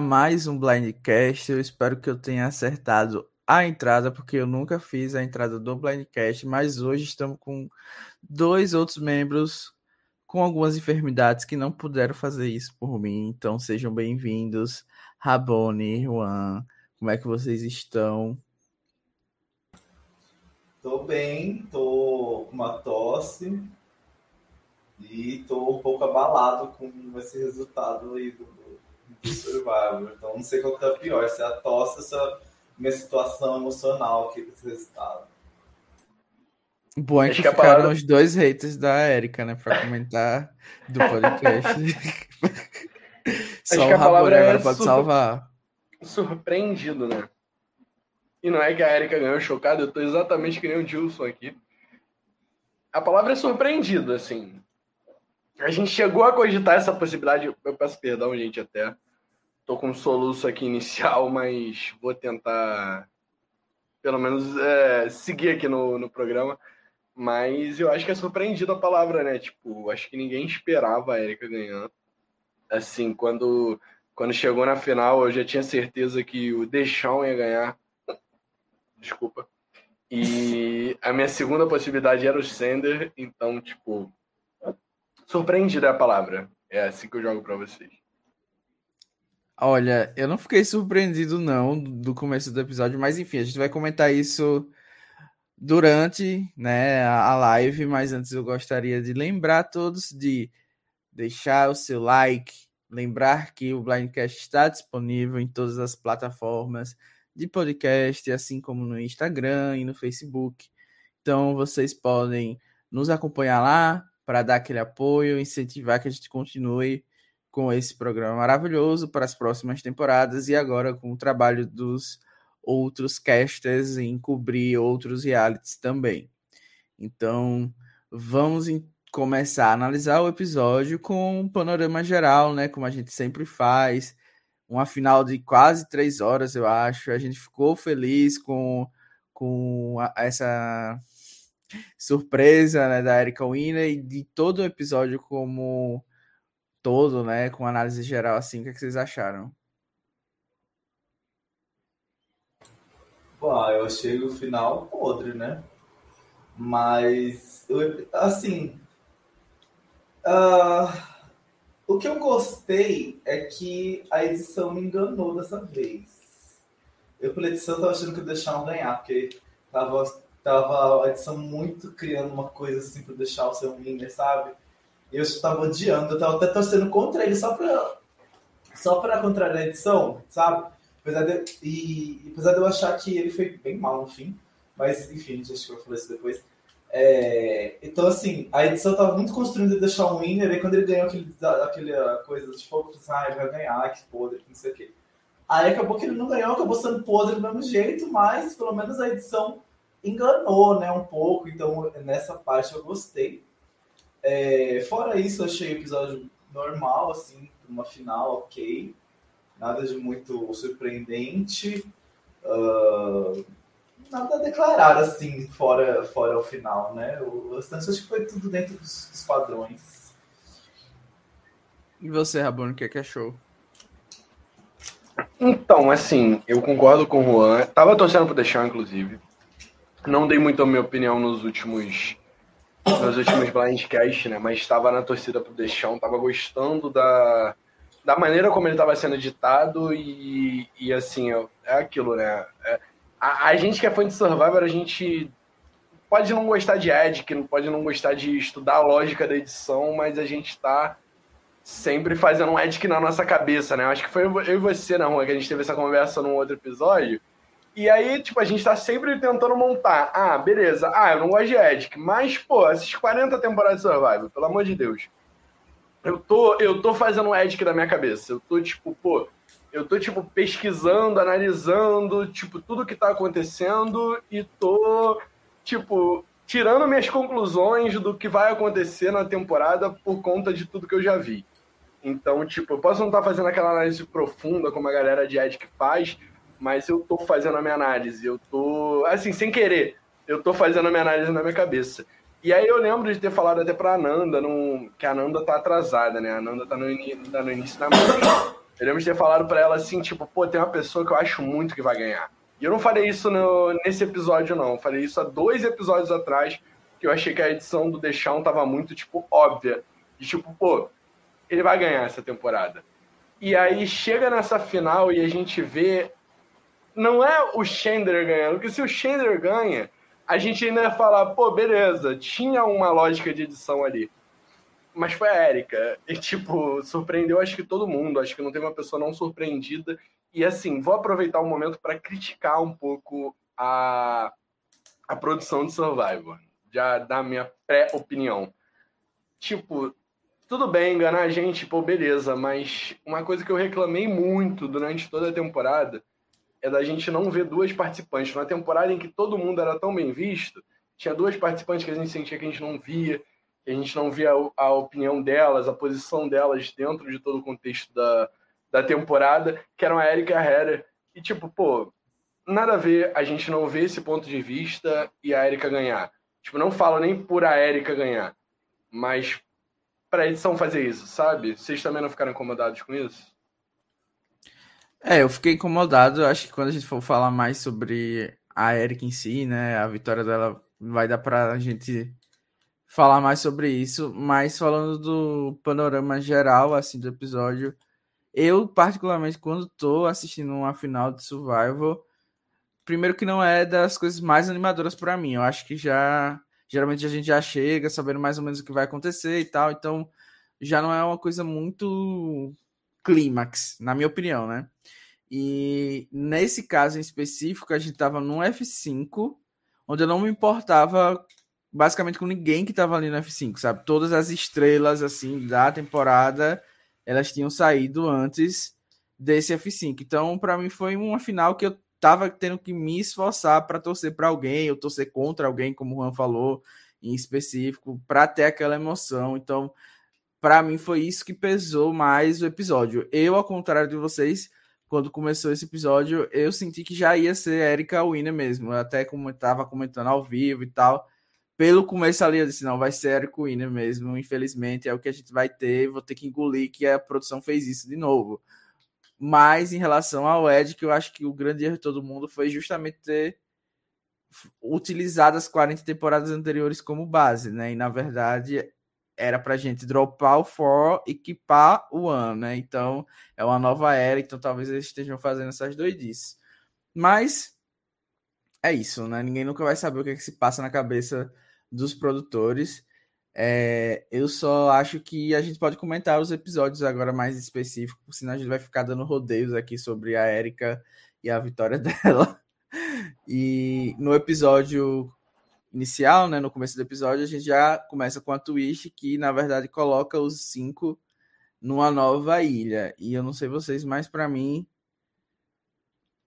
mais um Blindcast. Eu espero que eu tenha acertado a entrada, porque eu nunca fiz a entrada do Blindcast, mas hoje estamos com dois outros membros com algumas enfermidades que não puderam fazer isso por mim. Então sejam bem-vindos, Rabone, Juan. Como é que vocês estão? Tô bem, tô com uma tosse e tô um pouco abalado com esse resultado aí do, do Survivor. Então não sei qual que é pior, se é a tosse ou se é a minha situação emocional aqui desse resultado. Bom é que, que ficaram palavra... os dois haters da Erika, né, pra comentar do podcast. Só o agora é pode sur... salvar. Surpreendido, né? E não é que a Erika ganhou chocada, eu tô exatamente que nem o Gilson aqui. A palavra é surpreendido, assim. A gente chegou a cogitar essa possibilidade. Eu peço perdão, gente, até. Tô com um soluço aqui inicial, mas vou tentar, pelo menos, é, seguir aqui no, no programa. Mas eu acho que é surpreendido a palavra, né? Tipo, acho que ninguém esperava a Erika ganhando. Assim, quando, quando chegou na final, eu já tinha certeza que o Deixão ia ganhar. Desculpa. E a minha segunda possibilidade era o Sender, então, tipo, Surpreendido é a palavra. É assim que eu jogo para vocês. Olha, eu não fiquei surpreendido não do começo do episódio, mas enfim, a gente vai comentar isso durante né, a live, mas antes eu gostaria de lembrar a todos de deixar o seu like, lembrar que o Blindcast está disponível em todas as plataformas de podcast, assim como no Instagram e no Facebook. Então vocês podem nos acompanhar lá, para dar aquele apoio, incentivar que a gente continue com esse programa maravilhoso para as próximas temporadas e agora com o trabalho dos outros casters em cobrir outros realities também. Então, vamos começar a analisar o episódio com um panorama geral, né? Como a gente sempre faz. Uma final de quase três horas, eu acho. A gente ficou feliz com, com essa surpresa né, da Erika Winner e de todo o episódio como todo, né? Com análise geral, assim, o que, é que vocês acharam? Bom, eu achei o final podre, né? Mas, assim, uh, o que eu gostei é que a edição me enganou dessa vez. Eu, pela edição, tava achando que eu deixava ganhar, porque tava tava a edição muito criando uma coisa assim para deixar o seu winner, sabe? Eu estava odiando, eu tava até torcendo contra ele só para só para contrariar a edição, sabe? Apesar de, e, apesar de eu achar que ele foi bem mal no fim, mas enfim, acho que eu falei isso depois. É, então, assim, a edição tava muito construindo de deixar um winner, e quando ele ganhou aquele, aquele coisa de fogo, eu ah, ele vai ganhar, que podre, não sei o quê. Aí acabou que ele não ganhou, acabou sendo podre do mesmo jeito, mas pelo menos a edição enganou, né, um pouco. Então, nessa parte eu gostei. É, fora isso, achei o episódio normal, assim, uma final ok. Nada de muito surpreendente. Uh, nada a declarar, assim, fora, fora o final, né? O restante acho que foi tudo dentro dos, dos padrões. E você, Rabone, o que, é que achou? Então, assim, eu concordo com o Juan. Tava torcendo pro deixar, inclusive. Não dei muito a minha opinião nos últimos nos últimos blindcasts, né? Mas estava na torcida pro Deixão, estava gostando da, da maneira como ele estava sendo editado e, e assim, é aquilo, né? É, a, a, gente que é fã de Survivor, a gente pode não gostar de Edic, pode não gostar de estudar a lógica da edição, mas a gente está sempre fazendo um Edic na nossa cabeça, né? Acho que foi eu e você, né, Juan, que a gente teve essa conversa num outro episódio. E aí, tipo, a gente tá sempre tentando montar. Ah, beleza. Ah, eu não gosto de Edic. Mas, pô, essas 40 temporadas de Survival, pelo amor de Deus. Eu tô, eu tô fazendo um Edic da minha cabeça. Eu tô, tipo, pô, eu tô, tipo, pesquisando, analisando, tipo, tudo que tá acontecendo e tô, tipo, tirando minhas conclusões do que vai acontecer na temporada por conta de tudo que eu já vi. Então, tipo, eu posso não estar tá fazendo aquela análise profunda como a galera de Edic faz, mas eu tô fazendo a minha análise, eu tô, assim, sem querer, eu tô fazendo a minha análise na minha cabeça. E aí eu lembro de ter falado até pra Ananda, num, que a Ananda tá atrasada, né? A Ananda tá no, in, tá no início da marcha. Eu lembro de ter falado para ela assim, tipo, pô, tem uma pessoa que eu acho muito que vai ganhar. E eu não falei isso no, nesse episódio, não. Eu falei isso há dois episódios atrás, que eu achei que a edição do Deixão tava muito, tipo, óbvia. De tipo, pô, ele vai ganhar essa temporada. E aí chega nessa final e a gente vê. Não é o Chandler ganhando, porque se o Chandler ganha, a gente ainda ia falar, pô, beleza, tinha uma lógica de edição ali. Mas foi a Erika. E, tipo, surpreendeu acho que todo mundo. Acho que não teve uma pessoa não surpreendida. E assim, vou aproveitar o momento para criticar um pouco a, a produção de Survivor. Já da minha pré-opinião. Tipo, tudo bem enganar a gente, pô, beleza, mas uma coisa que eu reclamei muito durante toda a temporada é da gente não ver duas participantes. Na temporada em que todo mundo era tão bem visto, tinha duas participantes que a gente sentia que a gente não via, que a gente não via a, opinião delas, a posição delas dentro de todo o contexto da, da temporada, que eram a Erika e a. E tipo, pô, nada a ver a gente não ver esse ponto de vista e a Erika ganhar. Tipo, não falo nem por a Erika ganhar, mas para a edição fazer isso, sabe? Vocês também não ficaram incomodados com isso? É, eu fiquei incomodado. Acho que quando a gente for falar mais sobre a Erika em si, né, a vitória dela vai dar para a gente falar mais sobre isso. Mas falando do panorama geral, assim, do episódio, eu particularmente quando tô assistindo uma final de Survival, primeiro que não é das coisas mais animadoras para mim. Eu acho que já geralmente a gente já chega sabendo mais ou menos o que vai acontecer e tal, então já não é uma coisa muito clímax, na minha opinião, né? E nesse caso em específico, a gente tava no F5, onde eu não me importava basicamente com ninguém que tava ali no F5, sabe? Todas as estrelas, assim, da temporada, elas tinham saído antes desse F5. Então, para mim, foi uma final que eu tava tendo que me esforçar para torcer para alguém, ou torcer contra alguém, como o Juan falou, em específico, para ter aquela emoção. Então, para mim foi isso que pesou mais o episódio. Eu, ao contrário de vocês, quando começou esse episódio, eu senti que já ia ser Erika Winner mesmo. Eu até como estava comentando ao vivo e tal. Pelo começo ali, eu disse: não, vai ser Erika Winner mesmo. Infelizmente, é o que a gente vai ter. Vou ter que engolir que a produção fez isso de novo. Mas em relação ao Ed, que eu acho que o grande erro de todo mundo foi justamente ter utilizado as 40 temporadas anteriores como base, né? E na verdade era pra gente dropar o for e equipar o One, né? Então é uma nova era, então talvez eles estejam fazendo essas doidices. Mas é isso, né? Ninguém nunca vai saber o que, é que se passa na cabeça dos produtores. É, eu só acho que a gente pode comentar os episódios agora mais específicos, senão a gente vai ficar dando rodeios aqui sobre a Erika e a vitória dela. E no episódio inicial, né, no começo do episódio, a gente já começa com a twist que, na verdade, coloca os cinco numa nova ilha. E eu não sei vocês, mas para mim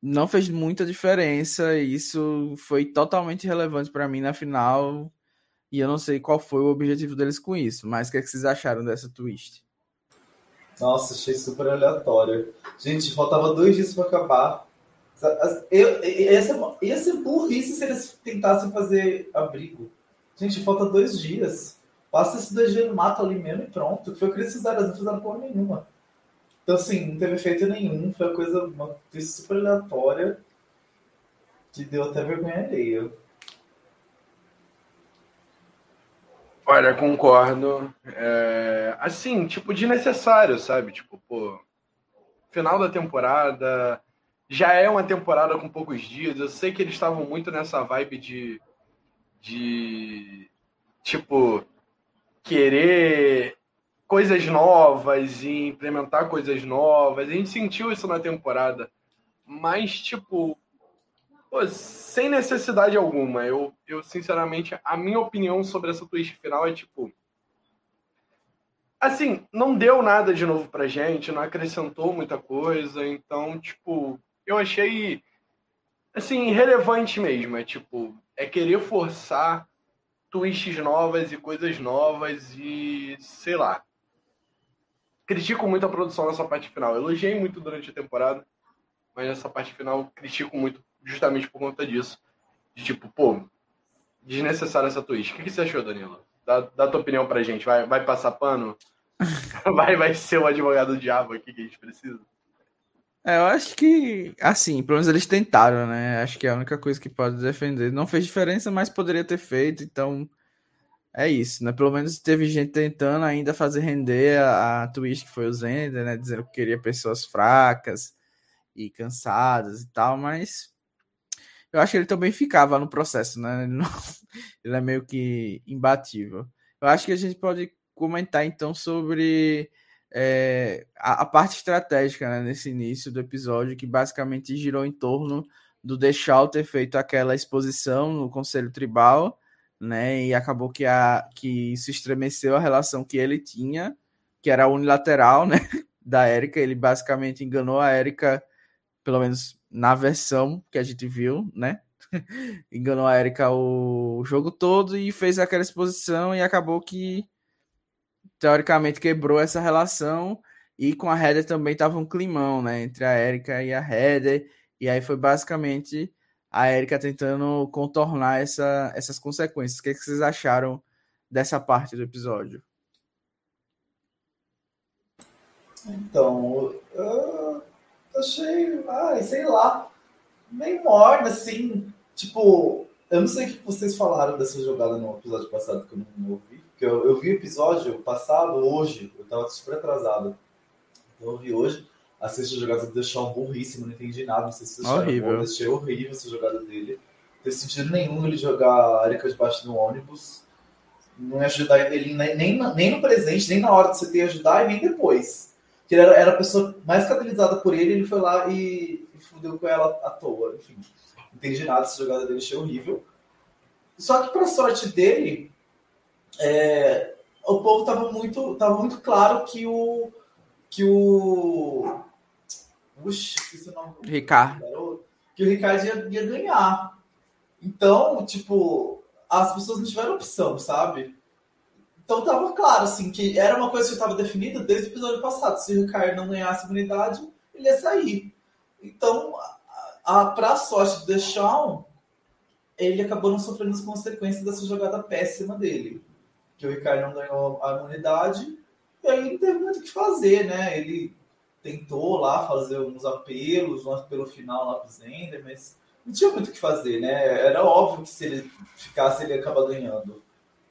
não fez muita diferença. Isso foi totalmente relevante para mim na final e eu não sei qual foi o objetivo deles com isso, mas o que, é que vocês acharam dessa twist? Nossa, achei super aleatório. Gente, faltava dois dias para acabar. Eu, ia ser burrice se eles tentassem fazer abrigo. Gente, falta dois dias. Passa esses dois no mato ali mesmo e pronto. Foi o que eles fizeram, não fizeram porra nenhuma. Então, assim, não teve efeito nenhum. Foi uma coisa uma super aleatória que deu até vergonha alheia. Olha, concordo. É, assim, tipo, de necessário, sabe? Tipo, pô, final da temporada. Já é uma temporada com poucos dias. Eu sei que eles estavam muito nessa vibe de. de. tipo. querer coisas novas e implementar coisas novas. A gente sentiu isso na temporada. Mas, tipo, Pô, sem necessidade alguma. Eu, eu, sinceramente, a minha opinião sobre essa twist final é tipo. Assim, não deu nada de novo pra gente, não acrescentou muita coisa, então, tipo, eu achei. Assim, irrelevante mesmo. É tipo, é querer forçar twists novas e coisas novas e sei lá. Critico muito a produção nessa parte final. Elogiei muito durante a temporada, mas nessa parte final critico muito justamente por conta disso. De tipo, pô, desnecessário essa twist. O que, que você achou, Danilo? Dá, dá tua opinião pra gente. Vai, vai passar pano? vai, vai ser o advogado do diabo aqui que a gente precisa? É, eu acho que, assim, pelo menos eles tentaram, né? Acho que é a única coisa que pode defender. Não fez diferença, mas poderia ter feito, então é isso, né? Pelo menos teve gente tentando ainda fazer render a, a twist que foi o Zender, né? Dizendo que queria pessoas fracas e cansadas e tal, mas eu acho que ele também ficava no processo, né? Ele, não, ele é meio que imbatível. Eu acho que a gente pode comentar então sobre é, a, a, parte estratégica né, nesse início do episódio, que basicamente girou em torno do deixar ter feito aquela exposição no Conselho Tribal, né? E acabou que, a, que se estremeceu a relação que ele tinha, que era unilateral, né? Da Érica. Ele basicamente enganou a Érica, pelo menos na versão que a gente viu, né? enganou a Érica o jogo todo e fez aquela exposição e acabou que teoricamente quebrou essa relação e com a Heather também tava um climão, né, entre a Erika e a Heather, e aí foi basicamente a Erika tentando contornar essa, essas consequências. O que, é que vocês acharam dessa parte do episódio? Então, eu achei, ai, sei lá, meio morna, assim, tipo, eu não sei o que vocês falaram dessa jogada no episódio passado que eu não ouvi, porque eu, eu vi o episódio passado hoje, eu tava super atrasado. Então eu vi hoje, a jogada do Deixar burríssimo, não entendi nada, não sei se vocês horrível. Bom, achei horrível essa jogada dele. Não tem sentido nenhum ele jogar a Erika debaixo do ônibus. Não ia ajudar ele nem, nem, nem no presente, nem na hora de você ter ajudar e nem depois. Que ele era, era a pessoa mais catalisada por ele, ele foi lá e, e fudeu com ela à toa. Enfim, não entendi nada, essa jogada dele achei horrível. Só que, para sorte dele, é, o povo estava muito, tava muito claro que o. Que o. Uxi, esqueci o nome. Ricardo. Que o Ricardo ia, ia ganhar. Então, tipo, as pessoas não tiveram opção, sabe? Então tava claro, assim, que era uma coisa que estava definida desde o episódio passado. Se o Ricardo não ganhasse a imunidade, ele ia sair. Então, a, a, pra sorte do Deschamps, ele acabou não sofrendo as consequências dessa jogada péssima dele que o Ricardo não ganhou a imunidade, e aí não teve muito o que fazer, né? Ele tentou lá fazer uns apelos, um apelo final lá pro Zender, mas não tinha muito o que fazer, né? Era óbvio que se ele ficasse, ele ia acabar ganhando.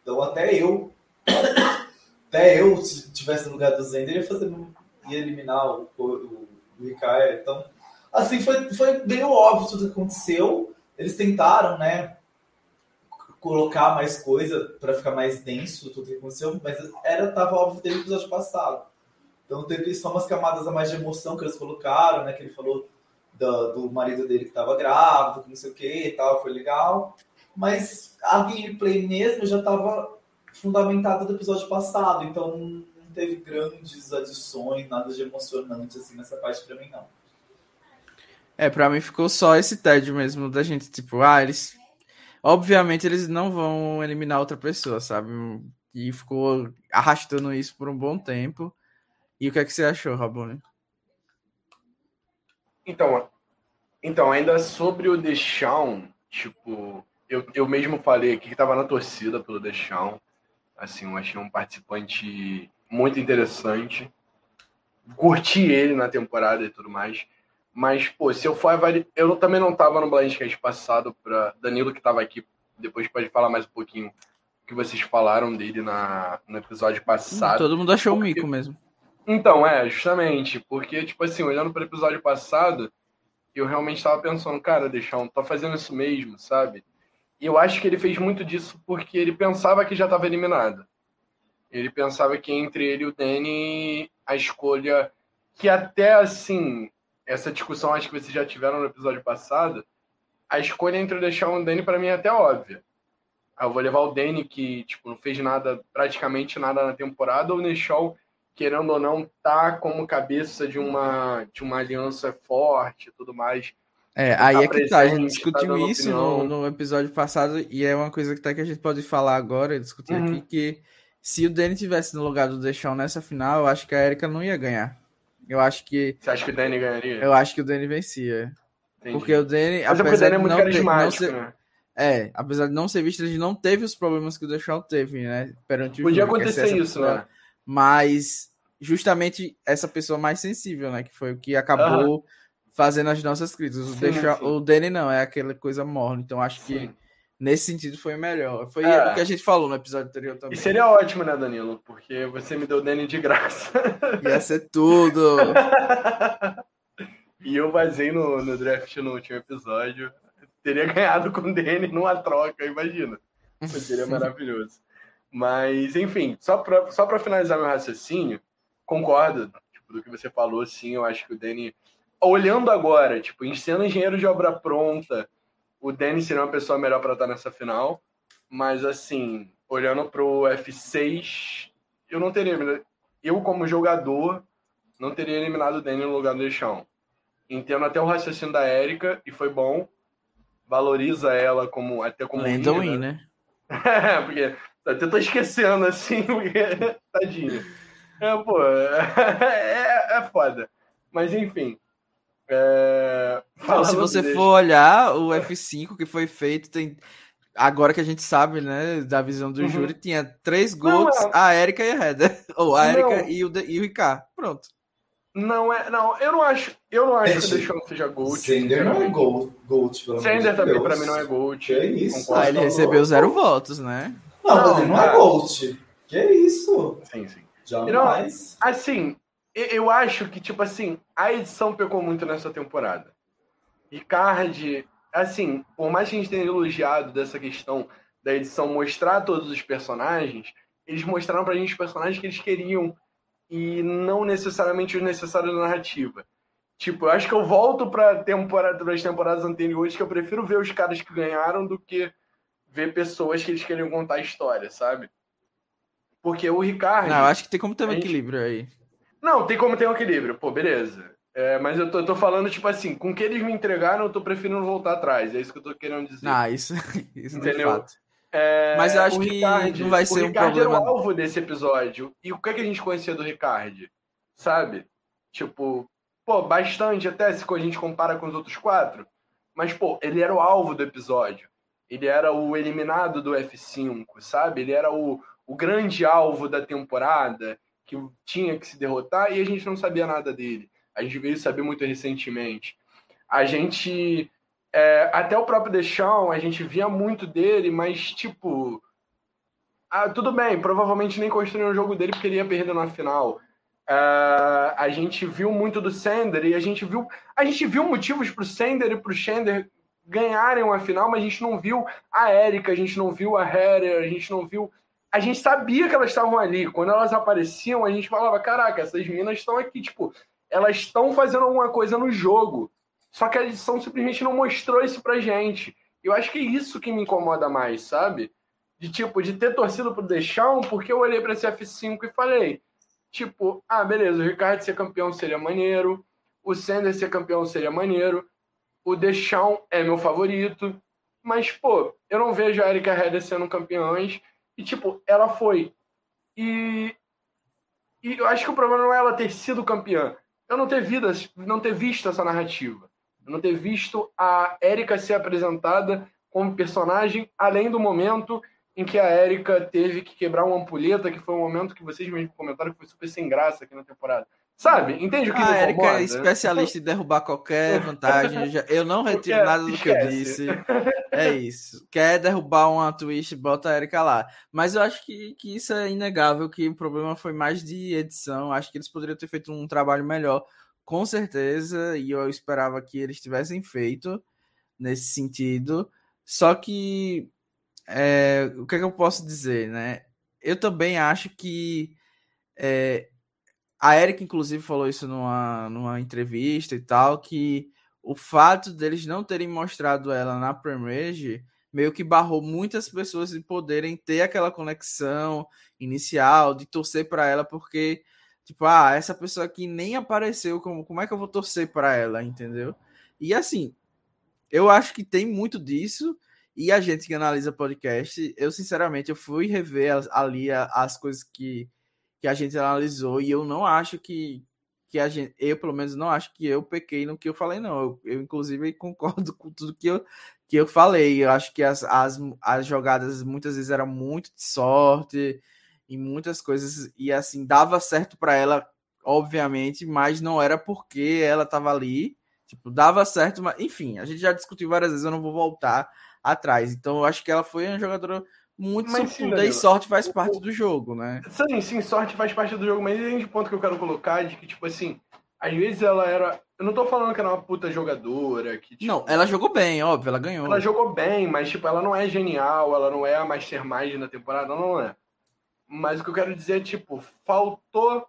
Então até eu, até eu, se tivesse no lugar do Zender, ia fazer, ia eliminar o, o, o Ricardo. Então, assim, foi, foi bem óbvio tudo que aconteceu. Eles tentaram, né? Colocar mais coisa para ficar mais denso tudo que aconteceu, mas era tava óbvio desde o episódio passado. Então teve só umas camadas a mais de emoção que eles colocaram, né? Que ele falou do, do marido dele que estava grávido, que não sei o que e tal, foi legal. Mas a gameplay mesmo já estava fundamentada do episódio passado, então não teve grandes adições, nada de emocionante assim nessa parte para mim não. É, pra mim ficou só esse tédio mesmo da gente, tipo, ah, eles Obviamente eles não vão eliminar outra pessoa, sabe? E ficou arrastando isso por um bom tempo. E o que é que você achou, Rabone? Então, então, ainda sobre o Deschamps, tipo, eu, eu mesmo falei aqui que estava na torcida pelo Deschamps. Assim, eu achei um participante muito interessante. Curti ele na temporada e tudo mais. Mas, pô, se eu for avaliar. Eu também não tava no Blindcast passado, para Danilo que tava aqui, depois pode falar mais um pouquinho o que vocês falaram dele na, no episódio passado. Todo mundo achou porque... o mico mesmo. Então, é, justamente, porque, tipo assim, olhando para o episódio passado, eu realmente estava pensando, cara, deixar um, tá fazendo isso mesmo, sabe? E eu acho que ele fez muito disso porque ele pensava que já estava eliminado. Ele pensava que entre ele e o Danny, a escolha que até assim essa discussão acho que vocês já tiveram no episódio passado. A escolha entre o deixar o Danny para mim é até óbvia. Ah, eu vou levar o Danny que tipo não fez nada, praticamente nada na temporada, ou o Nechal, querendo ou não, tá como cabeça de uma de uma aliança forte e tudo mais. É, aí tá é que tá, a gente discutiu tá isso no, no, episódio passado e é uma coisa que tá que a gente pode falar agora, discutir uhum. aqui que se o Danny tivesse no lugar do Deixão nessa final, eu acho que a Erika não ia ganhar. Eu acho que. Você acha que o Danny ganharia? Eu acho que o Danny vencia. Entendi. Porque o Danny. Mas apesar o Danny é muito carismático, ter, né? É, apesar de não ser visto, ele não teve os problemas que o Deschamps teve, né? Perante o Podia acontecer isso, né? Mas justamente essa pessoa mais sensível, né? Que foi o que acabou uhum. fazendo as nossas críticas. O, deixa, sim. o Danny não, é aquela coisa morna. Então acho que sim. Nesse sentido foi melhor. Foi é. o que a gente falou no episódio anterior também. E seria ótimo, né, Danilo? Porque você me deu o Danny de graça. Ia ser tudo. e eu vazei no, no draft no último episódio. Teria ganhado com o Danny numa troca, imagina. Seria maravilhoso. Mas, enfim, só para só finalizar meu raciocínio, concordo tipo, do que você falou, sim, eu acho que o Danny, olhando agora, tipo, sendo engenheiro de obra pronta, o Danny seria uma pessoa melhor para estar nessa final, mas, assim, olhando para o F6, eu não teria, eu como jogador, não teria eliminado o Danny no lugar do Deixão. Entendo até o raciocínio da Erika, e foi bom, valoriza ela como até como Lenda win, né? É, porque até tô esquecendo assim, porque tadinho. É, pô, é, é foda. Mas enfim. É... Não, se você dele. for olhar o F5 que foi feito, tem. Agora que a gente sabe, né, da visão do uhum. júri, tinha três gols, não, é. a Erika e a Heather. Ou a Erika e o, e o Ricardo. Pronto. Não é, não, eu não acho, eu não acho que o Deschamps seja Gold. Sender não é Gold, gold pelo Sender também Deus. pra mim não é Gold. Que isso? Ah, ele recebeu zero votos, né? Não, não mas ele não é Gold. Que isso? Sim, sim. Jamais. Não, assim, eu acho que, tipo assim, a edição pecou muito nessa temporada. Ricard, assim, por mais que a gente tenha elogiado dessa questão da edição mostrar todos os personagens, eles mostraram pra gente os personagens que eles queriam e não necessariamente o necessário da narrativa. Tipo, eu acho que eu volto para temporada das temporadas anteriores que eu prefiro ver os caras que ganharam do que ver pessoas que eles queriam contar a história, sabe? Porque o Ricardo. Não, eu acho que tem como ter um gente... equilíbrio aí. Não, tem como ter um equilíbrio, pô, beleza. É, mas eu tô, eu tô, falando, tipo assim, com o que eles me entregaram, eu tô preferindo voltar atrás. É isso que eu tô querendo dizer. Ah, isso, isso Entendeu? É, mas eu acho que Ricardo, não vai ser um problema. era o alvo desse episódio. E o que, é que a gente conhecia do Ricardo? Sabe? Tipo, pô, bastante até se a gente compara com os outros quatro. Mas, pô, ele era o alvo do episódio. Ele era o eliminado do F5, sabe? Ele era o, o grande alvo da temporada que tinha que se derrotar e a gente não sabia nada dele. A gente veio saber muito recentemente. A gente é, até o próprio Deschamps, a gente via muito dele, mas, tipo... Ah, tudo bem, provavelmente nem construiu o jogo dele porque ele ia perder na final. Uh, a gente viu muito do Sander e a gente viu a gente viu motivos para o Sander e para o Shander ganharem uma final, mas a gente não viu a Erika, a gente não viu a Heather, a gente não viu. A gente sabia que elas estavam ali. Quando elas apareciam, a gente falava: caraca, essas meninas estão aqui, tipo, elas estão fazendo alguma coisa no jogo. Só que a edição simplesmente não mostrou isso pra gente. Eu acho que é isso que me incomoda mais, sabe? De tipo, de ter torcido pro Deixão, porque eu olhei pra esse F5 e falei, tipo, ah, beleza, o Ricardo ser campeão seria maneiro, o Sanders ser campeão seria maneiro, o Deixão é meu favorito, mas, pô, eu não vejo a Erika Hedder sendo campeões, e, tipo, ela foi. E, e eu acho que o problema não é ela ter sido campeã, eu não ter, vidas, não ter visto essa narrativa não ter visto a Erika ser apresentada como personagem, além do momento em que a Erika teve que quebrar uma ampulheta, que foi um momento que vocês mesmos comentaram que foi super sem graça aqui na temporada. Sabe? Entende o que A Erika é especialista em derrubar qualquer vantagem. Eu não retiro Porque, nada do esquece. que eu disse. É isso. Quer derrubar uma twist, bota a Erika lá. Mas eu acho que, que isso é inegável, que o problema foi mais de edição. Acho que eles poderiam ter feito um trabalho melhor com certeza, e eu esperava que eles tivessem feito nesse sentido. Só que é, o que, é que, eu posso dizer, né? Eu também acho que é, a Erika, inclusive, falou isso numa, numa entrevista e tal, que o fato deles não terem mostrado ela na Premier meio que barrou muitas pessoas de poderem ter aquela conexão inicial, de torcer para ela, porque Tipo, ah, essa pessoa aqui nem apareceu, como, como é que eu vou torcer para ela, entendeu? E assim, eu acho que tem muito disso. E a gente que analisa podcast, eu sinceramente eu fui rever ali as coisas que, que a gente analisou e eu não acho que, que a gente, eu pelo menos não acho que eu pequei no que eu falei, não. Eu, eu inclusive concordo com tudo que eu, que eu falei. Eu acho que as, as, as jogadas muitas vezes eram muito de sorte em muitas coisas e assim dava certo para ela, obviamente, mas não era porque ela estava ali, tipo, dava certo, mas enfim, a gente já discutiu várias vezes, eu não vou voltar atrás. Então eu acho que ela foi uma jogadora muito mas, sortuda e sorte faz parte do jogo, né? Sim, sim, sorte faz parte do jogo, mas tem um ponto que eu quero colocar de que, tipo assim, às vezes ela era. Eu não tô falando que era uma puta jogadora. Que, tipo, não, ela jogou bem, óbvio, ela ganhou. Ela jogou bem, mas, tipo, ela não é genial, ela não é a Mastermind na temporada, não é. Mas o que eu quero dizer é, tipo, faltou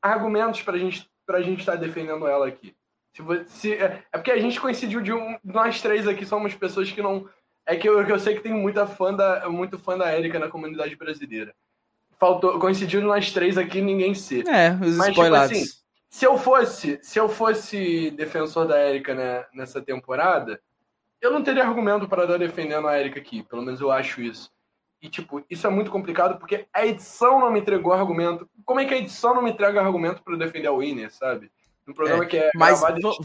argumentos pra gente, pra gente estar tá defendendo ela aqui. Se, se, é, é porque a gente coincidiu de um. Nós três aqui somos pessoas que não. É que eu, eu sei que tem muita fã da, muito fã da Erika na comunidade brasileira. Faltou, coincidiu nós três aqui ninguém ser. É, os Mas, spoilers. Tipo, assim, se eu fosse, se eu fosse defensor da Erika né, nessa temporada, eu não teria argumento para dar defendendo a Erika aqui. Pelo menos eu acho isso. E, tipo, isso é muito complicado porque a edição não me entregou argumento. Como é que a edição não me entrega argumento para defender a Winner, sabe? Um programa é, que é Mas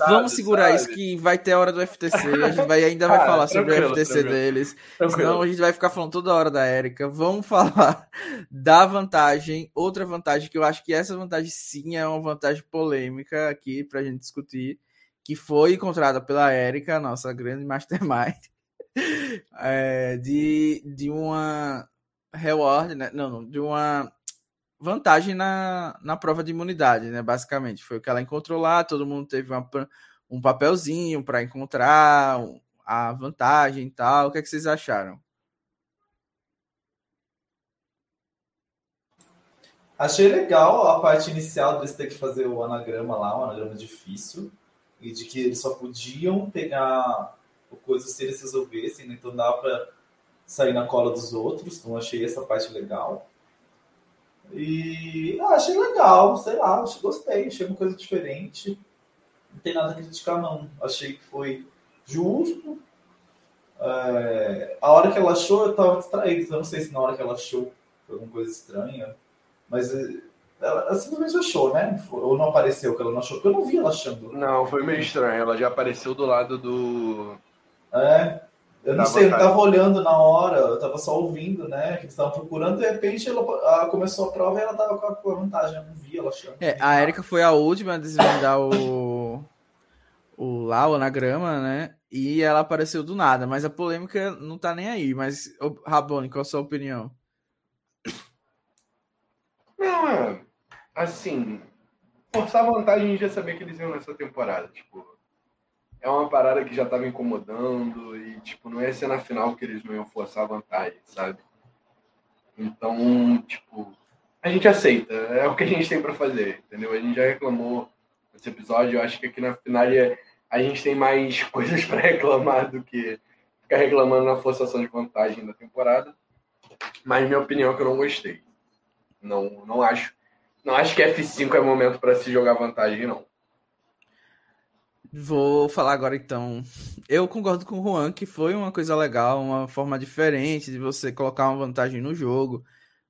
vamos segurar sabe? isso que vai ter a hora do FTC. A gente vai, ainda vai ah, falar sobre o FTC tranquilo. deles. Tranquilo. Senão a gente vai ficar falando toda hora da Erika. Vamos falar da vantagem. Outra vantagem que eu acho que essa vantagem sim é uma vantagem polêmica aqui pra gente discutir. Que foi encontrada pela Erika, nossa grande mastermind é, de, de uma reward, né? Não, não, de uma vantagem na, na prova de imunidade, né? Basicamente, foi o que ela encontrou lá, todo mundo teve uma, um papelzinho para encontrar a vantagem e tal. O que, é que vocês acharam? Achei legal a parte inicial desse ter que fazer o anagrama lá, um anagrama difícil, e de que eles só podiam pegar coisas se eles resolvessem, né? então dá para sair na cola dos outros, então achei essa parte legal. E ah, achei legal, sei lá, gostei, achei uma coisa diferente. Não tem nada a criticar, não. Achei que foi justo. É, a hora que ela achou, eu estava distraído, então eu não sei se na hora que ela achou foi alguma coisa estranha, mas é, ela, ela simplesmente achou, né? Ou não apareceu que ela não achou, porque eu não vi ela achando. Não, foi meio estranho. Ela já apareceu do lado do, é, eu não sei, eu não estava olhando na hora, eu estava só ouvindo, né? Que eles estavam procurando, de repente ela, começou a prova e ela estava com a vantagem, eu não vi ela achando. É, a Erika foi a última a desvendar o, o lá, o anagrama, né? E ela apareceu do nada, mas a polêmica não tá nem aí. Mas, Rabone, qual a sua opinião? Não, é, assim, forçar a vantagem a gente já sabia que eles iam nessa temporada, tipo é uma parada que já estava incomodando e, tipo, não ia ser na final que eles não iam forçar a vantagem, sabe? Então, tipo, a gente aceita. É o que a gente tem para fazer, entendeu? A gente já reclamou nesse episódio. Eu acho que aqui na final a gente tem mais coisas para reclamar do que ficar reclamando na forçação de vantagem da temporada. Mas minha opinião é que eu não gostei. Não, não acho. Não acho que F5 é momento para se jogar vantagem, não. Vou falar agora então. Eu concordo com o Juan que foi uma coisa legal, uma forma diferente de você colocar uma vantagem no jogo.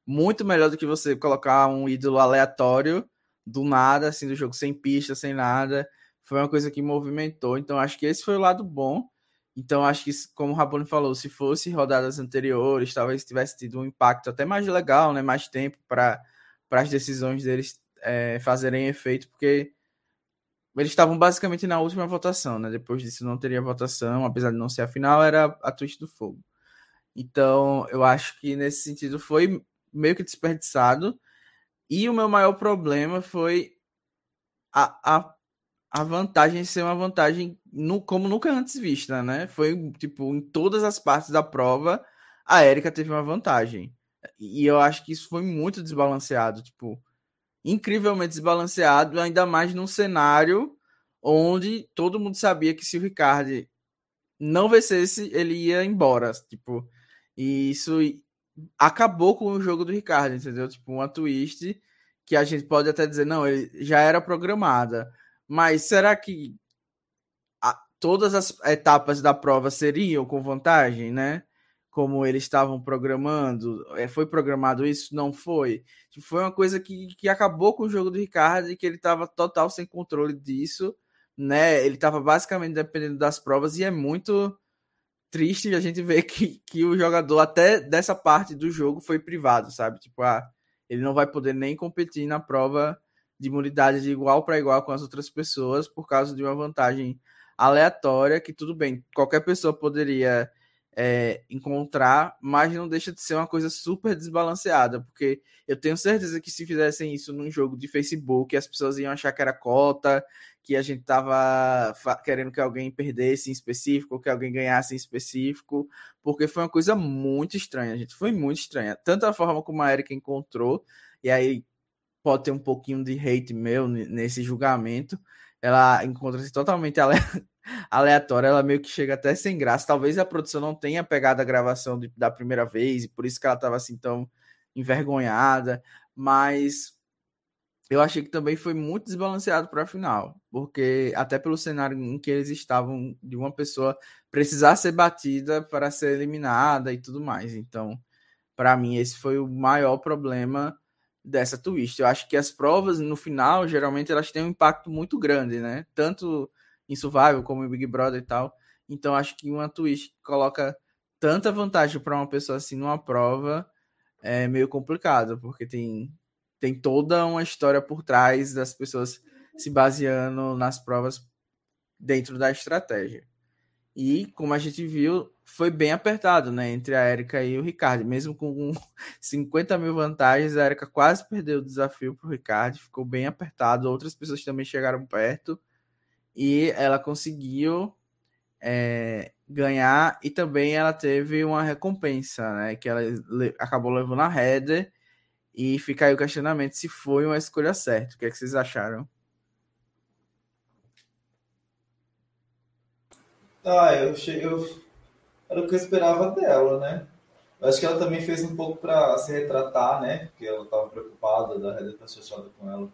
Muito melhor do que você colocar um ídolo aleatório do nada, assim, do jogo sem pista, sem nada. Foi uma coisa que movimentou. Então acho que esse foi o lado bom. Então acho que, como o Rabone falou, se fosse rodadas anteriores, talvez tivesse tido um impacto até mais legal, né? Mais tempo para as decisões deles é, fazerem efeito, porque eles estavam basicamente na última votação, né? Depois disso não teria votação, apesar de não ser a final, era a Twist do Fogo. Então, eu acho que nesse sentido foi meio que desperdiçado. E o meu maior problema foi a, a, a vantagem ser uma vantagem no, como nunca antes vista, né? Foi, tipo, em todas as partes da prova, a Erika teve uma vantagem. E eu acho que isso foi muito desbalanceado. Tipo, incrivelmente desbalanceado, ainda mais num cenário onde todo mundo sabia que se o Ricardo não vencesse, ele ia embora, tipo, e isso acabou com o jogo do Ricardo, entendeu? Tipo, uma twist que a gente pode até dizer, não, ele já era programada, mas será que a, todas as etapas da prova seriam com vantagem, né? Como eles estavam programando. É, foi programado isso? Não foi. Tipo, foi uma coisa que, que acabou com o jogo do Ricardo e que ele estava total sem controle disso. Né? Ele estava basicamente dependendo das provas e é muito triste a gente ver que, que o jogador até dessa parte do jogo foi privado, sabe? Tipo, ah, ele não vai poder nem competir na prova de imunidade de igual para igual com as outras pessoas por causa de uma vantagem aleatória que tudo bem, qualquer pessoa poderia é, encontrar, mas não deixa de ser uma coisa super desbalanceada, porque eu tenho certeza que se fizessem isso num jogo de Facebook, as pessoas iam achar que era cota, que a gente tava querendo que alguém perdesse em específico, que alguém ganhasse em específico, porque foi uma coisa muito estranha, gente. Foi muito estranha. Tanto a forma como a Erika encontrou, e aí pode ter um pouquinho de hate meu nesse julgamento. Ela encontra-se totalmente. Aleatória, ela meio que chega até sem graça. Talvez a produção não tenha pegado a gravação de, da primeira vez, e por isso que ela estava assim tão envergonhada, mas eu achei que também foi muito desbalanceado para a final, porque até pelo cenário em que eles estavam, de uma pessoa precisar ser batida para ser eliminada e tudo mais. Então, para mim, esse foi o maior problema dessa twist. Eu acho que as provas, no final, geralmente elas têm um impacto muito grande, né? Tanto em Survival como em Big Brother e tal. Então, acho que uma twist coloca tanta vantagem para uma pessoa assim numa prova é meio complicado, porque tem tem toda uma história por trás das pessoas se baseando nas provas dentro da estratégia. E, como a gente viu, foi bem apertado, né? Entre a Erika e o Ricardo. Mesmo com 50 mil vantagens, a Erika quase perdeu o desafio para o Ricardo. Ficou bem apertado. Outras pessoas também chegaram perto. E ela conseguiu é, ganhar. E também ela teve uma recompensa, né? Que ela acabou levando a header e fica aí o questionamento se foi uma escolha certa. O que, é que vocês acharam? Ah, eu achei. Eu... Era o que eu esperava dela, né? Eu acho que ela também fez um pouco para se retratar, né? Porque ela estava preocupada da Red estar chateada com ela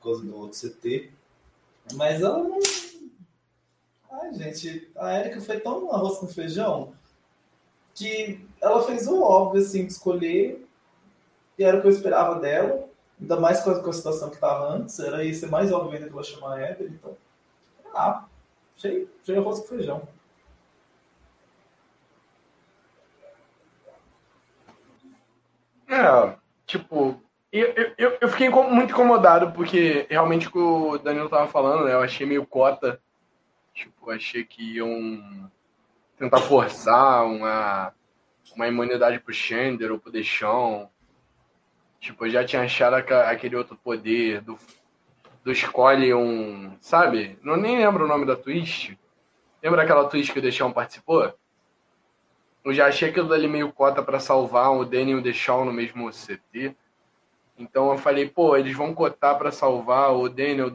por causa do outro CT. Mas ela não. Ai, gente, a Erika foi tão arroz com feijão que ela fez o óbvio, assim, de escolher e era o que eu esperava dela, ainda mais com a, com a situação que estava antes, era ia ser mais óbvio ainda que ela chamar a Evelyn, então, ah, achei, achei arroz com feijão. É, tipo, eu, eu, eu fiquei muito incomodado porque realmente o que o Danilo tava falando, né? Eu achei meio cota. Tipo, achei que iam tentar forçar uma, uma imunidade pro Xander ou pro Deixão. Tipo, eu já tinha achado aquele outro poder do, do escolhe um. Sabe? Não nem lembro o nome da twist. Lembra aquela twist que o Deixão participou? Eu já achei aquilo ali meio cota para salvar o Danny e o Deixão no mesmo CT. Então eu falei, pô, eles vão cotar para salvar o Danny ou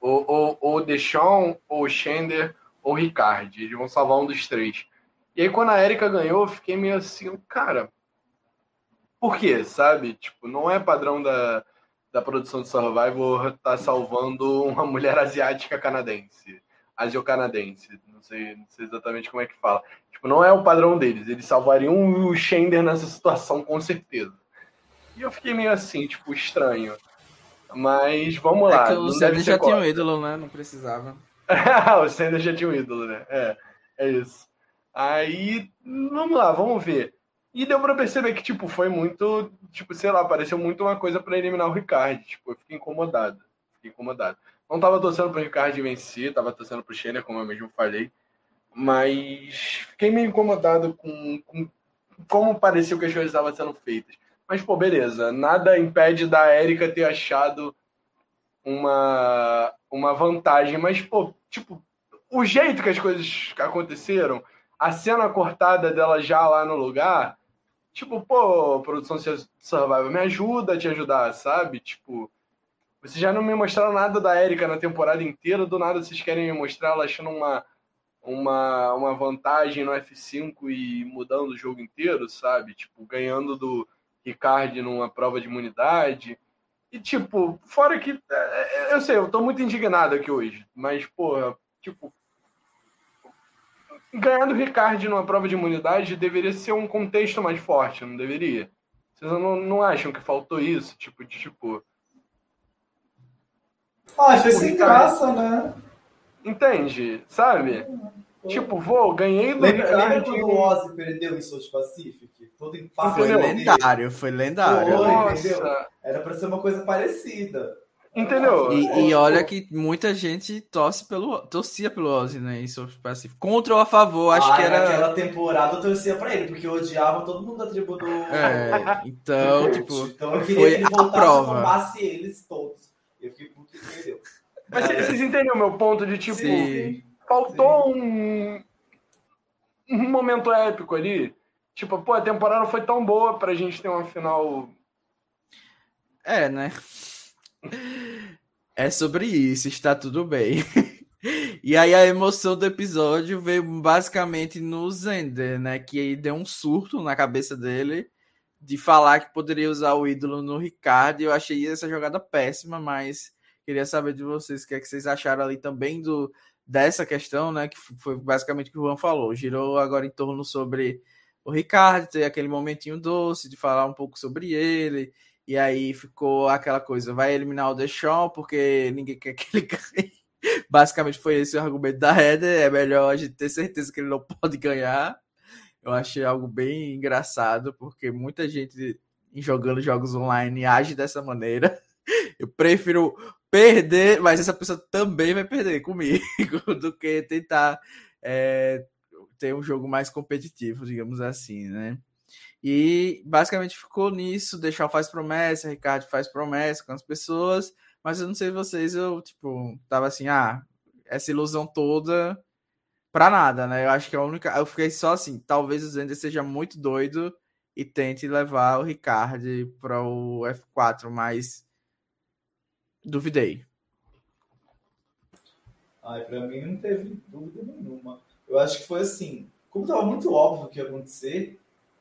o, o, o Deixão, ou o Shender, ou Ricard. Eles vão salvar um dos três. E aí quando a Erika ganhou, eu fiquei meio assim, cara, por quê, sabe? Tipo, não é padrão da, da produção de Survivor estar tá salvando uma mulher asiática canadense. Asio-canadense. Não sei, não sei exatamente como é que fala. Tipo, não é o padrão deles. Eles salvariam o Shender nessa situação, com certeza. E eu fiquei meio assim, tipo, estranho. Mas vamos é lá. É o Sender já tinha um ídolo, né? Não precisava. o Sender já tinha um ídolo, né? É, é isso. Aí, vamos lá, vamos ver. E deu pra perceber que, tipo, foi muito, tipo, sei lá, pareceu muito uma coisa para eliminar o Ricardo. Tipo, eu fiquei incomodado. Fiquei incomodado. Não tava torcendo pro Ricardo vencer, tava torcendo pro Schenner, como eu mesmo falei. Mas fiquei meio incomodado com, com como pareceu que as coisas estavam sendo feitas. Mas, pô, beleza. Nada impede da Érica ter achado uma, uma vantagem. Mas, pô, tipo, o jeito que as coisas aconteceram, a cena cortada dela já lá no lugar, tipo, pô, produção Survival, me ajuda a te ajudar, sabe? Tipo, vocês já não me mostraram nada da Erika na temporada inteira, do nada vocês querem me mostrar ela achando uma, uma, uma vantagem no F5 e mudando o jogo inteiro, sabe? Tipo, ganhando do Ricard numa prova de imunidade. E, tipo, fora que. É, é, eu sei, eu tô muito indignado aqui hoje, mas, porra, tipo, ganhar do Ricard numa prova de imunidade deveria ser um contexto mais forte, não deveria? Vocês não, não acham que faltou isso? Tipo, de tipo. Ah, fez sem graça, né? Entende? Sabe? Tipo, vou, ganhei do Lembra, lembra quando o Ozzy perdeu em South Pacific? todo impacto. Foi lendário, foi lendário. Foi, entendeu? Era pra ser uma coisa parecida. Entendeu? E, e, olha que muita gente torce pelo, torcia pelo Ozzy, né? Isso, assim, contra ou a favor, acho ah, que era. Naquela temporada eu torcia pra ele, porque eu odiava todo mundo da tribo do. É, então, tipo. Então eu queria foi que ele voltasse a prova. e eles todos. Eu fiquei puto que perdeu. Mas vocês entenderam o meu ponto de tipo. Sim, faltou um. Um momento épico ali. Tipo, pô, a temporada foi tão boa pra gente ter uma final. É, né? É sobre isso, está tudo bem. E aí a emoção do episódio veio basicamente no Zender, né? Que aí deu um surto na cabeça dele de falar que poderia usar o ídolo no Ricardo. E eu achei essa jogada péssima, mas queria saber de vocês o que, é que vocês acharam ali também do dessa questão, né? Que foi basicamente o que o Juan falou. Girou agora em torno sobre o Ricardo, ter aquele momentinho doce de falar um pouco sobre ele e aí ficou aquela coisa, vai eliminar o Deschamps porque ninguém quer que ele ganhe. Basicamente foi esse o argumento da Heather, é melhor a gente ter certeza que ele não pode ganhar. Eu achei algo bem engraçado, porque muita gente jogando jogos online age dessa maneira. Eu prefiro perder, mas essa pessoa também vai perder comigo, do que tentar é, ter um jogo mais competitivo, digamos assim, né? E basicamente ficou nisso, deixar faz promessa, Ricardo faz promessa com as pessoas, mas eu não sei vocês, eu tipo, tava assim, ah, essa ilusão toda pra nada, né? Eu acho que a única, eu fiquei só assim, talvez o Zender seja muito doido e tente levar o Ricardo para o F4, mas duvidei. Ai, para mim não teve dúvida nenhuma. Eu acho que foi assim, como tava muito óbvio o que ia acontecer,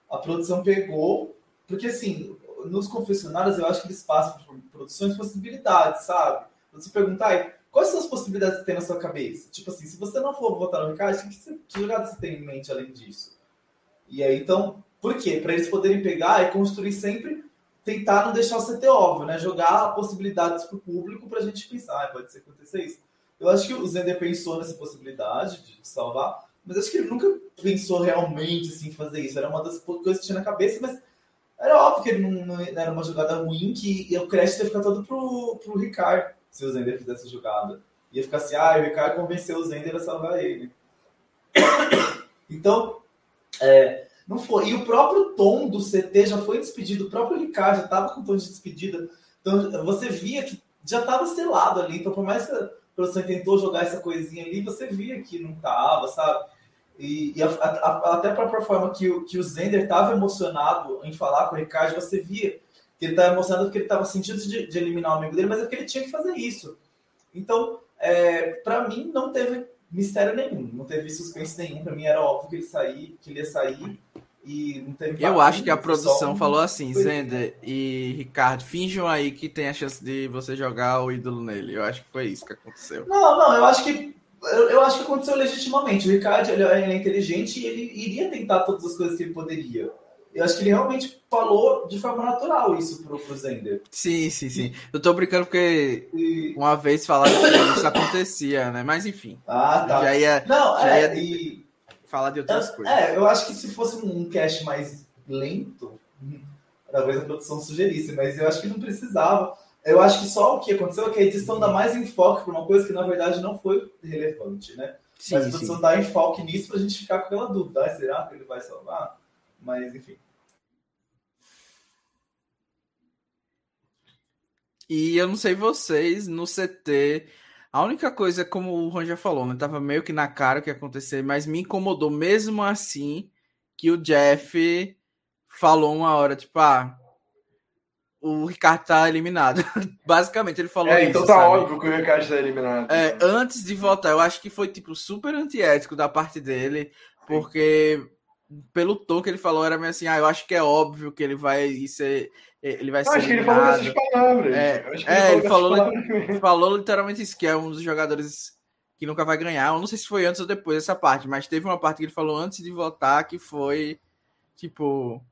a produção pegou, porque assim, nos confessionários eu acho que eles passam por produções possibilidades, sabe? Você perguntar, quais são as possibilidades que tem na sua cabeça? Tipo assim, se você não for votar no Ricardo, que, você, que jogada você tem em mente além disso? E aí, então, por quê? Para eles poderem pegar e construir sempre, tentar não deixar o CT óbvio, né? Jogar possibilidades para o público para a gente pensar, ah, pode ser acontecer isso. Eu acho que o Zender pensou nessa possibilidade de salvar, mas acho que ele nunca pensou realmente assim, fazer isso. Era uma das coisas que tinha na cabeça, mas era óbvio que ele não, não era uma jogada ruim, que o crédito ia ficar todo pro, pro Ricardo, se o Zender fizesse a jogada. Ia ficar assim, ah, o Ricardo convenceu o Zender a salvar ele. Então, é, não foi. E o próprio tom do CT já foi despedido, o próprio Ricardo já estava com tom de despedida. Então, você via que já estava selado ali. Então, por mais que a produção tentou jogar essa coisinha ali, você via que não estava, sabe? E, e a, a, até a própria forma que o, que o Zender estava emocionado em falar com o Ricardo, você via que ele estava emocionado porque ele estava sentindo de, de, eliminar o amigo dele, mas é que ele tinha que fazer isso. Então, é, para mim, não teve mistério nenhum, não teve suspense nenhum. Para mim era óbvio que ele, sair, que ele ia sair. E não teve Eu acho que a produção falou assim, Zender e Ricardo, finjam aí que tem a chance de você jogar o ídolo nele. Eu acho que foi isso que aconteceu. Não, não, eu acho que eu, eu, acho que aconteceu legitimamente. O Ricardo ele, ele, é inteligente e ele iria tentar todas as coisas que ele poderia. Eu acho que ele realmente falou de forma natural isso pro, pro Zender. Sim, sim, sim. Eu tô brincando porque e... uma vez falaram que isso acontecia, né? Mas enfim. Ah, tá. Já ia, Não, já é, ia e... falar de outras é, coisas. É, eu acho que se fosse um cast mais lento, talvez a produção sugerisse, mas eu acho que não precisava. Eu acho que só o que aconteceu é que a edição dá mais enfoque para uma coisa que na verdade não foi relevante, né? Sim, Mas a produção sim. dá enfoque nisso para a gente ficar com aquela dúvida: ah, será que ele vai salvar? Mas enfim. E eu não sei vocês, no CT, a única coisa, como o Ron já falou, né? Tava meio que na cara o que ia acontecer, mas me incomodou mesmo assim que o Jeff falou uma hora, tipo, ah, o Ricardo tá eliminado. Basicamente, ele falou é, isso. Então tá sabe? óbvio que o Ricardo tá eliminado. É, antes de votar, eu acho que foi, tipo, super antiético da parte dele, porque pelo tom que ele falou, era meio assim, ah, eu acho que é óbvio que ele vai ser. Ele vai eu ser. Acho eliminado. que ele falou essas palavras. É, é ele, falou, falou literalmente isso, que é um dos jogadores que nunca vai ganhar. Eu não sei se foi antes ou depois dessa parte, mas teve uma parte que ele falou antes de votar que foi tipo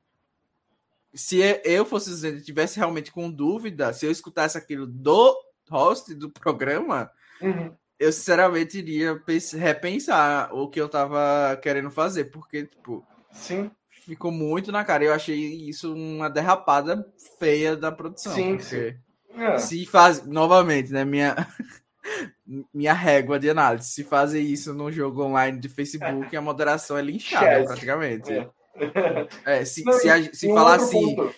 se eu fosse dizendo, tivesse realmente com dúvida, se eu escutasse aquilo do host do programa, uhum. eu sinceramente iria repensar o que eu tava querendo fazer, porque, tipo, Sim. Ficou muito na cara. Eu achei isso uma derrapada feia da produção. Sim, sim. É. Se faz, novamente, né? Minha, minha régua de análise. Se fazer isso num jogo online de Facebook, a moderação é linchada, praticamente. É. É, se, Não, se, se falar assim, ponto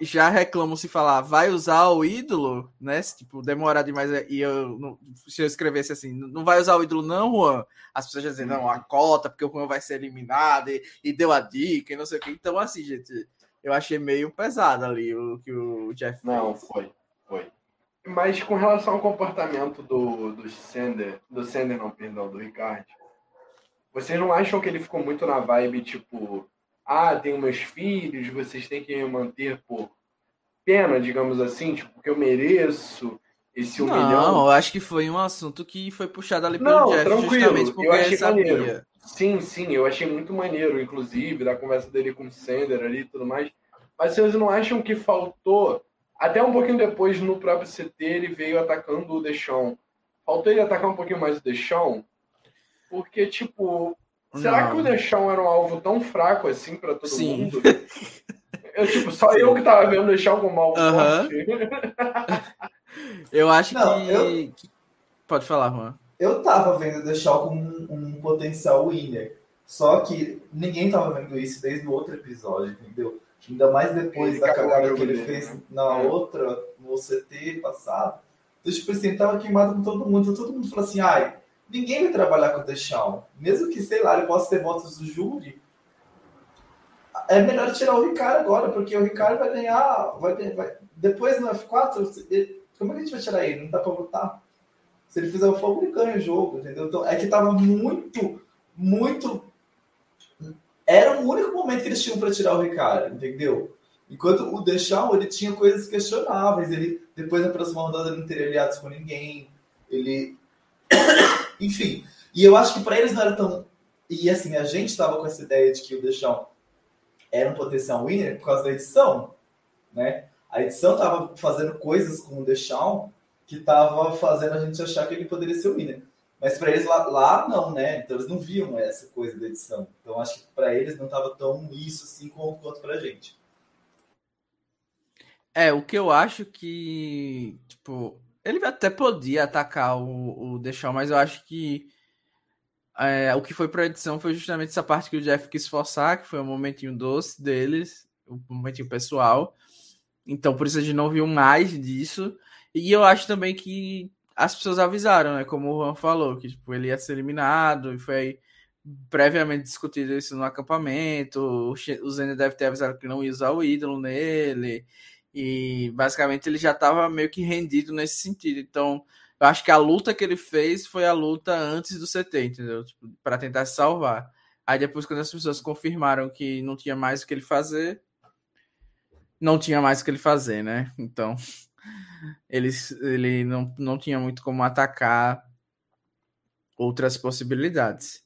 já reclamam se falar, vai usar o ídolo, né? Se, tipo, demorar demais e eu se eu escrevesse assim, não vai usar o ídolo, não, Juan. As pessoas já dizem, não, a cota, porque o Juan vai ser eliminado e, e, deu a dica e não sei o que. Então, assim, gente, eu achei meio pesado ali o que o Jeff Não, fez. foi, foi. Mas com relação ao comportamento do, do Sender, do Sender, não, perdão, do Ricardo, vocês não acham que ele ficou muito na vibe, tipo, ah, tenho meus filhos, vocês têm que me manter por pena, digamos assim, tipo, porque eu mereço esse um não, milhão. Não, eu acho que foi um assunto que foi puxado ali pelo não, Jeff, justamente porque eu achei maneiro. Sim, sim, eu achei muito maneiro, inclusive, da conversa dele com o Sender ali e tudo mais. Mas vocês não acham que faltou, até um pouquinho depois, no próprio CT, ele veio atacando o Deixão. Faltou ele atacar um pouquinho mais o Deixão? Porque, tipo, Será não. que o Deixão era um alvo tão fraco assim para todo Sim. mundo? Eu, tipo, só Sim. eu que tava vendo Deixão como alvo uh -huh. Eu acho não, que... Eu... Pode falar, Juan. Eu tava vendo Deixão como um, um, potencial winner. Só que ninguém tava vendo isso desde o outro episódio, entendeu? Ainda mais depois ele da cagada que ele fez né? na é. outra, no CT passado. Então, tipo assim, tava queimado com todo mundo. Então, todo mundo falou assim, ai, ninguém vai trabalhar com o Deschamps. Mesmo que, sei lá, ele possa ter votos do júri, é melhor tirar o Ricardo agora, porque o Ricardo vai ganhar, vai, vai depois no F4, ele, como é que a gente vai tirar ele? Não dá para votar. Se ele fizer o fogo, ele ganha o jogo, entendeu? Então, é que tava muito, muito... Era o único momento que eles tinham para tirar o Ricardo, entendeu? Enquanto o Deschamps, ele tinha coisas questionáveis, ele, depois da próxima rodada, ele não teria aliados com ninguém, ele enfim, e eu acho que para eles não era tão. E assim, a gente estava com essa ideia de que o Deixão era um potencial winner por causa da edição, né? A edição estava fazendo coisas com o Deixão que estava fazendo a gente achar que ele poderia ser o winner. Mas para eles lá, lá, não, né? Então eles não viam essa coisa da edição. Então acho que para eles não estava tão isso assim quanto para a gente. É, o que eu acho que, tipo, ele até podia atacar o, o Deixão, mas eu acho que é, o que foi para edição foi justamente essa parte que o Jeff quis forçar, que foi um momentinho doce deles, um momentinho pessoal. Então, por isso a gente não viu mais disso. E eu acho também que as pessoas avisaram, né? Como o Juan falou, que tipo, ele ia ser eliminado, e foi previamente discutido isso no acampamento. O Zene deve ter avisado que não ia usar o ídolo nele. E basicamente ele já estava meio que rendido nesse sentido. Então, eu acho que a luta que ele fez foi a luta antes do CT, entendeu? Tipo, para tentar salvar. Aí depois, quando as pessoas confirmaram que não tinha mais o que ele fazer, não tinha mais o que ele fazer, né? Então, ele, ele não, não tinha muito como atacar outras possibilidades.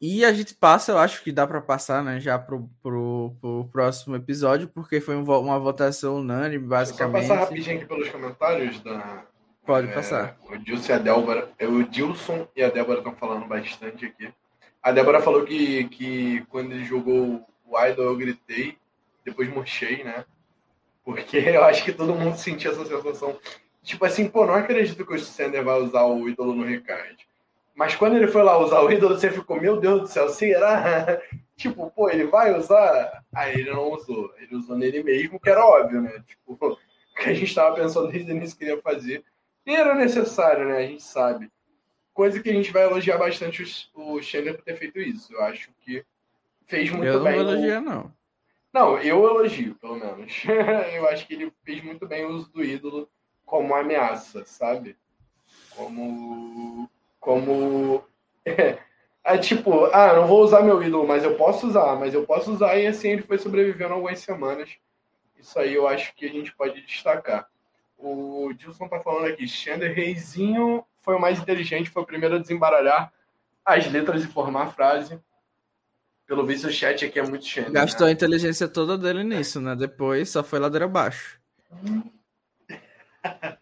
E a gente passa, eu acho que dá para passar, né, já pro, pro, pro, próximo episódio, porque foi um, uma votação unânime, basicamente. Só passar rapidinho aqui pelos comentários da. Pode é, passar. O Dilson e a Débora. É, o Dilson e a Débora estão falando bastante aqui. A Débora falou que, que quando ele jogou o Idol eu gritei, depois murchei, né? Porque eu acho que todo mundo sentia essa sensação. Tipo assim, pô, não acredito que o Sander vai usar o ídolo no Ricardo. Mas quando ele foi lá usar o ídolo, você ficou, meu Deus do céu, será? tipo, pô, ele vai usar? Aí ele não usou. Ele usou nele mesmo, que era óbvio, né? Tipo, o que a gente estava pensando desde o início que ia fazer. E era necessário, né? A gente sabe. Coisa que a gente vai elogiar bastante o Chandler por ter feito isso. Eu acho que fez muito bem. Eu não elogiar, não. Não, eu elogio, pelo menos. eu acho que ele fez muito bem o uso do ídolo como ameaça, sabe? Como como. É, tipo, ah, não vou usar meu ídolo, mas eu posso usar, mas eu posso usar, e assim ele foi sobrevivendo algumas semanas. Isso aí eu acho que a gente pode destacar. O Dilson tá falando aqui, Xander Reizinho foi o mais inteligente, foi o primeiro a desembaralhar as letras e formar a frase. Pelo visto, o chat aqui é muito Xander. Gastou né? a inteligência toda dele nisso, né? Depois só foi ladeira abaixo.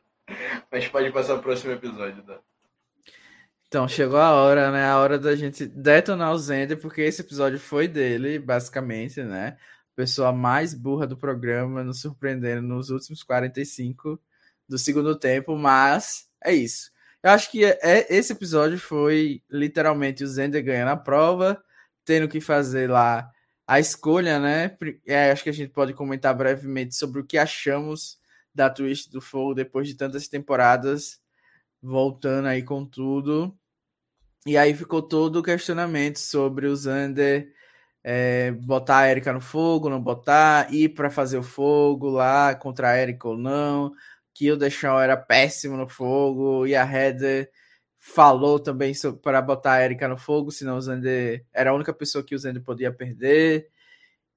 Mas pode passar o próximo episódio, tá? Então, chegou a hora, né? A hora da gente detonar o Zender, porque esse episódio foi dele, basicamente, né? Pessoa mais burra do programa, nos surpreendendo nos últimos 45 do segundo tempo, mas é isso. Eu acho que é, é, esse episódio foi literalmente o Zender ganhando a prova, tendo que fazer lá a escolha, né? É, acho que a gente pode comentar brevemente sobre o que achamos da Twist do Fogo depois de tantas temporadas voltando aí com tudo. E aí ficou todo o questionamento sobre o Zander é, botar a Erika no fogo, não botar, ir para fazer o fogo lá contra a Erika ou não, que o Deschamps era péssimo no fogo, e a Heather falou também para botar a Erika no fogo, senão o Zander era a única pessoa que o Zander podia perder.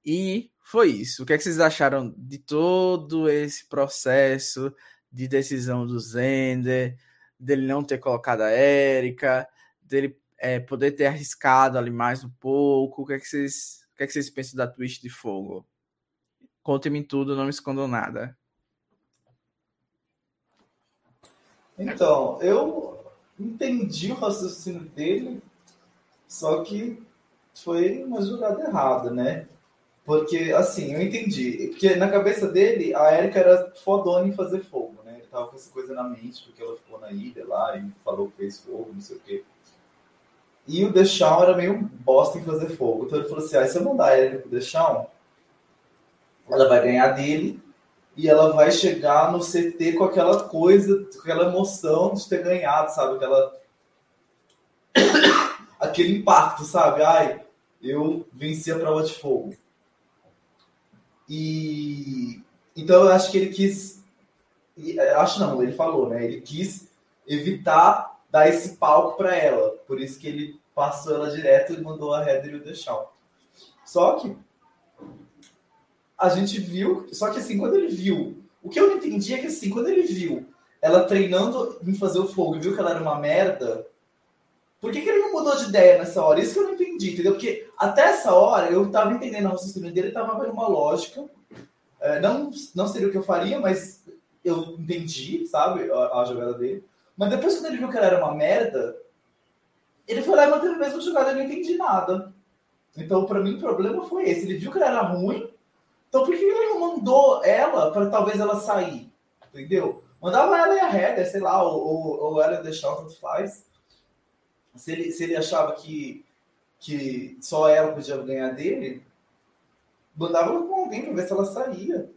E foi isso. O que, é que vocês acharam de todo esse processo de decisão do Zender? Dele não ter colocado a Érica, dele é, poder ter arriscado ali mais um pouco. O que é que vocês, o que é que vocês pensam da Twist de Fogo? Contem-me tudo, não me escondam nada. Então, eu entendi o raciocínio dele, só que foi uma jogada errada, né? Porque, assim, eu entendi. Porque na cabeça dele, a Erika era fodona em fazer fogo tava com essa coisa na mente, porque ela ficou na ilha lá e falou que fez fogo, não sei o quê. E o Deschamps era meio bosta em fazer fogo. Então ele falou assim: ah, se eu mandar Erika pro Deschamps, ela vai ganhar dele e ela vai chegar no CT com aquela coisa, com aquela emoção de ter ganhado, sabe? Aquela. Aquele impacto, sabe? Ai, eu venci a prova de fogo. E. Então eu acho que ele quis é, acho não, ele falou, né? Ele quis evitar dar esse palco para ela. Por isso que ele passou ela direto e mandou a Heather e o Deschamps. Só que a gente viu, só que assim, quando ele viu, o que eu não entendi é que assim, quando ele viu ela treinando em fazer o fogo e viu que ela era uma merda, por que, que ele não mudou de ideia nessa hora? Isso que eu não entendi, entendeu? Porque até essa hora eu tava entendendo a raciocínio dele, tava vendo uma lógica. É, não, não seria o que eu faria, mas eu entendi, sabe, a, a, jogada dele. Mas depois, quando ele viu que ela era uma merda, ele foi lá e manteve a mesma jogada e não entendi nada. Então, para mim, o problema foi esse. Ele viu que ela era ruim, então por que ele não mandou ela para talvez ela sair? Entendeu? Mandava ela e a Heather, sei lá, ou, ou, ou ela deixar tanto faz. Se ele, se ele achava que, que só ela podia ganhar dele, mandava com alguém para ver se ela saía,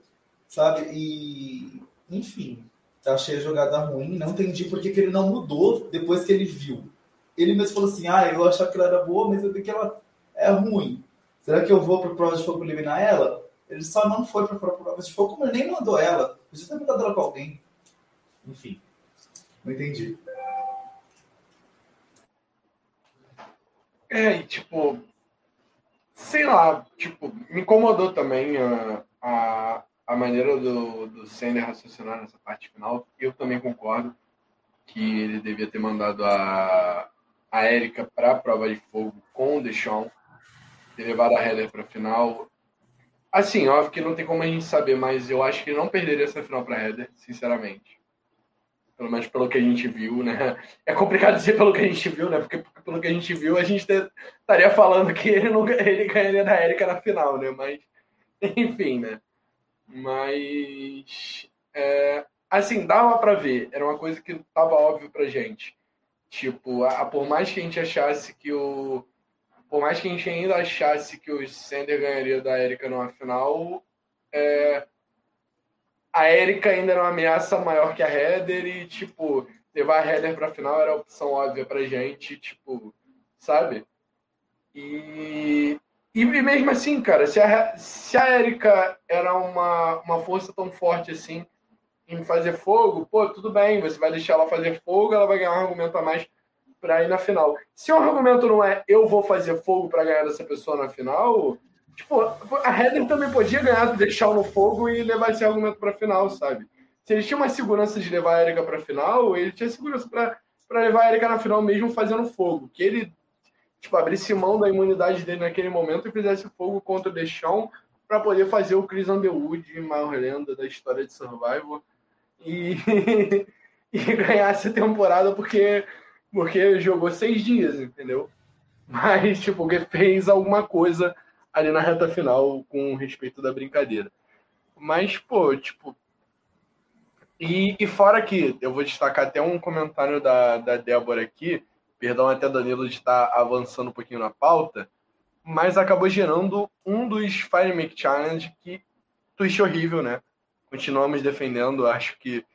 sabe? E enfim, achei a jogada ruim, não entendi por que, ele não mudou depois que ele viu. Ele mesmo falou assim: ah, eu achava que ela era boa, mas eu vi que ela é ruim. Será que eu vou para prova de fogo eliminar ela? Ele só não foi para prova de fogo, como ele nem mandou ela. Podia ter mandado ela com alguém. Enfim, não entendi. É, e tipo, sei lá, tipo, me incomodou também a, a, a maneira do, do Senna raciocinar nessa parte final, eu também concordo que ele devia ter mandado a, a Erika para a prova de fogo com o Deschamps, ter levado a Heather para a final. Assim, óbvio que não tem como a gente saber, mas eu acho que não perderia essa final para a Heather, sinceramente. Pelo menos pelo que a gente viu, né? É complicado dizer pelo que a gente viu, né? Porque pelo que a gente viu, a gente estaria falando que ele, não, ele ganharia da Erika na final, né? Mas, enfim, né? Mas, é, assim, dava para ver. Era uma coisa que tava óbvio pra gente. Tipo, a, por mais que a gente achasse que o. Por mais que a gente ainda achasse que o Sander ganharia da Erika numa final, é, a Erika ainda era uma ameaça maior que a Heather e, tipo, levar a Heather pra final era a opção óbvia pra gente, tipo, sabe? E e, mesmo assim, cara, se a, se a Erika era uma, uma força tão forte assim em fazer fogo, pô, tudo bem, você vai deixar ela fazer fogo, ela vai ganhar um argumento a mais para ir na final. Se o argumento não é eu vou fazer fogo para ganhar dessa pessoa na final, tipo, a Heather também podia ganhar, deixar no fogo e levar esse argumento para final, sabe? Se ele tinha uma segurança de levar a Erika para final, ele tinha segurança para levar a Erika na final mesmo fazendo fogo. Que ele tipo, abrisse mão da imunidade dele naquele momento e fizesse fogo contra o Deschamps para poder fazer o Chris Underwood, maior lenda da história de Survivor, e, e ganhasse a temporada, porque porque jogou seis dias, entendeu? Mas, tipo, que fez alguma coisa ali na reta final com respeito da brincadeira. Mas, pô, tipo. E, e fora que eu vou destacar até um comentário da, da Débora aqui, perdão até Danilo de estar avançando um pouquinho na pauta, mas acabou gerando um dos Fire Make Challenge que twist horrível, né? Continuamos defendendo, acho que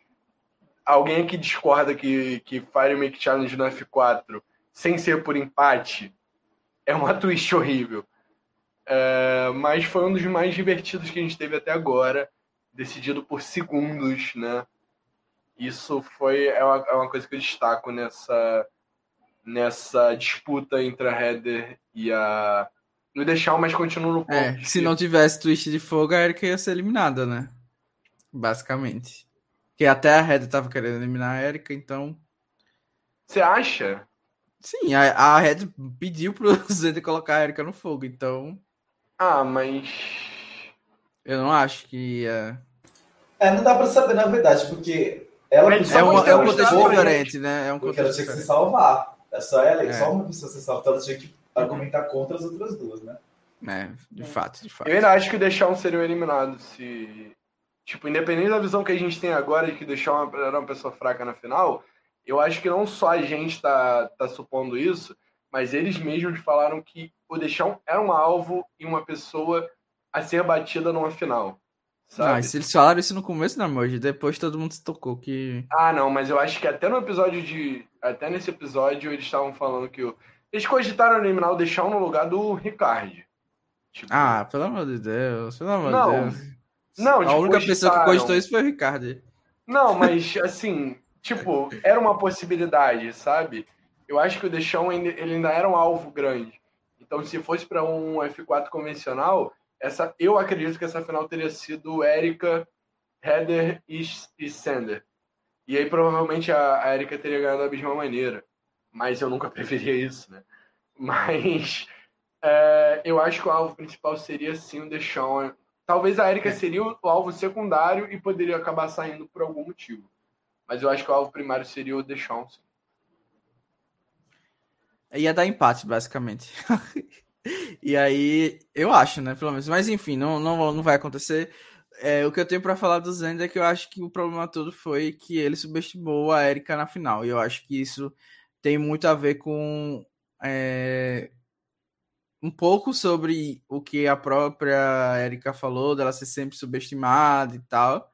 alguém aqui discorda que, que Fire Make Challenge no F4, sem ser por empate, é uma twist horrível. É, mas foi um dos mais divertidos que a gente teve até agora, decidido por segundos, né? Isso foi é uma, é uma coisa que eu destaco nessa, nessa disputa entre a Heather e a. No deixar, mas continua no ponto. É, se não tivesse twist de fogo, a Erika ia ser eliminada, né? Basicamente. Porque até a Heather tava querendo eliminar a Erika, então. Você acha? Sim, a, a Red pediu pro Zed colocar a Erika no fogo, então. Ah, mas. Eu não acho que ia. É, não dá pra saber, na verdade, porque ela é, é, uma, é um contexto diferente, né? É um porque ela tinha que se salvar. É só ela, é. só uma pessoa se salvar, então ela tinha que argumentar contra as outras duas, né? É, de fato, de fato. Eu ainda acho que o Deixão seria eliminado se. Tipo, independente da visão que a gente tem agora de que Deixão era uma pessoa fraca na final, eu acho que não só a gente está tá supondo isso, mas eles mesmos falaram que o Deixão era um alvo e uma pessoa a ser batida numa final. Sabe? Ah, se eles falaram isso no começo, não, hoje depois todo mundo se tocou que. Ah, não, mas eu acho que até no episódio de. Até nesse episódio eles estavam falando que o. Eles cogitaram eliminar o Deixão no lugar do Ricard. Tipo... Ah, pelo amor de Deus, pelo amor não, de Deus. Não, a tipo, única pessoa que cogitou isso foi o Ricardo. Não, mas assim, tipo, era uma possibilidade, sabe? Eu acho que o Deixão ele ainda era um alvo grande. Então, se fosse para um F4 convencional, essa, eu acredito que essa final teria sido Erika, Heather e, e Sander. E aí provavelmente a, a Erika teria ganhado da mesma maneira. Mas eu nunca preferia isso, né? Mas é, eu acho que o alvo principal seria sim o Deixão. Talvez a Erika é. seria o alvo secundário e poderia acabar saindo por algum motivo. Mas eu acho que o alvo primário seria o Deschamps. Ia dar empate, basicamente. e aí, eu acho, né? Pelo menos. Mas enfim, não, não, não vai acontecer. É, o que eu tenho para falar do Zend é que eu acho que o problema todo foi que ele subestimou a Erika na final. E eu acho que isso tem muito a ver com é, um pouco sobre o que a própria Erika falou, dela ser sempre subestimada e tal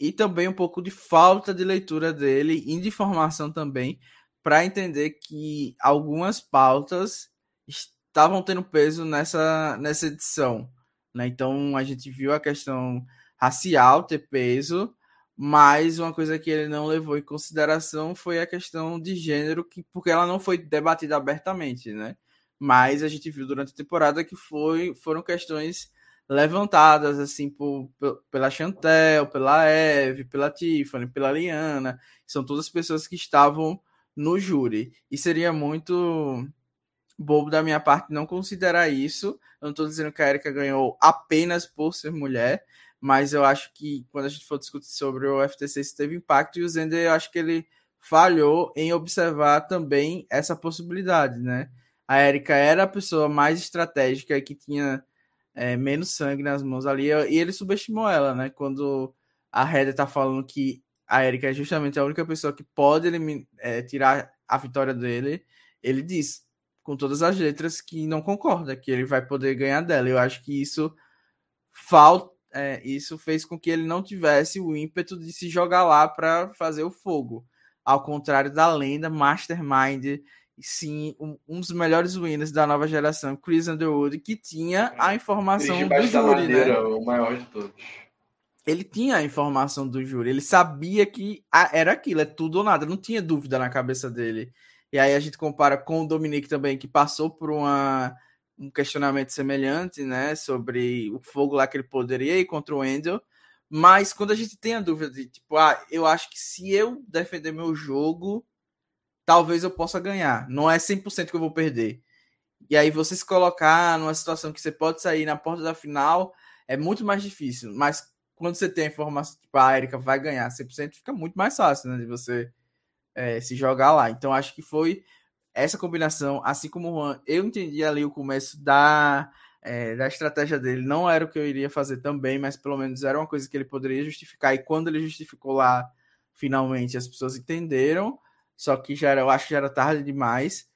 e também um pouco de falta de leitura dele e de informação também para entender que algumas pautas estavam tendo peso nessa, nessa edição. Né? Então a gente viu a questão racial ter peso, mas uma coisa que ele não levou em consideração foi a questão de gênero, que, porque ela não foi debatida abertamente, né? Mas a gente viu durante a temporada que foi, foram questões levantadas assim por, pela Chantel, pela Eve, pela Tiffany, pela Liana, são todas pessoas que estavam no júri. E seria muito bobo da minha parte não considerar isso. Eu não estou dizendo que a Erika ganhou apenas por ser mulher, mas eu acho que quando a gente for discutir sobre o FTC, isso teve impacto. E o Zender, eu acho que ele falhou em observar também essa possibilidade, né? A Erika era a pessoa mais estratégica que tinha é, menos sangue nas mãos ali. E ele subestimou ela, né? Quando a Heather tá falando que a Erika é justamente a única pessoa que pode é, tirar a vitória dele, ele diz com todas as letras que não concorda, que ele vai poder ganhar dela. Eu acho que isso falta. É, isso fez com que ele não tivesse o ímpeto de se jogar lá para fazer o fogo. Ao contrário da lenda Mastermind sim, um, um, dos melhores winners da nova geração, Chris Underwood, que tinha a informação do júri, madeira, né? O maior de todos. Ele tinha a informação do júri, ele sabia que era aquilo, é tudo ou nada, não tinha dúvida na cabeça dele. E aí a gente compara com o Dominique também, que passou por uma, um questionamento semelhante, né? Sobre o fogo lá que ele poderia ir contra o Endel. Mas quando a gente tem a dúvida de, tipo, ah, eu acho que se eu defender meu jogo, talvez eu possa ganhar. Não é 100% que eu vou perder. E aí você se colocar numa situação que você pode sair na porta da final é muito mais difícil. Mas quando você tem a informação tipo, a Erika vai ganhar 100%, fica muito mais fácil, né? De você é, se jogar lá. Então acho que foi essa combinação, assim como o Juan, eu entendi ali o começo da, é, da estratégia dele. Não era o que eu iria fazer também, mas pelo menos era uma coisa que ele poderia justificar. E quando ele justificou lá, finalmente as pessoas entenderam. Só que já era, eu acho que já era tarde demais.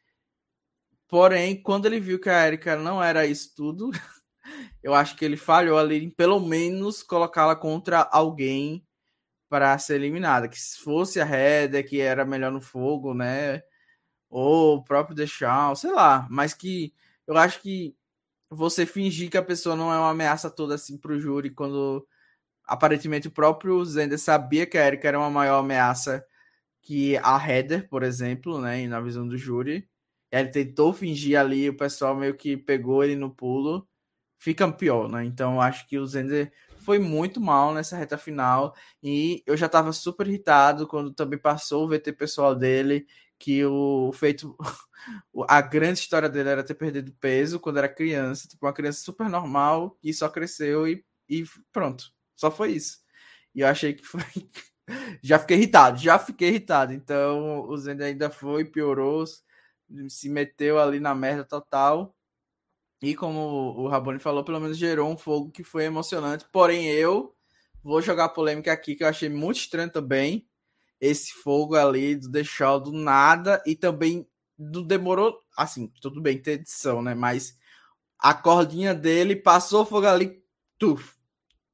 Porém, quando ele viu que a Erika não era isso tudo, eu acho que ele falhou ali em pelo menos colocá-la contra alguém para ser eliminada. Que se fosse a Heather, que era melhor no fogo, né? Ou o próprio Deschamps, sei lá. Mas que eu acho que você fingir que a pessoa não é uma ameaça toda assim pro júri, quando aparentemente o próprio Zender sabia que a Erika era uma maior ameaça que a Heather, por exemplo, né? Na visão do júri. Ele tentou fingir ali, o pessoal meio que pegou ele no pulo, fica pior, né? Então acho que o Zender foi muito mal nessa reta final e eu já estava super irritado quando também passou o VT pessoal dele, que o feito a grande história dele era ter perdido peso quando era criança, tipo uma criança super normal que só cresceu e, e pronto, só foi isso. E eu achei que foi já fiquei irritado, já fiquei irritado. Então o Zender ainda foi, piorou, se meteu ali na merda total. E como o Raboni falou, pelo menos gerou um fogo que foi emocionante. Porém, eu vou jogar polêmica aqui, que eu achei muito estranho também. Esse fogo ali do deixar do nada e também do demorou. Assim, tudo bem, ter edição, né? Mas a cordinha dele passou fogo ali, tuf,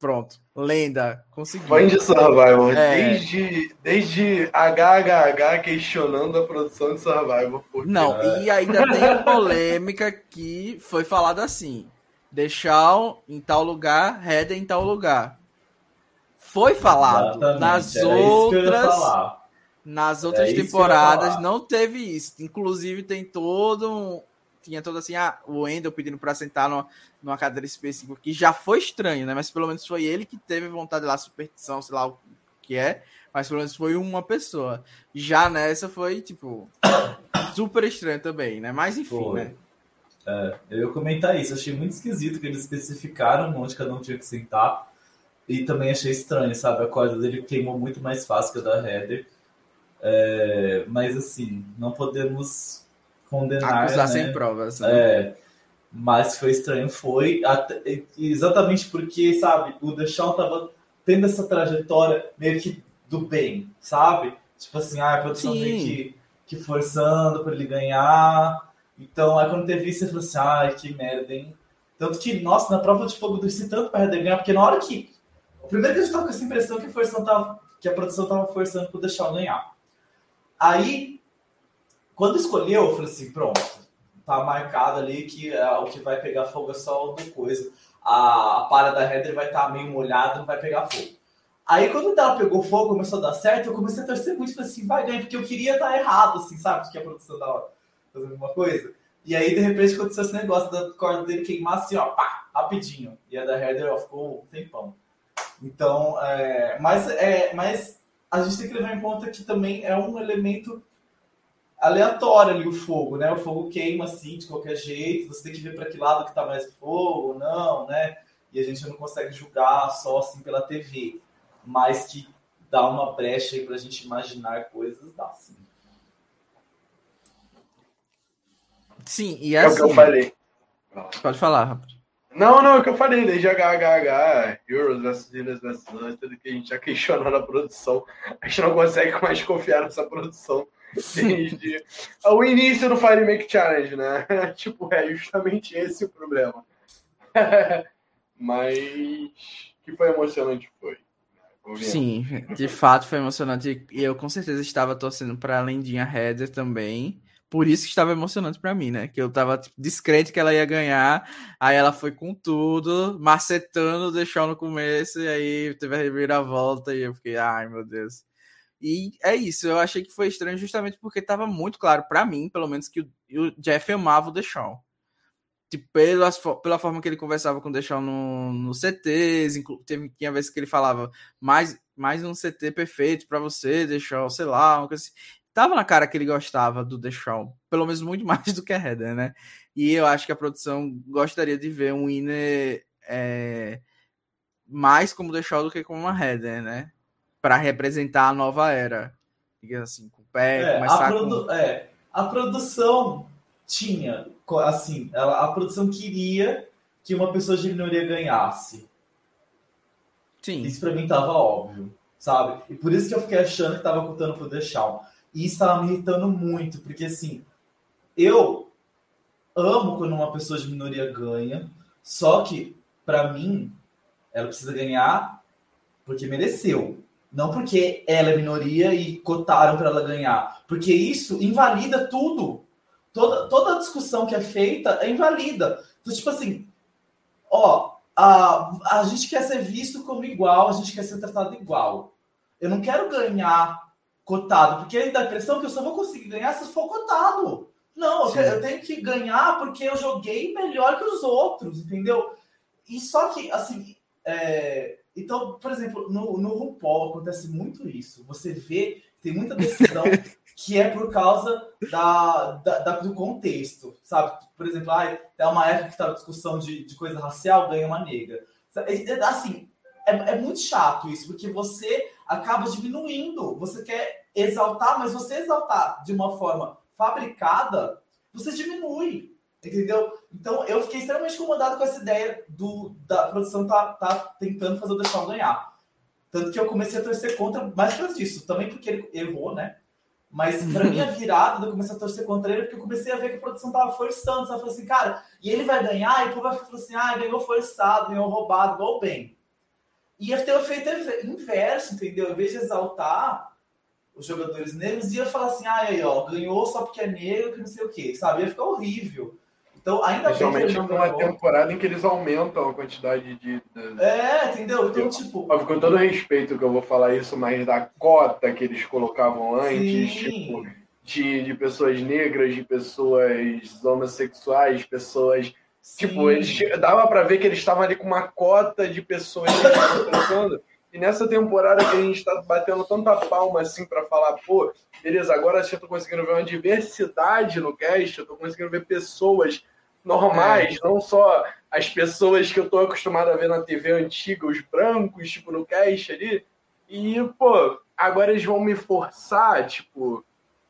Pronto, lenda, conseguiu. Fã de Survival, é... desde, desde HHH questionando a produção de Survival. Porque, Não, é... e ainda tem a polêmica que foi falada assim: deixar em tal lugar, Red em tal lugar. Foi falado. Exatamente, nas outras. Nas outras é temporadas não teve isso. Inclusive, tem todo um, tinha todo assim, ah, o Wendel pedindo para sentar numa, numa cadeira específica, que já foi estranho, né? Mas pelo menos foi ele que teve vontade lá, superstição, sei lá o que é, mas pelo menos foi uma pessoa. Já nessa foi, tipo, super estranho também, né? Mas enfim, foi. né? É, eu ia comentar isso, achei muito esquisito que eles especificaram onde cada um tinha que sentar. E também achei estranho, sabe? A corda dele queimou muito mais fácil que a da Heather. É, mas assim, não podemos condenar. Acusar né? sem provas. Né? É. Mas foi estranho, foi até, exatamente porque, sabe, o Deschamps tava tendo essa trajetória meio que do bem, sabe? Tipo assim, ah, a produção Sim. meio que, que forçando para ele ganhar. Então, aí quando teve isso, você falou assim, ai, que merda, hein? Tanto que, nossa, na prova de fogo do tanto para ganhar, porque na hora que. O primeiro que a gente tava com essa impressão que a, tava, que a produção tava forçando para deixar ganhar. Aí, quando escolheu, eu falei assim, pronto, tá marcado ali que é, o que vai pegar fogo é só do coisa. A, a para da header vai estar tá meio molhada, não vai pegar fogo. Aí quando ela pegou fogo, começou a dar certo, eu comecei a torcer muito, falei assim, vai ganhar, porque eu queria estar errado, assim, sabe? Porque a produção tava fazendo alguma coisa. E aí, de repente, aconteceu esse negócio da corda dele queimar assim, ó, pá, rapidinho. E a da header, ó, ficou um tempão. Então, é, mas, é, mas a gente tem que levar em conta que também é um elemento aleatório ali o fogo, né? O fogo queima assim de qualquer jeito, você tem que ver para que lado que tá mais fogo, não, né? E a gente não consegue julgar só assim pela TV, mas que dá uma brecha aí pra gente imaginar coisas, dá sim. Sim, e é, é o que eu assim- falei. Pode falar, rapaz. Não, não, é o que eu falei, desde HHH, Euros versus Ilhas versus tudo que a gente já questionou na produção, a gente não consegue mais confiar nessa produção desde o início do Fire Make Challenge, né? tipo, é justamente esse o problema. Mas que foi emocionante foi. Sim, de fato foi emocionante. E eu com certeza estava torcendo para Lendinha Heather também. Por isso que estava emocionante para mim, né? Que eu tava tipo, descrente que ela ia ganhar. Aí ela foi com tudo, macetando, deixou no começo, e aí teve a reviravolta, e eu fiquei, ai meu Deus. E é isso, eu achei que foi estranho justamente porque estava muito claro para mim, pelo menos, que o, o Jeff amava o Deshaun. Tipo, pela, pela forma que ele conversava com o Deshaun no, no CTs, teve, tinha vezes que ele falava mais, mais um CT perfeito para você, Deshaun, sei lá, uma coisa assim. Tava na cara que ele gostava do Deshaun, pelo menos muito mais do que a Heather, né? E eu acho que a produção gostaria de ver um Winner é, mais como Deshaun do que como uma Heather, né? Para representar a nova era. digamos assim, com o pé, É, a, começar produ- com... é, a produção tinha, assim, ela, a produção queria que uma pessoa de minoria ganhasse. Sim, Isso pra mim tava óbvio, sabe? E por isso que eu fiquei achando que tava contando pro Deixal. E isso tava me irritando muito, porque assim, eu amo quando uma pessoa de minoria ganha, só que, pra mim, ela precisa ganhar porque mereceu. Não porque ela é minoria e cotaram pra ela ganhar. Porque isso invalida tudo. Toda, toda a discussão que é feita é invalida. Então, tipo assim, ó, a, a gente quer ser visto como igual, a gente quer ser tratado igual. Eu não quero ganhar cotado, porque dá a impressão que eu só vou conseguir ganhar se for cotado. Não, eu, eu tenho que ganhar porque eu joguei melhor que os outros, entendeu? E só que, assim, é, então, por exemplo, no, no RuPaul acontece muito isso. Você vê, tem muita decisão que é por causa da, da- da- do contexto, sabe? Por exemplo, ai, é uma época que estava discussão de, de coisa racial, ganha uma negra. Assim, é, é muito chato isso, porque você acaba diminuindo. Você quer exaltar, mas você exaltar de uma forma fabricada, você diminui. Entendeu? Então eu fiquei extremamente incomodado com essa ideia do, da produção tá, tá tentando fazer o Deixar ganhar. Tanto que eu comecei a torcer contra, mais por causa disso, também porque ele errou, né? Mas pra mim a virada, eu comecei a torcer contra ele, porque eu comecei a ver que a produção tava forçando. Sabe? Falei assim, cara, e ele vai ganhar, e o povo vai falar assim, ah, ganhou forçado, ganhou roubado, igual o bem. Ia ter o efeito inverso, entendeu? Em vez de exaltar os jogadores negros, ia falar assim, ah, aí, ó, ganhou só porque é negro, que não sei o quê, sabe? Ia ficar horrível. Então, ainda bem que Principalmente numa temporada em que eles aumentam a quantidade de. É, entendeu? Então, tipo, Óbvio, com todo respeito que eu vou falar isso, mas da cota que eles colocavam antes, sim. tipo, de, de pessoas negras, de pessoas homossexuais, pessoas. Tipo, sim. eles che- dava pra ver que eles estavam ali com uma cota de pessoas que estavam pensando. E nessa temporada que a gente tá batendo tanta palma assim pra falar, pô, beleza, agora eu tô conseguindo ver uma diversidade no cast, eu tô conseguindo ver pessoas normais, não só as pessoas que eu tô acostumado a ver na TV antiga, os brancos, tipo, no cast ali. E, pô, agora eles vão me forçar, tipo,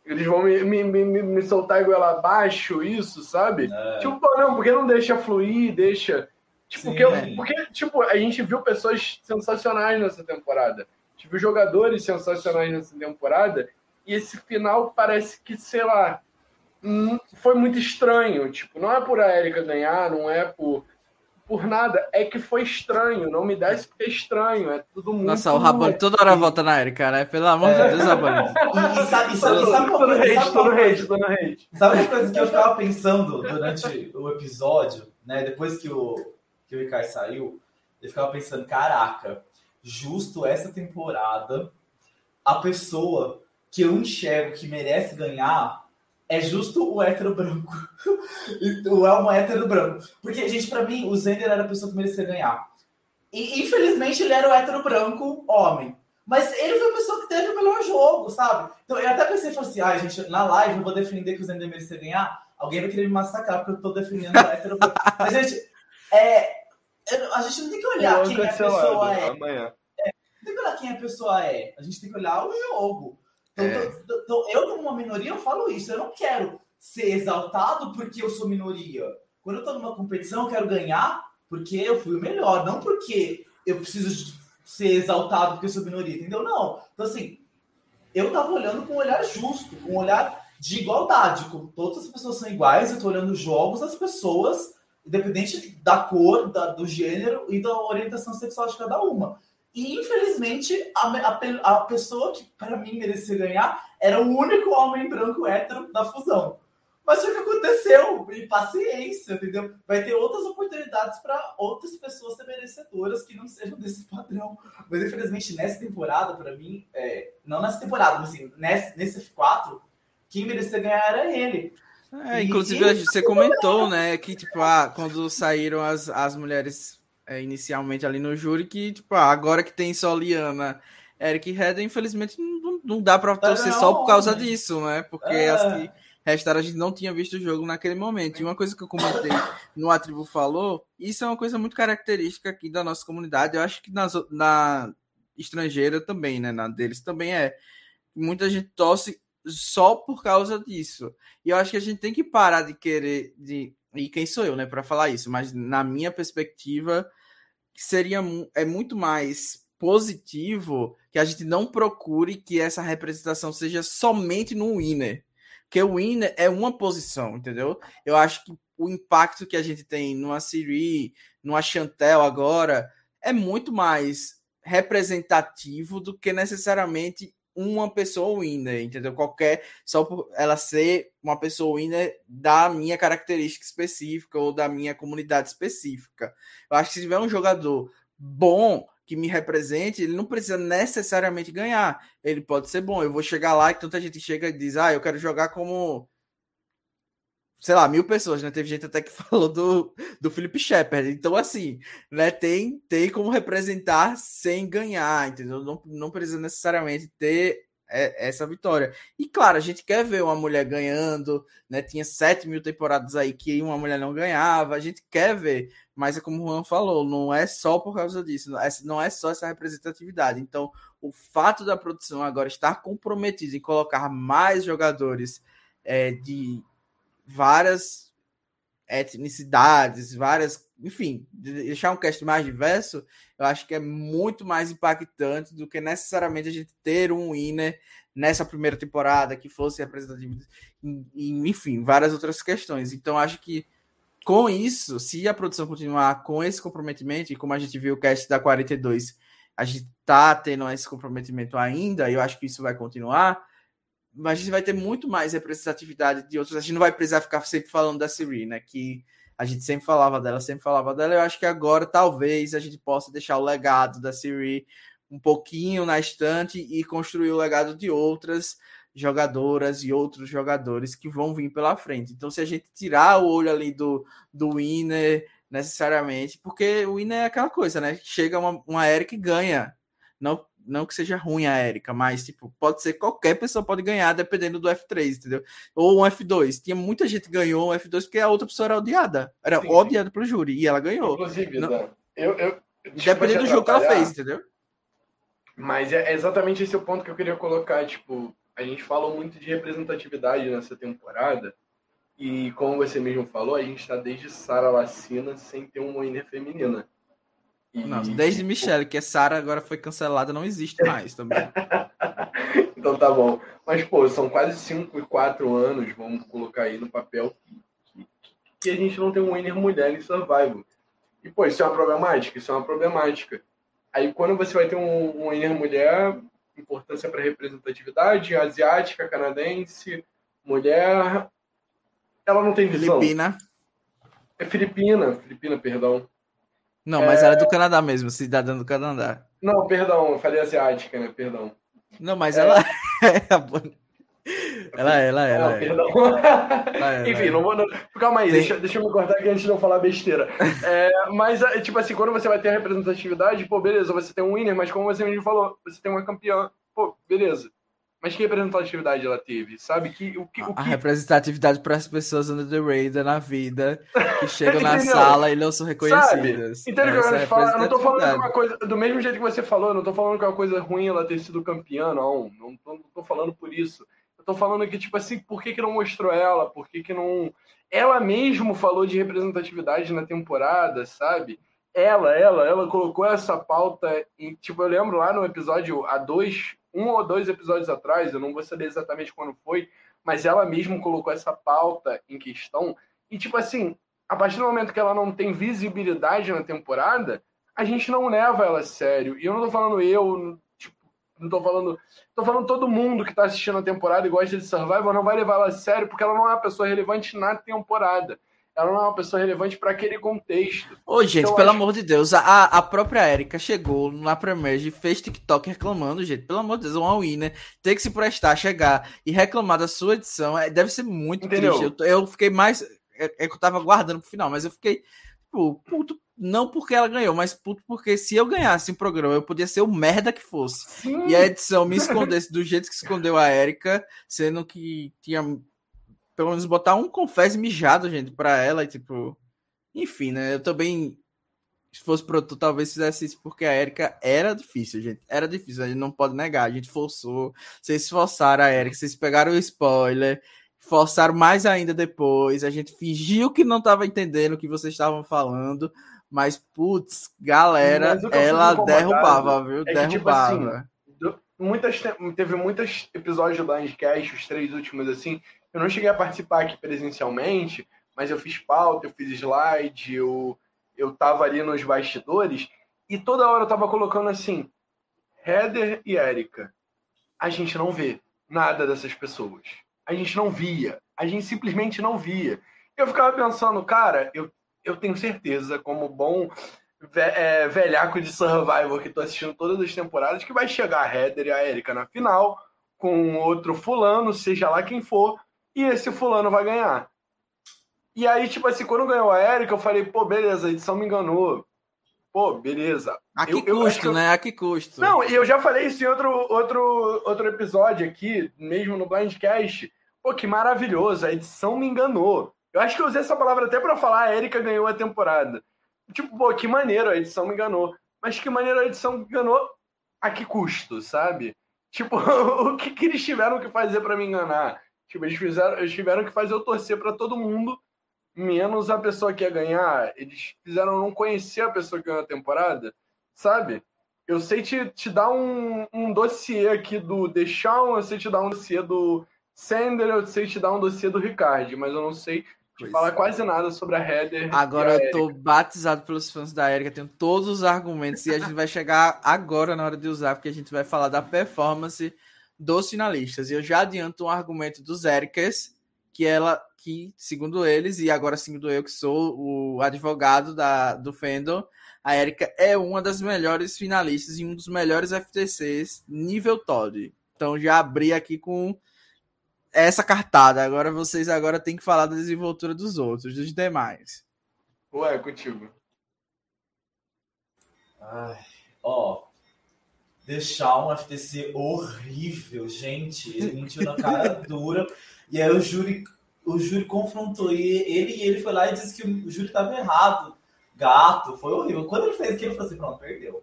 eles vão me, me, me, me soltar igual abaixo, isso, sabe? É. Tipo, pô, não, porque não deixa fluir, deixa. Tipo, Sim. porque, porque, tipo, a gente viu pessoas sensacionais nessa temporada. A gente viu jogadores sensacionais nessa temporada. E esse final parece que, sei lá, foi muito estranho. Tipo, não é por a Erika ganhar, não é por, por nada. É que foi estranho. Não me desce porque é estranho. É tudo muito. Nossa, o Rabone toda hora volta na Erika, né? Pelo amor de É. Deus, Rabone. E, e sabe, sabe, Tô sabe uma no coisa? hate, tô no hate, tô no hate. Sabe uma coisa que eu ficava pensando durante o episódio, né? Depois que o, que o Ikai saiu, eu ficava pensando, caraca, justo essa temporada, a pessoa que eu enxergo que merece ganhar é justo o hétero branco. O Elmo é hétero branco. Porque, gente, pra mim, o Zender era a pessoa que merecia ganhar. E, infelizmente, ele era o hétero branco homem. Mas ele foi a pessoa que teve o melhor jogo, sabe? Então eu até pensei, falei assim, ai, gente, na live eu vou defender que o Zender merecia ganhar. Alguém vai querer me massacrar porque eu tô defendendo o hétero branco. Mas, gente, é, a gente não tem que olhar quem a pessoa é. Amanhã. Não tem que olhar quem a pessoa é. A gente tem que olhar o jogo. Então, É. tô- tô- eu, como uma minoria, eu falo isso. Eu não quero ser exaltado porque eu sou minoria. Quando eu tô numa competição, eu quero ganhar porque eu fui o melhor, não porque eu preciso ser exaltado porque eu sou minoria, entendeu? Não. Então, assim, eu tava olhando com um olhar justo, com um olhar de igualdade. Com todas as pessoas são iguais, eu tô olhando os jogos das pessoas, independente da cor, da- do gênero e da orientação sexual de cada uma. E, infelizmente, a, a a pessoa que, para mim, merecia ganhar era o único homem branco hétero da fusão. Mas foi o que aconteceu. E paciência, entendeu? Vai ter outras oportunidades para outras pessoas ser merecedoras que não sejam desse padrão. Mas, infelizmente, nessa temporada, para mim, é, não nessa temporada, mas assim, nesse, nesse F4, quem merecia ganhar era ele. É, inclusive, e- você comentou, né, que, tipo, ah, quando saíram as, as mulheres é, inicialmente ali no júri, que, tipo, ah, agora que tem só Liana, Eric Hedda, infelizmente não, não dá pra torcer só por causa homem. disso, né? Porque É. as que restaram a gente não tinha visto o jogo naquele momento. E uma coisa que eu comentei no A Tribo Falou, isso é uma coisa muito característica aqui da nossa comunidade, eu acho que nas, na estrangeira também, né, na deles também é. muita gente torce só por causa disso. E eu acho que a gente tem que parar de querer de e quem sou eu, né, para falar isso, mas na minha perspectiva seria é muito mais positivo que a gente não procure que essa representação seja somente no winner. Porque o winner é uma posição, entendeu? Eu acho que o impacto que a gente tem numa Siri, numa Chantel agora, é muito mais representativo do que necessariamente uma pessoa winner, entendeu? Qualquer, só por ela ser uma pessoa winner da minha característica específica ou da minha comunidade específica. Eu acho que se tiver um jogador bom que me represente, ele não precisa necessariamente ganhar. Ele pode ser bom. Eu vou chegar lá e tanta gente chega e diz: Ah, eu quero jogar como. Sei lá, mil pessoas, né? Teve gente até que falou do, do Felipe Shepard. Então, assim, né? Tem, tem como representar sem ganhar, entendeu? Não, não precisa necessariamente ter é, essa vitória. E claro, a gente quer ver uma mulher ganhando, né? Tinha 7 mil temporadas aí que uma mulher não ganhava, a gente quer ver, mas é como o Juan falou, não é só por causa disso, não é só essa representatividade. Então, o fato da produção agora estar comprometida em colocar mais jogadores é, de várias etnicidades, várias, enfim, deixar um cast mais diverso, eu acho que é muito mais impactante do que necessariamente a gente ter um winner nessa primeira temporada que fosse representativo, enfim, várias outras questões. Então, acho que com isso, se a produção continuar com esse comprometimento, e como a gente viu o cast da 42, a gente tá tendo esse comprometimento ainda, eu acho que isso vai continuar, mas a gente vai ter muito mais representatividade de outros. A gente não vai precisar ficar sempre falando da Siri, né? Que a gente sempre falava dela, sempre falava dela. Eu acho que agora talvez a gente possa deixar o legado da Siri um pouquinho na estante e construir o legado de outras jogadoras e outros jogadores que vão vir pela frente. Então, se a gente tirar o olho ali do, do winner necessariamente, porque o winner é aquela coisa, né? Chega uma, uma Eric e ganha. Não, não que seja ruim a Erika, mas tipo, pode ser qualquer pessoa pode ganhar dependendo do F3, entendeu? Ou um F2. Tinha muita gente que ganhou um F2 porque a outra pessoa era odiada. Era sim, odiada sim. pelo júri e ela ganhou. Inclusive, não... eu, eu dependendo do jogo que ela fez, entendeu? Mas é exatamente esse o ponto que eu queria colocar, tipo, a gente falou muito de representatividade nessa temporada. E como você mesmo falou, a gente está desde Sara Lacina sem ter uma winner feminina. Não, desde Michelle, que é Sara agora foi cancelada, não existe mais também. então tá bom. Mas, pô, são quase 5 e 4 anos, vamos colocar aí no papel, que a gente não tem um winner mulher em Survival. E, pô, isso é uma problemática, isso é uma problemática. Aí quando você vai ter um, um winner mulher, importância para representatividade, asiática, canadense, mulher, ela não tem visão. Filipina. É Filipina, Filipina, perdão. Não, mas é... ela é do Canadá mesmo, cidadã do Canadá. Não, perdão, eu falei asiática, né? Perdão. Não, mas é... ela é. Ela é, ela é. Ela é. Perdão. Enfim, não vou. Não... Calma aí, deixa, deixa eu me cortar aqui antes de não falar besteira. É, mas, é, tipo assim, quando você vai ter a representatividade, pô, beleza, você tem um winner, mas como você mesmo falou, você tem uma campeã, pô, beleza. Mas que representatividade ela teve? Sabe? Que, o que, o que... A representatividade para as pessoas under the radar na vida, que chegam na sala e não são reconhecidas. Sabe? Entende o que eu quero falar? Eu não tô falando de uma coisa. Do mesmo jeito que você falou, eu não tô falando que é uma coisa ruim ela ter sido campeã, não. Não tô, não tô falando por isso. Eu tô falando que, tipo assim, por que, que não mostrou ela? Por que, que não. Ela mesmo falou de representatividade na temporada, sabe? Ela, ela, ela colocou essa pauta em. Tipo, eu lembro lá no episódio A2, um ou dois episódios atrás, eu não vou saber exatamente quando foi, mas ela mesmo colocou essa pauta em questão. E, tipo assim, a partir do momento que ela não tem visibilidade na temporada, a gente não leva ela a sério. E eu não tô falando eu, tipo, não tô falando. Tô falando todo mundo que tá assistindo a temporada e gosta de Survival não vai levar ela a sério, porque ela não é uma pessoa relevante na temporada ela não é uma pessoa relevante para aquele contexto. Ô, gente, então, pelo acho... amor de Deus, a, a própria Erika chegou na Premier e fez TikTok reclamando, gente. Pelo amor de Deus, uma winner ter que se prestar, chegar e reclamar da sua edição é, deve ser muito Entendeu? triste. Eu, eu fiquei mais. É, é, que eu tava guardando pro final, mas eu fiquei. Tipo, puto, não porque ela ganhou, mas puto porque se eu ganhasse um programa, eu podia ser o merda que fosse. Sim. E a edição me escondesse do jeito que escondeu a Erika, sendo que tinha pelo menos botar um confesse mijado, gente, para ela, e tipo, enfim, né? Eu também se fosse produtor, talvez fizesse isso, porque a Erika era difícil, gente. Era difícil, a gente não pode negar. A gente forçou, vocês forçaram a Erika, vocês pegaram o spoiler, forçaram mais ainda depois. A gente fingiu que não estava entendendo o que vocês estavam falando, mas, putz, galera, ela derrubava, viu? É que, derrubava. Tipo assim, muitas, teve muitos episódios do Blindcast, os três últimos, assim. Eu não cheguei a participar aqui presencialmente, mas eu fiz pauta, eu fiz slide, eu eu tava ali nos bastidores e toda hora eu tava colocando assim, Heather e Erika. A gente não vê nada dessas pessoas. A gente não via. A gente simplesmente não via. Eu ficava pensando, cara, eu, eu tenho certeza, como bom é, velhaco de Survivor que tô assistindo todas as temporadas, que vai chegar a Heather e a Erika na final com outro fulano, seja lá quem for, e esse fulano vai ganhar. E aí, tipo assim, quando ganhou a Erika, eu falei, pô, beleza, a edição me enganou. Pô, beleza. A que eu, custo, eu, né? A que custo? Não, e eu já falei isso em outro, outro, outro episódio aqui, mesmo no Blindcast. Pô, que maravilhoso, a edição me enganou. Eu acho que eu usei essa palavra até para falar, a Erika ganhou a temporada. Tipo, pô, que maneiro, a edição me enganou. Mas que maneiro a edição me enganou a que custo, sabe? Tipo, o que, que eles tiveram que fazer para me enganar? Tipo, eles, fizeram, eles tiveram que fazer eu torcer para todo mundo menos a pessoa que ia ganhar. Eles fizeram não conhecer a pessoa que ganhou a temporada, sabe? Eu sei te, te dar um, um dossiê aqui do Deschamps, eu sei te dar um dossiê do Sender, eu sei te dar um dossiê do Ricard, mas eu não sei te falar é. quase nada sobre a Heather. Agora eu tô batizado pelos fãs da Erika, tenho todos os argumentos e a gente vai chegar agora na hora de usar, porque a gente vai falar da performance dos finalistas. E eu já adianto um argumento dos Ericas, que ela que, segundo eles, e agora segundo eu que sou o advogado da, do Fandom, a Erika é uma das melhores finalistas e um dos melhores FTCs nível Todd. Então já abri aqui com essa cartada. Agora vocês agora têm que falar da desenvoltura dos outros, dos demais. Ué, contigo. Ai, ó, deixar um FTC horrível, gente. Ele mentiu na cara dura. E aí o júri o júri confrontou ele e ele foi lá e disse que o júri estava errado. Gato, foi horrível. Quando ele fez aquilo, eu falei assim: pronto, perdeu.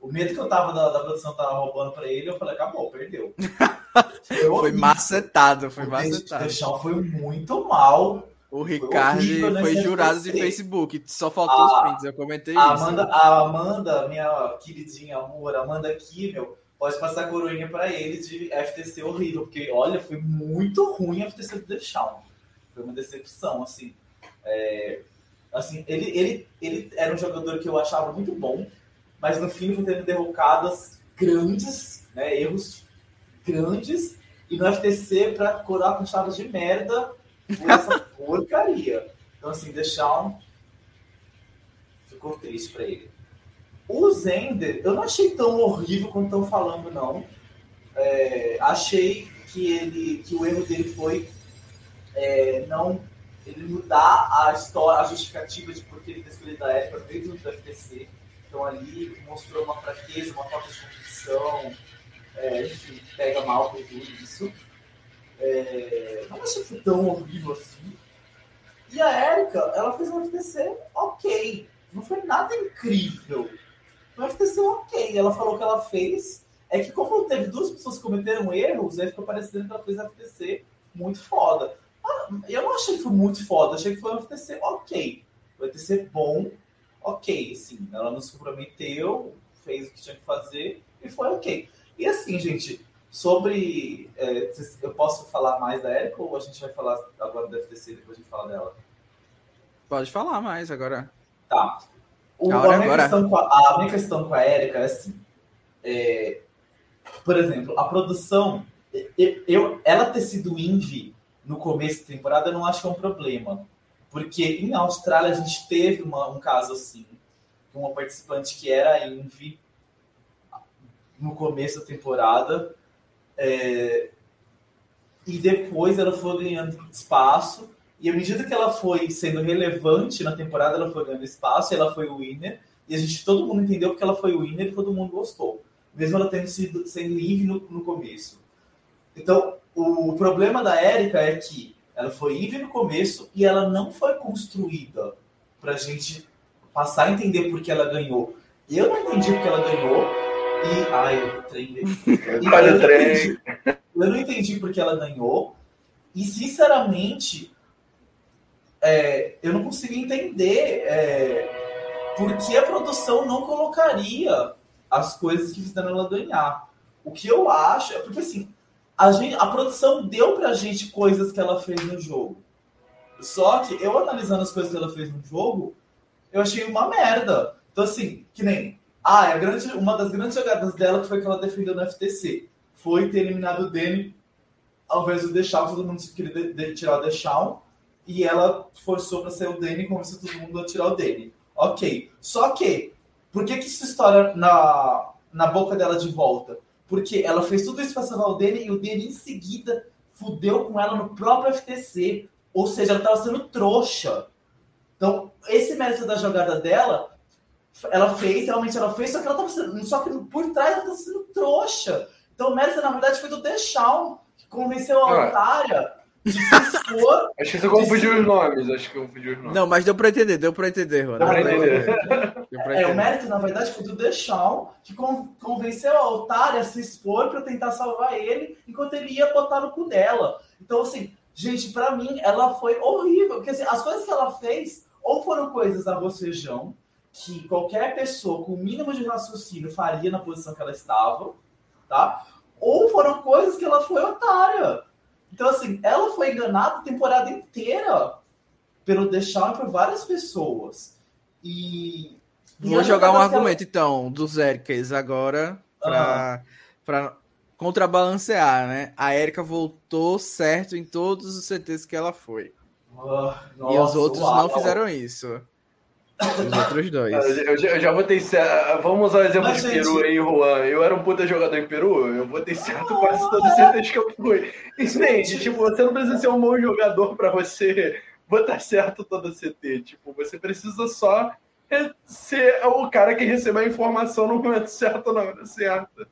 O medo que eu tava da, da produção tava roubando pra ele, eu falei: acabou, perdeu. Foi, foi macetado, foi o macetado. O Deschamps foi muito mal. O Ricardo foi, foi jurado de Facebook, só faltou a, os prints, eu comentei a isso. Amanda, A Amanda, minha queridinha amor, Amanda Kimmel, pode passar a coroinha para ele de FTC horrível, porque olha, foi muito ruim a FTC do Deschamps. Foi uma decepção, assim. É, assim, ele, ele, ele era um jogador que eu achava muito bom, mas no fim foi tendo derrocadas grandes, né, erros grandes, e no FTC, para coroar com chaves de merda, foi essa porcaria. Então, assim, Deschamps ficou triste para ele. O Zender, eu não achei tão horrível como estão falando, não. É, achei que ele, que o erro dele foi é, não ele mudar a história, a justificativa de por que ele escolhido a época dentro do FTC. Então ali mostrou uma fraqueza, uma falta de competição, é, enfim, pega mal com tudo isso. É, não achei que tão horrível assim. E a Erika, ela fez um FTC ok. Não foi nada incrível no FTC ok. Ela falou que ela fez. É que como teve duas pessoas que cometeram erros, aí ficou parecendo que ela fez FTC muito foda. Ah, eu não achei que foi muito foda, achei que foi um FTC ok. O FTC bom, ok, sim. Ela nos comprometeu, fez o que tinha que fazer e foi ok. E assim, gente, sobre. É, eu posso falar mais da Erika ou a gente vai falar agora do FTC depois a gente fala dela? Pode falar mais agora. Tá. O, a, minha questão com a, a minha questão com a Erika é assim. É, por exemplo, a produção. Eu, eu, ela ter sido indie no começo da temporada, eu não acho que é um problema. Porque em Austrália a gente teve uma, um caso assim, uma participante que era indie no começo da temporada. É, e depois ela foi ganhando espaço e à medida que ela foi sendo relevante na temporada, ela foi ganhando espaço, ela foi o winner, e a gente, todo mundo entendeu porque ela foi o winner e todo mundo gostou. Mesmo ela tendo sido sendo Eve no, no começo. Então, o, problema da Erika é que ela foi Eve no começo e ela não foi construída pra gente passar a entender por que ela ganhou. Eu não entendi porque ela ganhou. E. Ai, o trem e Olha eu, o não trem. entendi, eu não entendi porque ela ganhou. E, sinceramente, é, eu não consigo entender é, por que a produção não colocaria as coisas que fizeram ela ganhar. O que eu acho é porque, assim, a, gente, a produção deu pra gente coisas que ela fez no jogo. Só que eu analisando as coisas que ela fez no jogo, eu achei uma merda. Então, assim, que nem. Ah, a grande, uma das grandes jogadas dela que foi que ela defendeu no FTC. Foi ter eliminado o Dene ao invés do Deschamps, todo mundo queria de, de, tirar o Deschamps. E ela forçou para ser o Dene e convenceu todo mundo a tirar o Dene. Ok. Só que, por que, que isso estoura na, na boca dela de volta? Porque ela fez tudo isso para salvar o Dene e o Dene em seguida fudeu com ela no próprio FTC. Ou seja, ela estava sendo trouxa. Então, esse mérito da jogada dela, ela fez, realmente ela fez, só que ela estava sendo. Só que por trás ela estava sendo trouxa. Então, o mérito, na verdade, foi do Deschamps, que convenceu a Ah. otária de se expor. Acho que você confundiu os nomes. Acho que eu confundi os nomes. Não, mas deu pra entender, deu pra entender, Juan. Deu pra entender. Deu pra É, o entender. mérito, na verdade, foi do Deschamps, que con- convenceu a otária a se expor para tentar salvar ele, enquanto ele ia botar no cu dela. Então, assim, gente, pra mim, ela foi horrível. Porque assim, as coisas que ela fez, ou foram coisas arroz feijão, que qualquer pessoa com o mínimo de raciocínio faria na posição que ela estava, tá? Ou foram coisas que ela foi otária. Então, assim, ela foi enganada a temporada inteira pelo e por várias pessoas. E. Vou as jogar um que ela- argumento, então, dos Ericas agora, pra, pra contrabalancear, né? A Erika voltou certo em todos os CTs que ela foi. Ah, e os nossa, outros uau. não fizeram isso. Os outros dois. Eu já, eu já votei certo. Vamos usar o exemplo Mas, de gente- Peru aí, Juan. Eu era um puta jogador em Peru, eu votei certo quase todos os CTs que eu fui. Entende? Tipo, você não precisa ser um bom jogador pra você botar certo todo CT. Tipo, você precisa só ser o cara que recebe a informação no momento certo, na hora certa.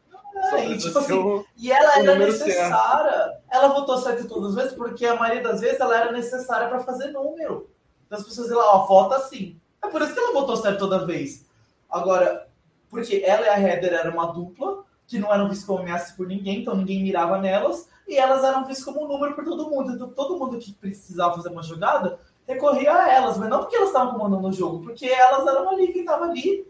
É, e, tipo assim, um- E ela era necessária. Ela votou certo todas as vezes, porque a maioria das vezes ela era necessária para fazer número. Então as pessoas iam lá, ó, vota assim. É por isso que ela votou certo toda vez. Agora, porque ela e a Heather eram uma dupla, que não eram vistas como ameaça por ninguém, então ninguém mirava nelas, e elas eram vistas como um número por todo mundo. Então todo mundo que precisava fazer uma jogada recorria a elas, mas não porque elas estavam comandando o jogo, porque elas eram ali, quem estava ali.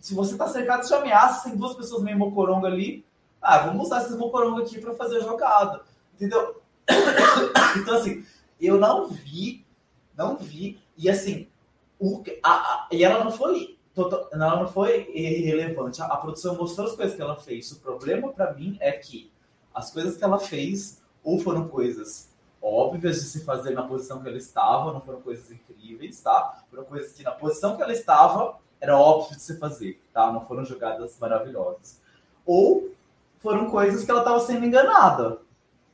Se você tá cercado de ameaças, tem duas pessoas meio mocoronga ali, ah, vamos usar esses mocoronga aqui para fazer a jogada. Entendeu? então, assim, eu não vi, não vi, e assim, o, a, a- e ela não foi. total- Ela não foi irrelevante. A, a produção mostrou as coisas que ela fez. O problema para mim é que as coisas que ela fez ou foram coisas óbvias de se fazer na posição que ela estava, não foram coisas incríveis, tá? Foram coisas que na posição que ela estava era óbvio de se fazer, tá? Não foram jogadas maravilhosas. Ou foram coisas que ela estava sendo enganada.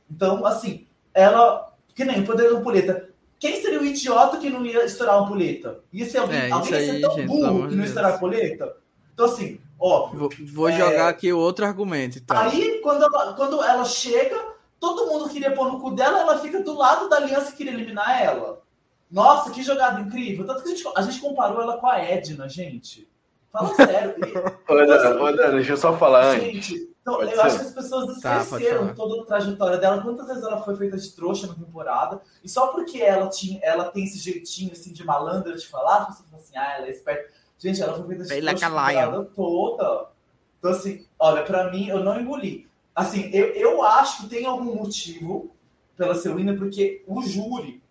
Então, assim, ela. Que nem o poder da ampulheta. Quem seria o idiota que não ia estourar uma ampulheta? Ia ser alguém, É, alguém ia ser aí, tão gente, burro que não ia estourar a ampulheta? Então, assim, óbvio. Vou, vou É. jogar aqui outro argumento, então. Aí, quando ela, quando ela chega, todo mundo queria pôr no cu dela, ela fica do lado da aliança que queria eliminar ela. Nossa, que jogada incrível. Tanto que a gente, a gente comparou ela com a Edna, gente. Fala sério. Ô, Dana, deixa eu só falar antes. Então, Pode eu ser. acho que as pessoas Tá, esqueceram falar. toda a trajetória dela, quantas vezes ela foi feita de trouxa na temporada, e só porque ela, tinha, ela tem esse jeitinho assim, de malandra de falar, as pessoas falam assim, ah, ela é esperta. Gente, ela foi feita de Bem trouxa a temporada toda. Então, assim, olha, pra mim, eu não engoli. Assim, eu, eu acho que tem algum motivo pela ser winner, porque o júri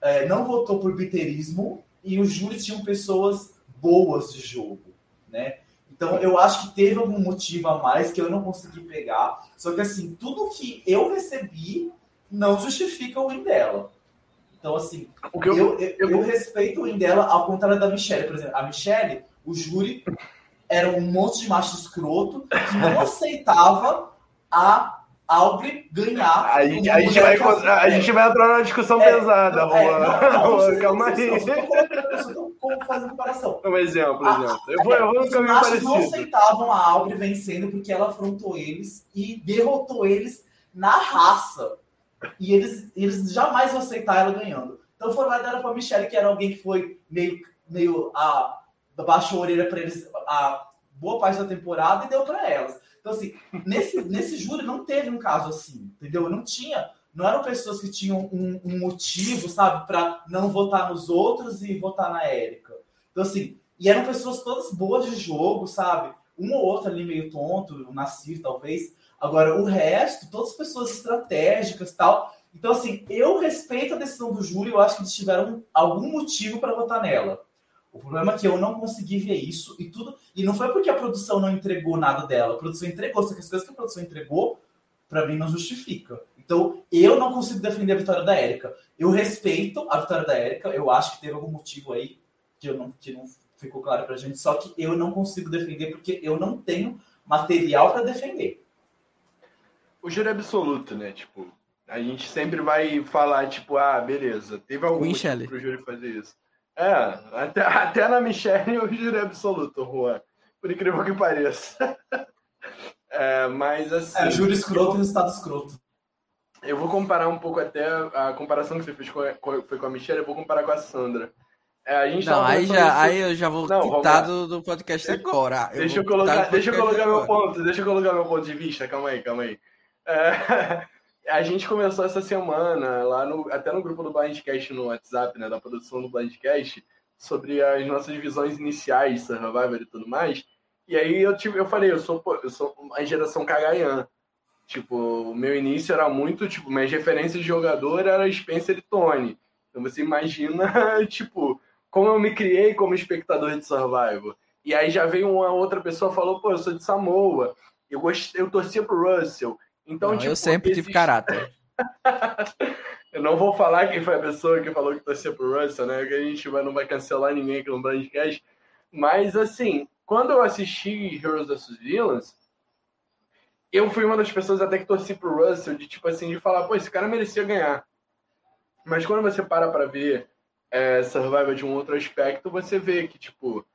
é, não votou por biterismo e o júri tinham pessoas boas de jogo, né? Então eu acho que teve algum motivo a mais que eu não consegui pegar. Só que assim, tudo que eu recebi não justifica o win dela. Então, assim, O que eu, eu, eu, eu respeito o win dela ao contrário da Michelle. Por exemplo, a Michelle, o júri era um monte de macho escroto que não aceitava a Aubrey ganhar. a, gente, a, gente vai, a É. gente vai entrar numa discussão É, pesada, é, Juan. calma aí. Eu só tô colocando- eu só tô com- fazendo comparação. Um exemplo, Ah, exemplo. Eu vou, eu vou no Os caminho não aceitavam a Aubrey vencendo porque ela afrontou eles e derrotou eles na raça. E eles, eles jamais iam aceitar ela ganhando. Então foram lá e deram pra Michelle, que era alguém que foi meio meio a baixou a orelha para eles a boa parte da temporada e deu para elas. Então, assim, nesse, nesse júri não teve um caso assim, entendeu? Não tinha, não eram pessoas que tinham um, um motivo, sabe, para não votar nos outros e votar na Érica. Então, assim, e eram pessoas todas boas de jogo, sabe? Um ou outro ali meio tonto, o Nassir, talvez. Agora, o resto, todas pessoas estratégicas tal. Então, assim, eu respeito a decisão do júri, eu acho que eles tiveram algum motivo para votar nela. O problema é que eu não consegui ver isso e tudo. E não foi porque a produção não entregou nada dela. A produção entregou, só que as coisas que a produção entregou, para mim, não justifica. Então, eu não consigo defender a vitória da Érica. Eu respeito a vitória da Érica, eu acho que teve algum motivo aí que, eu não, que não ficou claro pra gente, só que eu não consigo defender porque eu não tenho material para defender. O júri é absoluto, né? Tipo, a gente sempre vai falar, tipo, ah, beleza, teve algum motivo pro júri fazer isso. É, até, até na Michelle eu juro absoluto, Juan. Por incrível que pareça. É, mas assim. É, júri escroto e resultado escroto. Eu vou comparar um pouco até a comparação que você fez com, com, foi com a Michelle, eu vou comparar com a Sandra. É, a gente não, aí, já, aí eu já vou não, quitar do, do podcast agora. Eu deixa eu colocar, deixa eu colocar meu ponto, deixa eu colocar meu ponto de vista, calma aí, calma aí. É, a gente começou essa semana, lá no, até no grupo do Blindcast no WhatsApp, né, da produção do Blindcast, sobre as nossas visões iniciais, Survivor e tudo mais. E aí eu, tive, eu falei, eu sou, eu sou a geração Kagayan. Tipo, o meu início era muito, tipo, minhas referências de jogador era Spencer e Tony. Então você imagina, tipo, como eu me criei como espectador de Survivor. E aí já veio uma outra pessoa falou, pô, eu sou de Samoa. Eu, gost... eu torcia pro Russell. Então, não, tipo, eu sempre tive caráter. eu não vou falar quem foi a pessoa que falou que torcia pro Russell, né? Que a gente vai, não vai cancelar ninguém aqui no Brandcast. Mas, assim, quando eu assisti Heroes vs. Villains, eu fui uma das pessoas até que torci pro Russell, de tipo assim, de falar, pô, esse cara merecia ganhar. Mas quando você para pra ver é, Survivor de um outro aspecto, você vê que, tipo,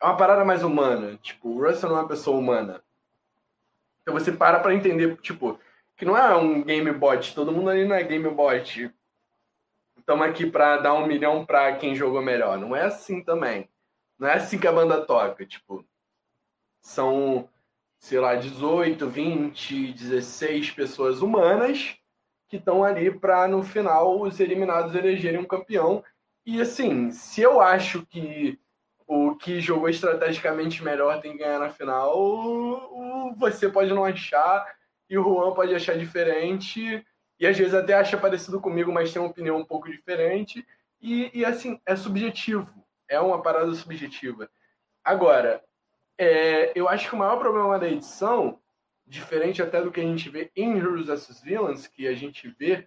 é uma parada mais humana. Tipo, o Russell não é uma pessoa humana. Então você para para entender, tipo, que não é um game bot, todo mundo ali não é game bot. Estamos aqui para dar um milhão para quem jogou melhor. Não é assim também. Não é assim que a banda toca. Tipo, são, sei lá, 18, 20, 16 pessoas humanas que estão ali para no final os eliminados elegerem um campeão. E assim, se eu acho que o que jogou estrategicamente melhor tem que ganhar na final, você pode não achar e o Juan pode achar diferente e às vezes até acha parecido comigo, mas tem uma opinião um pouco diferente e, e assim, é subjetivo, é uma parada subjetiva. Agora, é, eu acho que o maior problema da edição, diferente até do que a gente vê em Heroes vs Villains, que a gente vê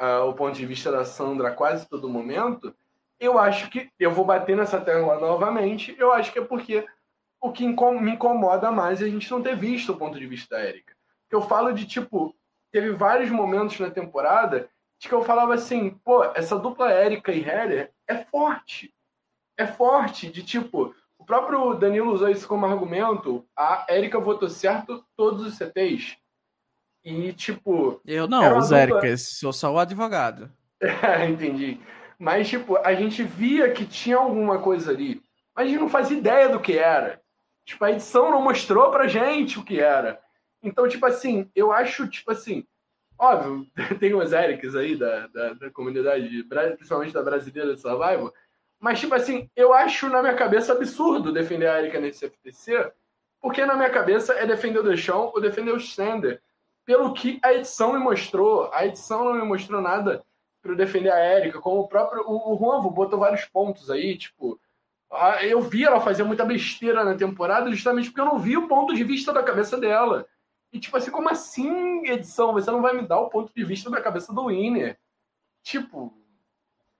uh, o ponto de vista da Sandra quase todo momento, eu acho que eu vou bater nessa tecla novamente. Eu acho que é porque o que me incomoda mais é a gente não ter visto o ponto de vista da Erika. Eu falo de tipo, teve vários momentos na temporada de que eu falava assim, pô, essa dupla Erika e Heller é forte. É forte, de tipo, o próprio Danilo usou isso como argumento. A Erika votou certo todos os CTs. E, tipo. Eu não, os dupla... sou só o advogado. Entendi. Mas, tipo, a gente via que tinha alguma coisa ali. Mas a gente não faz ideia do que era. Tipo, a edição não mostrou pra gente o que era. Então, tipo assim, eu acho, tipo assim, óbvio, tem umas Erics aí da, da, da, comunidade, principalmente da brasileira de Survival, mas, tipo assim, eu acho na minha cabeça absurdo defender a Erika nesse FTC, porque na minha cabeça é defender o Deixão ou defender o Stander. Pelo que a edição me mostrou, a edição não me mostrou nada para defender a Érica, como o próprio. O, o Juan botou vários pontos aí, tipo. Eu vi ela fazer muita besteira na temporada justamente porque eu não vi o ponto de vista da cabeça dela. E, tipo assim, como assim, edição? Você não vai me dar o ponto de vista da cabeça do Winner? Tipo.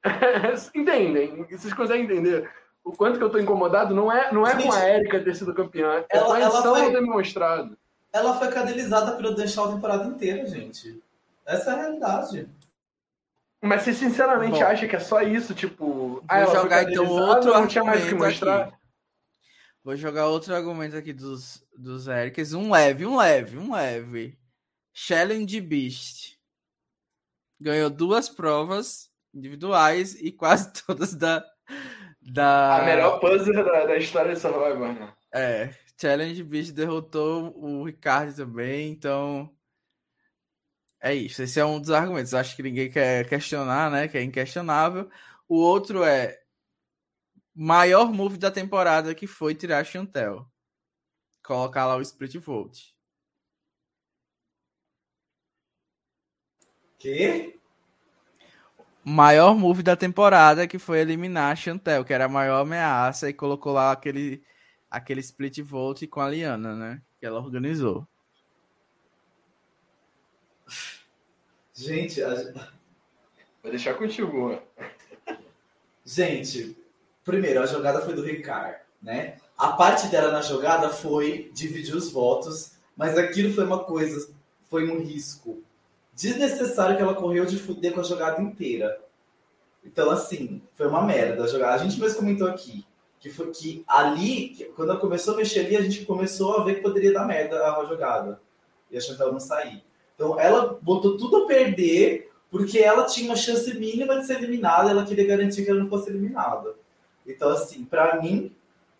Entendem? Vocês conseguem entender? O quanto que eu tô incomodado não é, não é Gente, com a Érica ter sido campeã, é ela, com a edição foi, ter me mostrado. Ela foi cadelizada pelo deixar a temporada inteira, gente. Essa é a realidade. Mas você sinceramente Bom, acha que é só isso? Tipo, vou ah, jogar então outro não tinha mais que mostrar. Aqui. Vou jogar outro argumento aqui dos, dos Erics. Um leve, um leve, um leve. Challenge Beast. Ganhou duas provas individuais e quase todas da, Da... A melhor puzzle da, da história de Survivor, né? É, Challenge Beast derrotou o Ricardo também, então é isso. Esse é um dos argumentos. Acho que ninguém quer questionar, né? Que é inquestionável. O outro é maior move da temporada que foi tirar a Chantel. Colocar lá o Split Volt. Que? Maior move da temporada que foi eliminar a Chantel, que era a maior ameaça, e colocou lá aquele, aquele Split Volt com a Liana, né? Que ela organizou. Gente, a... Vou deixar contigo, Gente, primeiro, a jogada foi do Ricard, né? A parte dela na jogada foi dividir os votos, mas aquilo foi uma coisa, foi um risco desnecessário que ela correu de fuder com a jogada inteira. Então, assim, foi uma merda a jogada. A gente mesmo comentou aqui que foi que ali, quando ela começou a mexer ali, a gente começou a ver que poderia dar merda a jogada. E a Chantal não sair. Então, ela botou tudo a perder porque ela tinha uma chance mínima de ser eliminada, ela queria garantir que ela não fosse eliminada. Então, assim, para mim,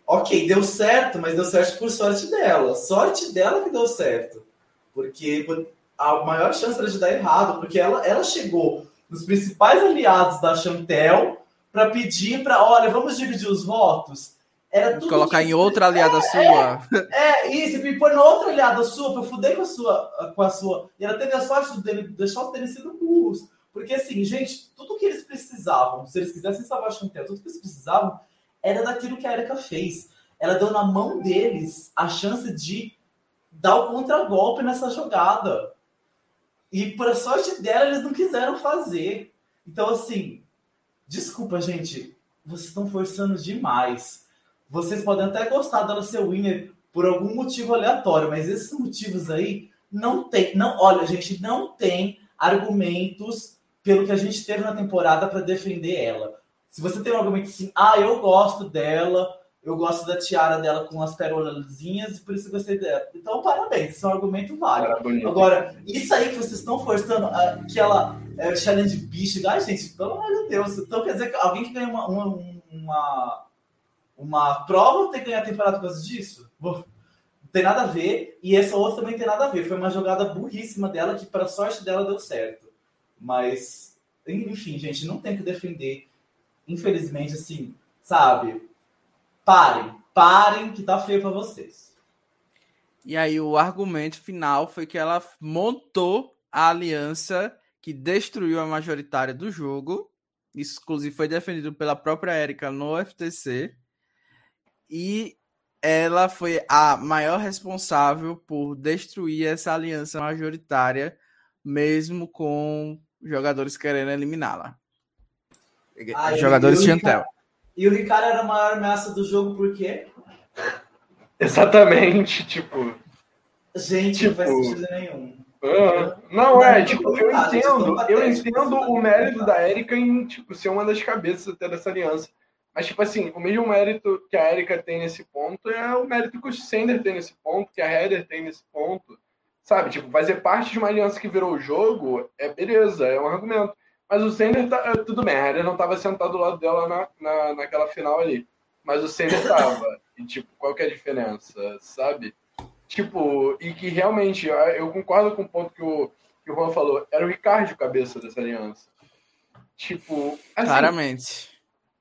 ok, deu certo, mas deu certo por sorte dela. Sorte dela que deu certo. Porque a maior chance era de dar errado, porque ela, ela chegou nos principais aliados da Chantel para pedir para, olha, vamos dividir os votos. Era tudo Colocar que... em outra aliada é, sua. É, é, isso, me pôr na outra aliada sua para fuder com a sua, com a sua. E ela teve a sorte de deixar os terem sido burros. Porque assim, gente, tudo que eles precisavam, se eles quisessem salvar a Chantel, tudo que eles precisavam era daquilo que a Erika fez. Ela deu na mão deles a chance de dar o contragolpe nessa jogada. E por sorte dela, eles não quiseram fazer. Então, assim, desculpa, gente, vocês estão forçando demais. Vocês podem até gostar dela ser winner por algum motivo aleatório, mas esses motivos aí não tem, não, olha, gente, não tem argumentos pelo que a gente teve na temporada para defender ela. Se você tem um argumento assim, ah, eu gosto dela, eu gosto da tiara dela com as perolazinhas e por isso eu gostei dela. Então, parabéns, isso é um argumento válido. Agora, isso aí que vocês estão forçando, uh, que ela é challenge bicho, ai, gente, pelo amor de Deus. Então, quer dizer que alguém que ganha uma, uma, uma, uma prova tem que ganhar temporada por causa disso? Não tem nada a ver. E essa outra também tem nada a ver. Foi uma jogada burríssima dela que, para sorte dela, deu certo. Mas, enfim, gente, não tem que defender. Infelizmente, assim, sabe? Parem, parem que tá feio para vocês. E aí o argumento final foi que ela montou a aliança que destruiu a majoritária do jogo. Isso, inclusive, foi defendido pela própria Erika no FTC. E ela foi a maior responsável por destruir essa aliança majoritária, mesmo com jogadores querendo eliminá-la. Jogadores Chantel. E o Ricardo era a maior ameaça do jogo por quê? Exatamente, tipo. Gente, tipo, não faz sentido nenhum. Uh, não, é, tipo, eu entendo, eu entendo o mérito da Erika em, tipo, ser uma das cabeças até dessa aliança. Mas, tipo assim, o mesmo mérito que a Erika tem nesse ponto é o mérito que o Sender tem nesse ponto, que a Heather tem nesse ponto. Sabe, tipo, fazer parte de uma aliança que virou o jogo é beleza, é um argumento. Mas o Sender tá. Eh, tudo bem, a Harry não estava sentado do lado dela na, na, naquela final ali. Mas o Sender estava. e, tipo, qual que é a diferença, sabe? Tipo, e que realmente, eu concordo com o ponto que o, que o Juan falou. Era o Ricardo cabeça dessa aliança. Tipo. Assim, Claramente.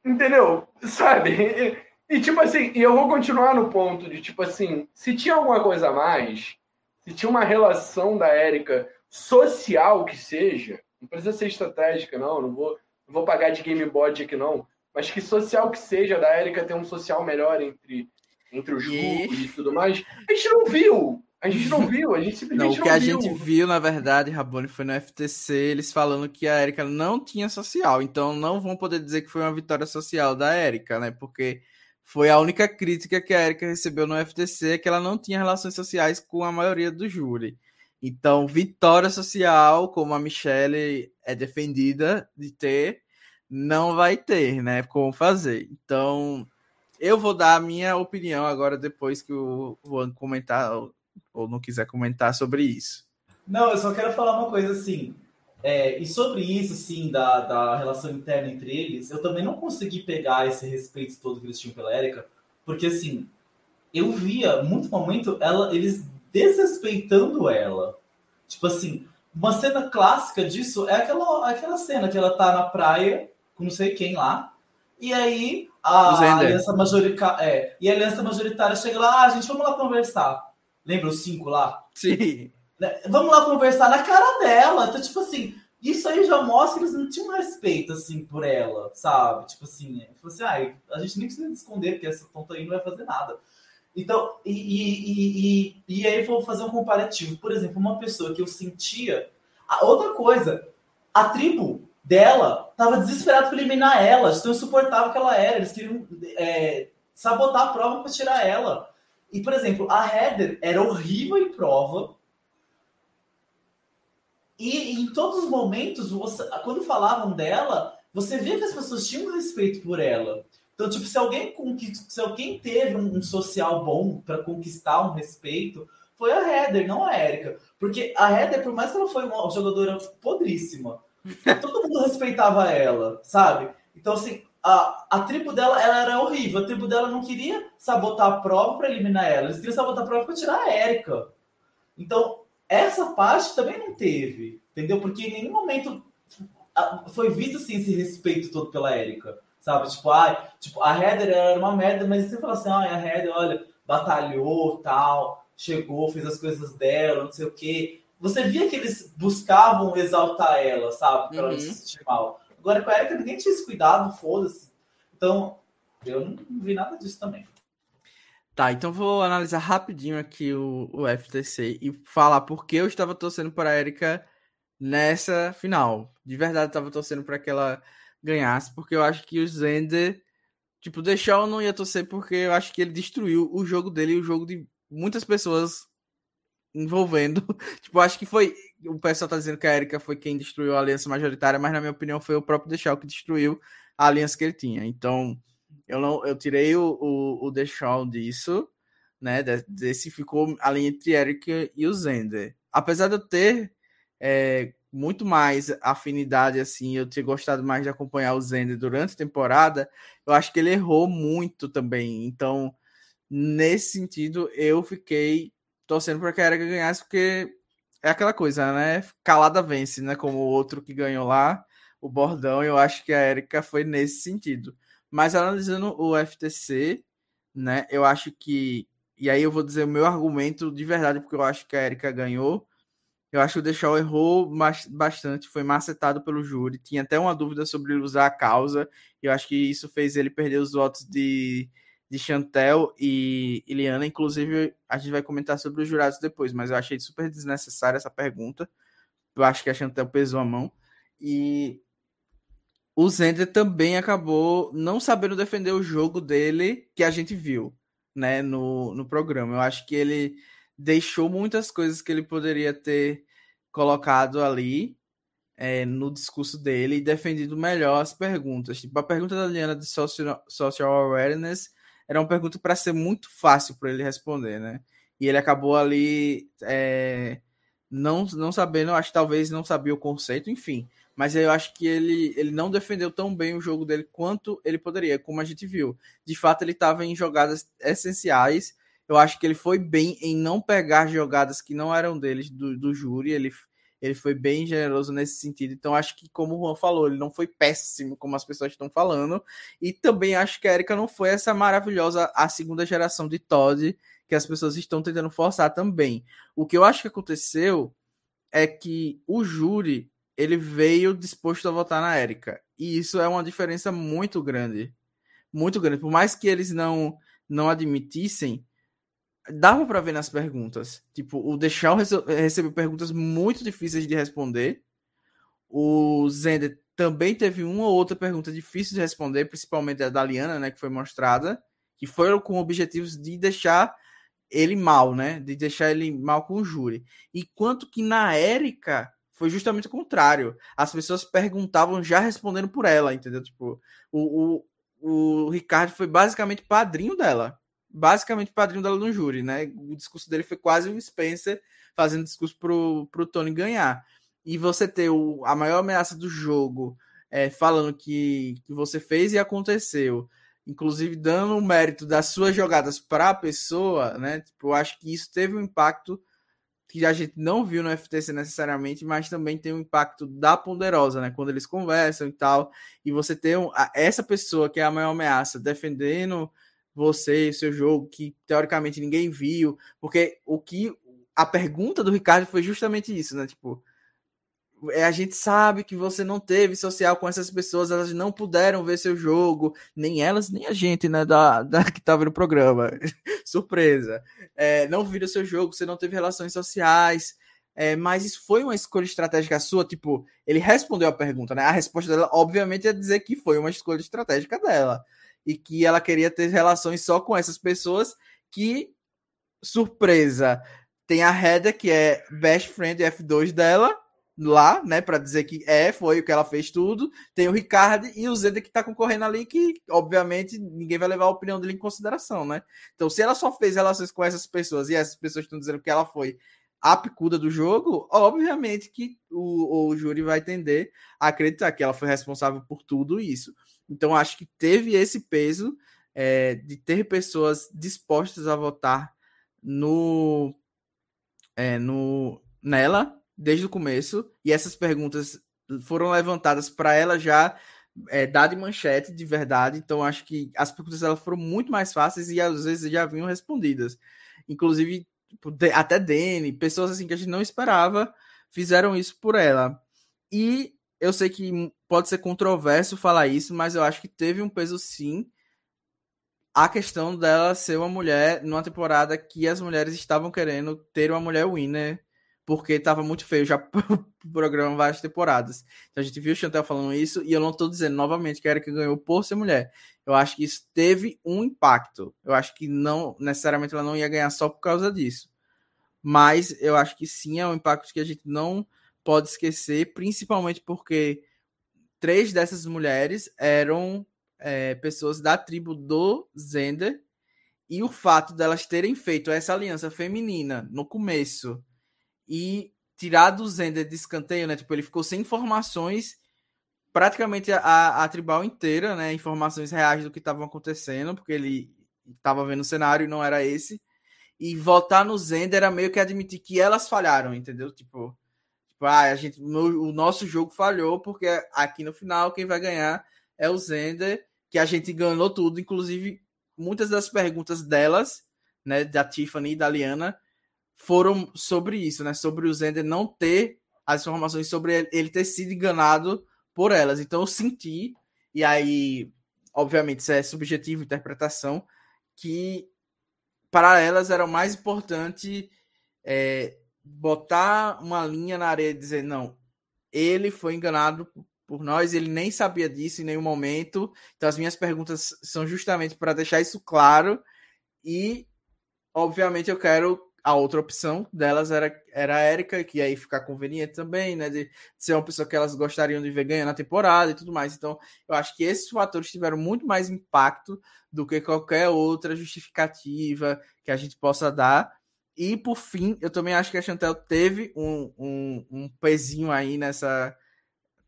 Entendeu? Sabe? E, e, tipo assim, e eu vou continuar no ponto de, tipo assim, se tinha alguma coisa a mais, se tinha uma relação da Érica social que seja, não precisa ser estratégica, não. Não vou, não vou pagar de game bot aqui, não. Mas que social que seja, da Erika ter um social melhor entre, entre os grupos e... e tudo mais. A gente não viu. A gente não viu, a gente simplesmente não, o que a gente viu, na verdade, Rabone, foi no FTC, eles falando que a Erika não tinha social, então não vão poder dizer que foi uma vitória social da Erika, né? Porque foi a única crítica que a Erika recebeu no FTC, que ela não tinha relações sociais com a maioria do júri. Então, vitória social, como a Michelle é defendida de ter, não vai ter, né? Como fazer. Então, eu vou dar a minha opinião agora, depois que o Juan comentar ou não quiser comentar sobre isso. Não, eu só quero falar uma coisa assim. É, e sobre isso, sim, da, da relação interna entre eles, eu também não consegui pegar esse respeito todo que eles tinham pela Erika, porque, assim, eu via muito momento ela, eles desrespeitando ela. Tipo assim, uma cena clássica disso é aquela, aquela cena que ela tá na praia com não sei quem lá, e aí a, aliança majoritária, é, e a aliança majoritária chega lá, ah, gente, vamos lá conversar. Lembra os cinco lá? Sim. Né, vamos lá conversar na cara dela. Então, tipo assim, isso aí já mostra que eles não tinham respeito, assim, por ela, sabe? Tipo assim, assim, ah, a gente nem precisa esconder, porque essa tonta aí não vai fazer nada. Então, e, e, e, e aí vou fazer um comparativo. Por exemplo, uma pessoa que eu sentia. outra coisa, a tribo dela tava desesperada para eliminar ela, tão insuportável que ela era. Eles queriam é, sabotar a prova para tirar ela. E, por exemplo, a Heather era horrível em prova. E em todos os momentos, você, quando falavam dela, você via que as pessoas tinham respeito por ela. Então, tipo, se alguém, se alguém teve um social bom para conquistar um respeito, foi a Heather, não a Erika. Porque a Heather, por mais que ela foi uma jogadora podríssima, todo mundo respeitava ela, sabe? Então, assim, a, a tribo dela ela era horrível. A tribo dela não queria sabotar a prova para eliminar ela. Eles queriam sabotar a prova para tirar a Erika. Então, essa parte também não teve, entendeu? Porque em nenhum momento foi visto assim, esse respeito todo pela Erika. Sabe? Tipo, ah, tipo, a Heather era uma merda, mas você fala assim, ah, a Heather, olha, batalhou, tal, chegou, fez as coisas dela, não sei o quê. Você via que eles buscavam exaltar ela, sabe? Pra uhum. ela se sentir mal. Agora com a Erika ninguém tinha esse cuidado, foda-se. Então, eu não vi nada disso também. Tá, então vou analisar rapidinho aqui o, o FTC e falar por que eu estava torcendo para a Erika nessa final. De verdade, eu estava torcendo para que ela ganhasse, porque eu acho que o Zender, tipo, deixar eu não ia torcer, porque eu acho que ele destruiu o jogo dele e o jogo de muitas pessoas envolvendo. tipo, acho que foi. O pessoal tá dizendo que a Erika foi quem destruiu a aliança majoritária, mas na minha opinião foi o próprio Deixal que destruiu a aliança que ele tinha. Então, eu não eu tirei o, o, o Deixal disso, né? Desse ficou ali entre Erika e o Zender. Apesar de eu ter é, muito mais afinidade, assim, eu ter gostado mais de acompanhar o Zender durante a temporada, eu acho que ele errou muito também. Então, nesse sentido, eu fiquei torcendo para que a Erika ganhasse, porque é aquela coisa, né? Calada vence, né? Como o outro que ganhou lá, o bordão, eu acho que a Erika foi nesse sentido. Mas analisando o FTC, né? Eu acho que. E aí eu vou dizer o meu argumento de verdade, porque eu acho que a Erika ganhou eu acho que o Deixal errou bastante, foi macetado pelo júri. Tinha até uma dúvida sobre usar a causa. Eu acho que isso fez ele perder os votos de, de Chantel e Iliana. Inclusive, a gente vai comentar sobre os jurados depois, mas eu achei super desnecessária essa pergunta. Eu acho que a Chantel pesou a mão. E o Zender também acabou não sabendo defender o jogo dele que a gente viu né, no, no programa. Eu acho que ele deixou muitas coisas que ele poderia ter colocado ali é, no discurso dele e defendido melhor as perguntas. Tipo, a pergunta da Liana de social, social awareness era uma pergunta para ser muito fácil para ele responder, né? E ele acabou ali é, não, não sabendo, acho que talvez não sabia o conceito, enfim. Mas eu acho que ele, ele não defendeu tão bem o jogo dele quanto ele poderia, como a gente viu. De fato, ele estava em jogadas essenciais eu acho que ele foi bem em não pegar jogadas que não eram deles, do, do júri. Ele, ele foi bem generoso nesse sentido. Então, acho que, como o Juan falou, ele não foi péssimo, como as pessoas estão falando. E também acho que a Erika não foi essa maravilhosa, a segunda geração de Todd, que as pessoas estão tentando forçar também. O que eu acho que aconteceu é que o júri ele veio disposto a votar na Erika. E isso é uma diferença muito grande. Muito grande. Por mais que eles não, não admitissem, dava para ver nas perguntas. Tipo, o Deschal recebeu perguntas muito difíceis de responder. O Zender também teve uma ou outra pergunta difícil de responder, principalmente a da Liana, né, que foi mostrada, que foram com objetivos de deixar ele mal, né, de deixar ele mal com o júri. Enquanto que na Érica foi justamente o contrário. As pessoas perguntavam já respondendo por ela, entendeu? Tipo, o, o, o Ricardo foi basicamente padrinho dela basicamente padrinho dela no júri, né? O discurso dele foi quase um Spencer fazendo discurso pro, pro Tony ganhar. e você ter o, a maior ameaça do jogo é, falando que, que você fez e aconteceu, inclusive dando o mérito das suas jogadas para a pessoa, né? Tipo, eu acho que isso teve um impacto que a gente não viu no FTC necessariamente, mas também tem um impacto da ponderosa, né? Quando eles conversam e tal, e você tem um, essa pessoa que é a maior ameaça defendendo você, seu jogo, que teoricamente ninguém viu, porque o que a pergunta do Ricardo foi justamente isso, né? Tipo, é, a gente sabe que você não teve social com essas pessoas, elas não puderam ver seu jogo, nem elas, nem a gente, né, da, da que tava no programa. Surpresa. É, não viram seu jogo, você não teve relações sociais. É, mas isso foi uma escolha estratégica sua? Tipo, ele respondeu a pergunta, né? A resposta dela, obviamente, é dizer que foi uma escolha estratégica dela. E que ela queria ter relações só com essas pessoas que, surpresa, tem a Heather, que é best friend F2 dela, lá, né, para dizer que é, foi o que ela fez tudo. Tem o Ricardo e o Zeda que tá concorrendo ali, que obviamente ninguém vai levar a opinião dele em consideração, né? Então, se ela só fez relações com essas pessoas e essas pessoas estão dizendo que ela foi a picuda do jogo, obviamente que o, o júri vai tender a acreditar que ela foi responsável por tudo isso. Então, acho que teve esse peso é, de ter pessoas dispostas a votar no, é, no nela desde o começo, e essas perguntas foram levantadas para ela já é, de manchete de verdade. Então, acho que as perguntas dela foram muito mais fáceis e às vezes já vinham respondidas. Inclusive, tipo, até Dene, pessoas assim que a gente não esperava, fizeram isso por ela. E eu sei que pode ser controverso falar isso, mas eu acho que teve um peso sim a questão dela ser uma mulher numa temporada que as mulheres estavam querendo ter uma mulher winner porque estava muito feio já o programa várias temporadas. Então a gente viu o Chantel falando isso, e eu não estou dizendo novamente que era que ganhou por ser mulher. Eu acho que isso teve um impacto. Eu acho que não necessariamente ela não ia ganhar só por causa disso. Mas eu acho que sim é um impacto que a gente não pode esquecer, principalmente porque três dessas mulheres eram é, pessoas da tribo do Zender, e o fato delas terem feito essa aliança feminina no começo e tirar do Zender de escanteio, né? Tipo, ele ficou sem informações praticamente a, a tribal inteira, né? Informações reais do que estavam acontecendo, porque ele estava vendo o cenário e não era esse. E votar no Zender era meio que admitir que elas falharam, entendeu? Tipo a gente, o nosso jogo falhou, porque aqui no final quem vai ganhar é o Zender, que a gente ganhou tudo, inclusive muitas das perguntas delas, né, da Tiffany e da Liana, foram sobre isso, né? Sobre o Zender não ter as informações sobre ele ter sido enganado por elas. Então eu senti, e aí, obviamente, isso é subjetivo, interpretação, que para elas era mais importante é, botar uma linha na areia e dizer, não, ele foi enganado por nós, ele nem sabia disso em nenhum momento. Então as minhas perguntas são justamente para deixar isso claro e obviamente eu quero a outra opção delas era, era a Erika, que aí ficar conveniente também, né? De, ser uma pessoa que elas gostariam de ver ganhando a temporada e tudo mais. Então, eu acho que esses fatores tiveram muito mais impacto do que qualquer outra justificativa que a gente possa dar. E por fim, eu também acho que a Chantel teve um, um, um pezinho aí nessa.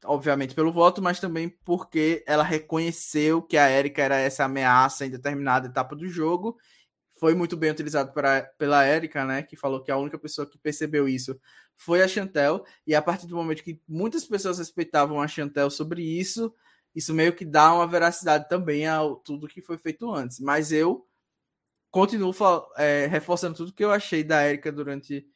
Obviamente pelo voto, mas também porque ela reconheceu que a Erika era essa ameaça em determinada etapa do jogo foi muito bem utilizado pra, pela Érica, né? Que falou que a única pessoa que percebeu isso foi a Chantel. E a partir do momento que muitas pessoas respeitavam a Chantel sobre isso, isso meio que dá uma veracidade também a tudo que foi feito antes. Mas eu continuo é, reforçando tudo que eu achei da Érica durante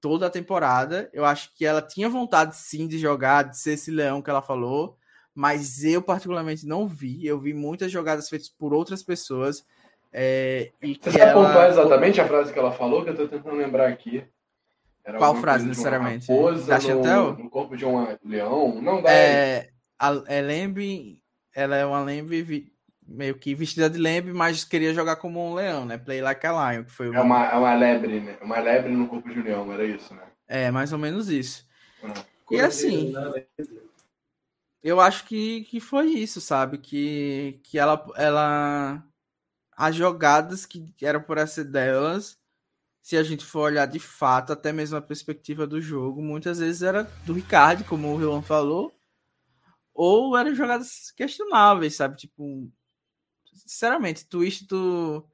toda a temporada. Eu acho que ela tinha vontade sim de jogar, de ser esse leão que ela falou, mas eu particularmente não vi. Eu vi muitas jogadas feitas por outras pessoas é, e Você sabe ela... pontuar exatamente a frase que ela falou, que eu estou tentando lembrar aqui. Era Qual frase, necessariamente? Da Chantel? No, no, corpo de um leão? Não, dá. É, a, é Lembre, ela é uma Lembre meio que vestida de lembre, mas queria jogar como um leão, né? Play like a lion, que foi o... É uma, é uma lebre, né? Uma lebre no corpo de leão, era isso, né? É, mais ou menos isso. Ah, e assim, eu acho que, que foi isso, sabe? Que, que ela, ela as jogadas que eram por ser delas se a gente for olhar de fato, até mesmo a perspectiva do jogo, muitas vezes era do Ricardo, como o Juan falou, ou eram jogadas questionáveis, sabe? Tipo, sinceramente, twist do,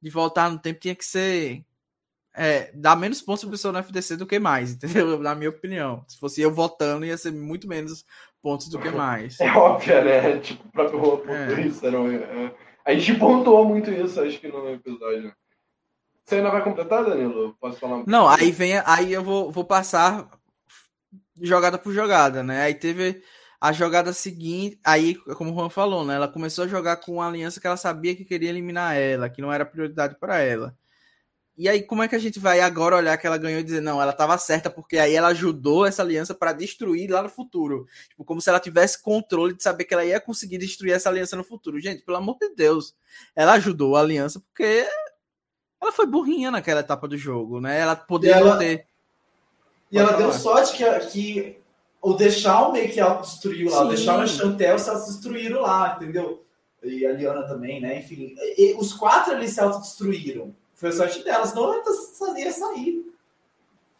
de voltar no tempo tinha que ser é, dar menos pontos para pessoa no FDC do que mais, entendeu? Na minha opinião. Se fosse eu votando, ia ser muito menos pontos do que mais. É óbvio, né? Tipo, o próprio pontuou é. isso. É, a gente pontuou muito isso, acho que no episódio. Você ainda vai completar, Danilo? Posso falar? Um não, aí vem, aí eu vou, vou passar jogada por jogada, né? Aí teve a jogada seguinte, aí, como o Juan falou, né? Ela começou a jogar com uma aliança que ela sabia que queria eliminar ela, que não era prioridade para ela. E aí, como é que a gente vai agora olhar que ela ganhou e dizer, não, ela estava certa, porque aí ela ajudou essa aliança para destruir lá no futuro. Tipo, como se ela tivesse controle de saber que ela ia conseguir destruir essa aliança no futuro. Gente, pelo amor de Deus, ela ajudou a aliança porque ela foi burrinha naquela etapa do jogo, né? Ela poderia ela... ter. E ela deu sorte que, que o Deixal meio que autodestruiu lá. Sim. O Deixal e a Chantel se autodestruíram lá, entendeu? E a Liana também, né? Enfim, e, os quatro ali se autodestruíram. Foi a sorte delas, não ia sair.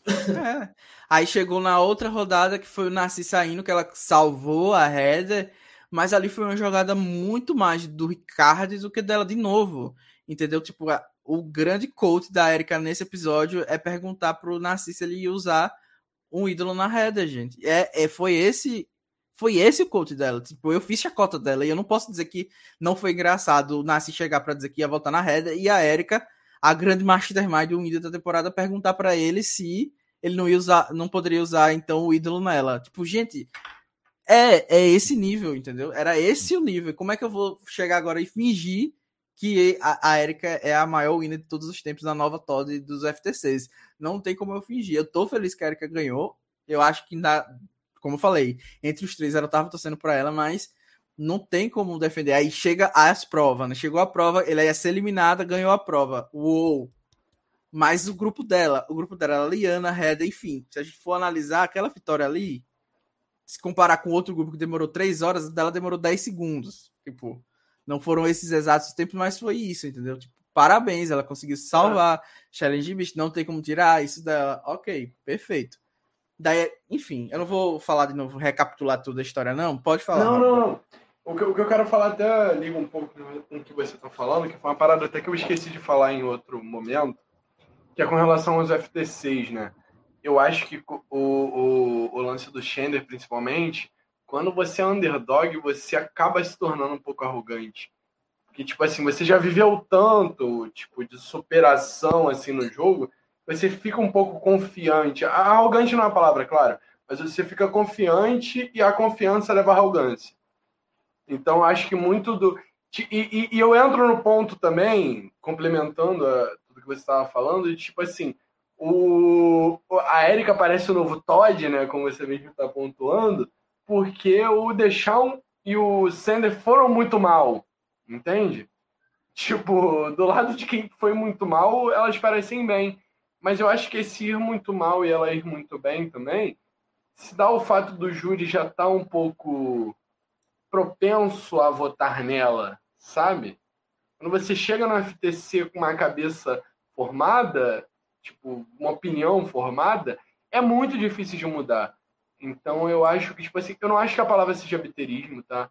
É. Aí chegou na outra rodada que foi o Narci saindo, que ela salvou a Heather, mas ali foi uma jogada muito mais do Ricardo do que dela de novo. Entendeu? Tipo, a, o grande coach da Erika nesse episódio é perguntar pro Narciso ele ia usar um ídolo na header, gente. É, é, foi esse foi esse o coach dela. Tipo, eu fiz chacota dela e eu não posso dizer que não foi engraçado o Nasci chegar para dizer que ia voltar na header e a Erika, a grande mastermind do ídolo da temporada, perguntar para ele se ele não ia usar, não poderia usar então o ídolo nela. Tipo, gente, é, é esse nível, entendeu? Era esse o nível. Como é que eu vou chegar agora e fingir que a, Erika é a maior winner de todos os tempos na nova Todd dos FTCs. Não tem como eu fingir. Eu tô feliz que a Erika ganhou. Eu acho que, ainda, como eu falei, entre os três eu tava torcendo para ela, mas não tem como defender. Aí chega as provas, né? Chegou a prova, ele ia ser eliminada, ganhou a prova. Uou! Mas o grupo dela, o grupo dela, a Liana, Reda, enfim, se a gente for analisar aquela vitória ali, se comparar com outro grupo que demorou três horas, dela demorou 10 segundos. Tipo, não foram esses exatos tempos, mas foi isso, entendeu? Tipo, parabéns, ela conseguiu salvar. Challenge Beast, não tem como tirar isso dela. Ok, perfeito. Daí, enfim, eu não vou falar de novo, recapitular toda a história, não. Pode falar. Não, não, não. O que, o que eu quero falar até liga um pouco com o que você está falando, que foi uma parada até que eu esqueci de falar em outro momento, que é com relação aos FTCs, né? Eu acho que o, o, o lance do Shender, principalmente, quando você é underdog, você acaba se tornando um pouco arrogante. Porque, tipo assim, você já viveu tanto, tipo, de superação, assim, no jogo, você fica um pouco confiante. Arrogante não é a palavra, claro, mas você fica confiante e a confiança leva à arrogância. Então, acho que muito do... E, e, e eu entro no ponto também, complementando a, tudo que você estava falando, de, tipo assim, o, a Erika parece o novo Todd, né, como você mesmo está pontuando, porque o Deschamps e o Sender foram muito mal, entende? Tipo, do lado de quem foi muito mal, elas parecem bem. Mas eu acho que esse ir muito mal e ela ir muito bem também, se dá o fato do júri já estar tá um pouco propenso a votar nela, sabe? Quando você chega no FTC com uma cabeça formada, tipo, uma opinião formada, é muito difícil de mudar. Então eu acho que, tipo assim, eu não acho que a palavra seja biterismo, tá?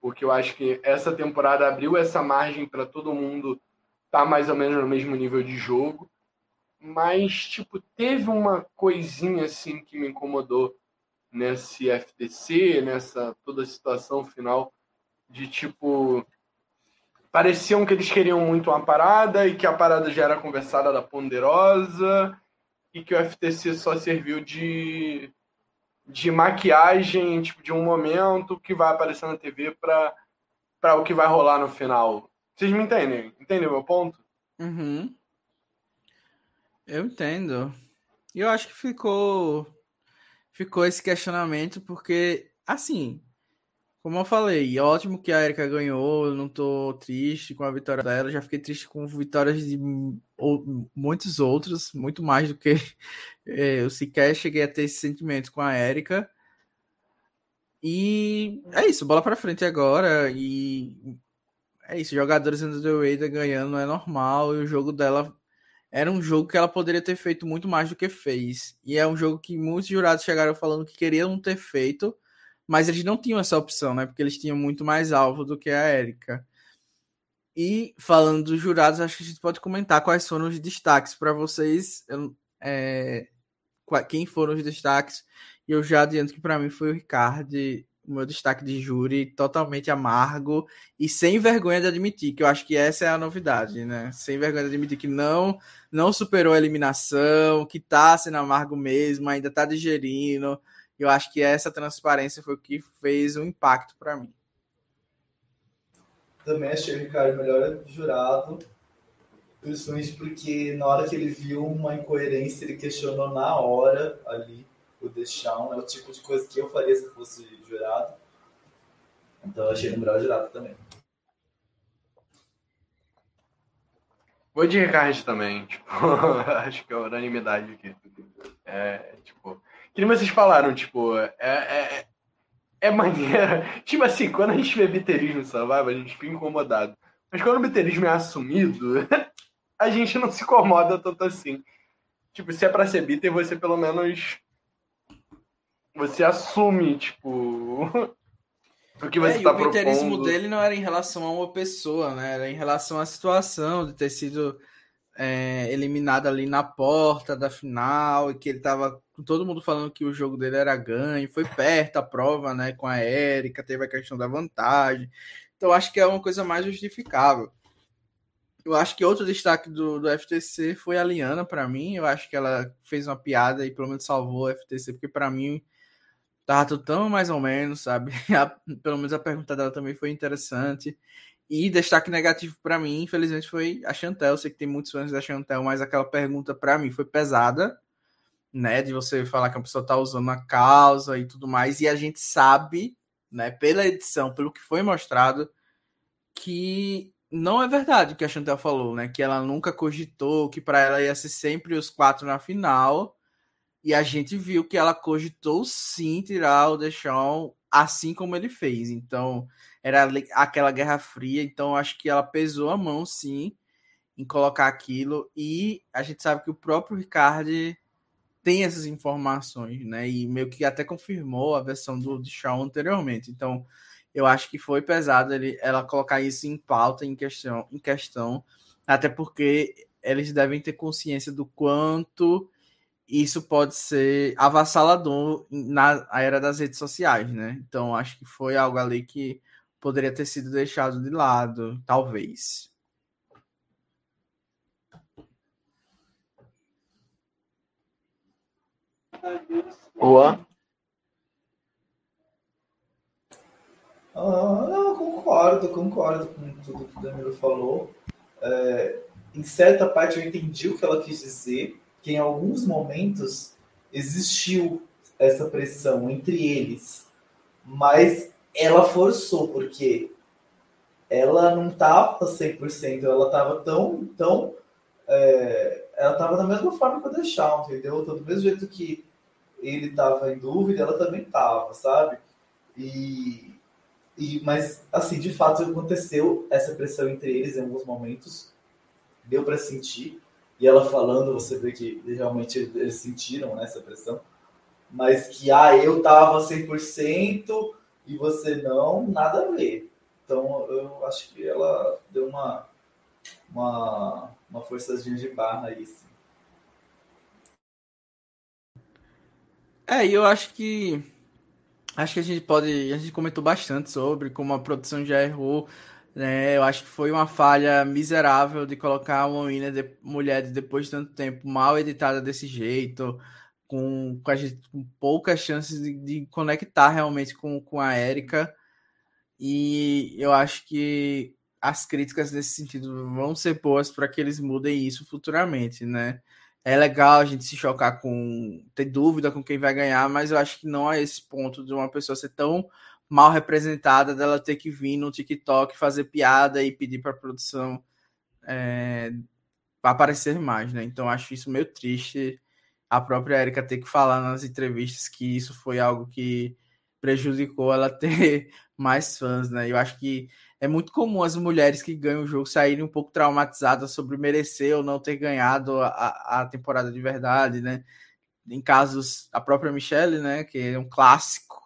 Porque eu acho que essa temporada abriu essa margem para todo mundo estar tá mais ou menos no mesmo nível de jogo. Mas, tipo, teve uma coisinha assim que me incomodou nesse FTC, nessa toda a situação final, de tipo. Pareciam que eles queriam muito uma parada e que a parada já era conversada da ponderosa e que o FTC só serviu de de maquiagem, tipo, de um momento que vai aparecer na TV para o que vai rolar no final. Vocês me entendem? Entendem o meu ponto? Uhum. Eu entendo. E eu acho que ficou ficou esse questionamento porque assim, como eu falei, ótimo que a Erika ganhou, eu não tô triste com a vitória dela, já fiquei triste com vitórias de muitos outros, muito mais do que é, eu sequer cheguei a ter esse sentimento com a Erika. E é isso, bola para frente agora e é isso, jogadores do The ganhando é normal e o jogo dela era um jogo que ela poderia ter feito muito mais do que fez. E é um jogo que muitos jurados chegaram falando que queriam ter feito, mas eles não tinham essa opção, né? Porque eles tinham muito mais alvo do que a Érica. E falando dos jurados, acho que a gente pode comentar quais foram os destaques para vocês. É, quem foram os destaques? E eu já adianto que para mim foi o Ricardo, o meu destaque de júri totalmente amargo e sem vergonha de admitir, que eu acho que essa é a novidade, né? Sem vergonha de admitir que não não superou a eliminação, que tá sendo amargo mesmo, ainda tá digerindo. Eu acho que essa transparência foi o que fez um impacto para mim. Também achei o Ricardo melhor jurado, principalmente porque na hora que ele viu uma incoerência, ele questionou na hora ali o Deschamps. É o tipo de coisa que eu faria se fosse jurado. Então eu achei ele melhor jurado também. Vou de Ricardo também, tipo, acho que é unanimidade aqui. É, tipo, que vocês falaram, tipo, é, é, é maneira. Tipo assim, quando a gente vê biterismo Survival, a gente fica incomodado. Mas quando o biterismo é assumido, a gente não se incomoda tanto assim. Tipo, se é pra ser bitter, você pelo menos. Você assume, tipo. o que você é, tá o biterismo dele não era em relação a uma pessoa, né? Era em relação à situação de ter sido é, eliminado ali na porta da final e que ele tava com todo mundo falando que o jogo dele era ganho, foi perto a prova, né, com a Érica, teve a questão da vantagem. Então acho que é uma coisa mais justificável. Eu acho que outro destaque do, do FTC foi a Liana, para mim. Eu acho que ela fez uma piada e pelo menos salvou o FTC, porque para mim tava tão mais ou menos, sabe? A, pelo menos a pergunta dela também foi interessante. E destaque negativo para mim, infelizmente, foi a Chantel. Eu sei que tem muitos fãs da Chantel, mas aquela pergunta para mim foi pesada, né? De você falar que a pessoa tá usando a causa e tudo mais. E a gente sabe, né, pela edição, pelo que foi mostrado, que não é verdade o que a Chantel falou, né? Que ela nunca cogitou, que para ela ia ser sempre os quatro na final. E a gente viu que ela cogitou sim tirar o Deixão assim como ele fez. Então, era aquela Guerra Fria, então acho que ela pesou a mão, sim, em colocar aquilo. E a gente sabe que o próprio Ricardo tem essas informações, né? E meio que até confirmou a versão do de Shawn anteriormente. Então, eu acho que foi pesado ele, ela colocar isso em pauta, em questão, em questão, até porque eles devem ter consciência do quanto isso pode ser avassalador na era das redes sociais, né? Então, acho que foi algo ali que poderia ter sido deixado de lado, talvez. Juan? Ah, não, concordo, concordo com tudo que o Danilo falou. É, em certa parte eu entendi o que ela quis dizer, que em alguns momentos existiu essa pressão entre eles, mas ela forçou, porque ela não estava 100%, ela estava tão, tão, é, ela estava da mesma forma que Deschamps, entendeu? Então, do mesmo jeito que ele estava em dúvida, ela também estava, sabe? E, e, mas, assim, de fato aconteceu essa pressão entre eles em alguns momentos, deu para sentir, e ela falando, você vê que realmente eles sentiram né, essa pressão, mas que, ah, eu tava 100%, e você não, nada a ver. Então eu acho que ela deu uma, uma, uma forçazinha de barra aí. Sim. É, e eu acho que acho que a gente pode. A gente comentou bastante sobre como a produção já errou. Né? Eu acho que foi uma falha miserável de colocar uma menina de, mulher de depois de tanto tempo mal editada desse jeito com, com, a gente, com poucas chances de, de, conectar realmente com, com a Érica. E eu acho que as críticas nesse sentido vão ser boas para que eles mudem isso futuramente, né? É legal a gente se chocar com ter dúvida com quem vai ganhar, mas eu acho que não é esse ponto de uma pessoa ser tão mal representada dela ter que vir no TikTok fazer piada e pedir para a produção é, aparecer mais, né? Então acho isso meio triste a própria Erika ter que falar nas entrevistas que isso foi algo que prejudicou ela ter mais fãs, né? Eu acho que é muito comum as mulheres que ganham o jogo saírem um pouco traumatizadas sobre merecer ou não ter ganhado a, a temporada de verdade, né? Em casos, a própria Michelle, né? Que é um clássico,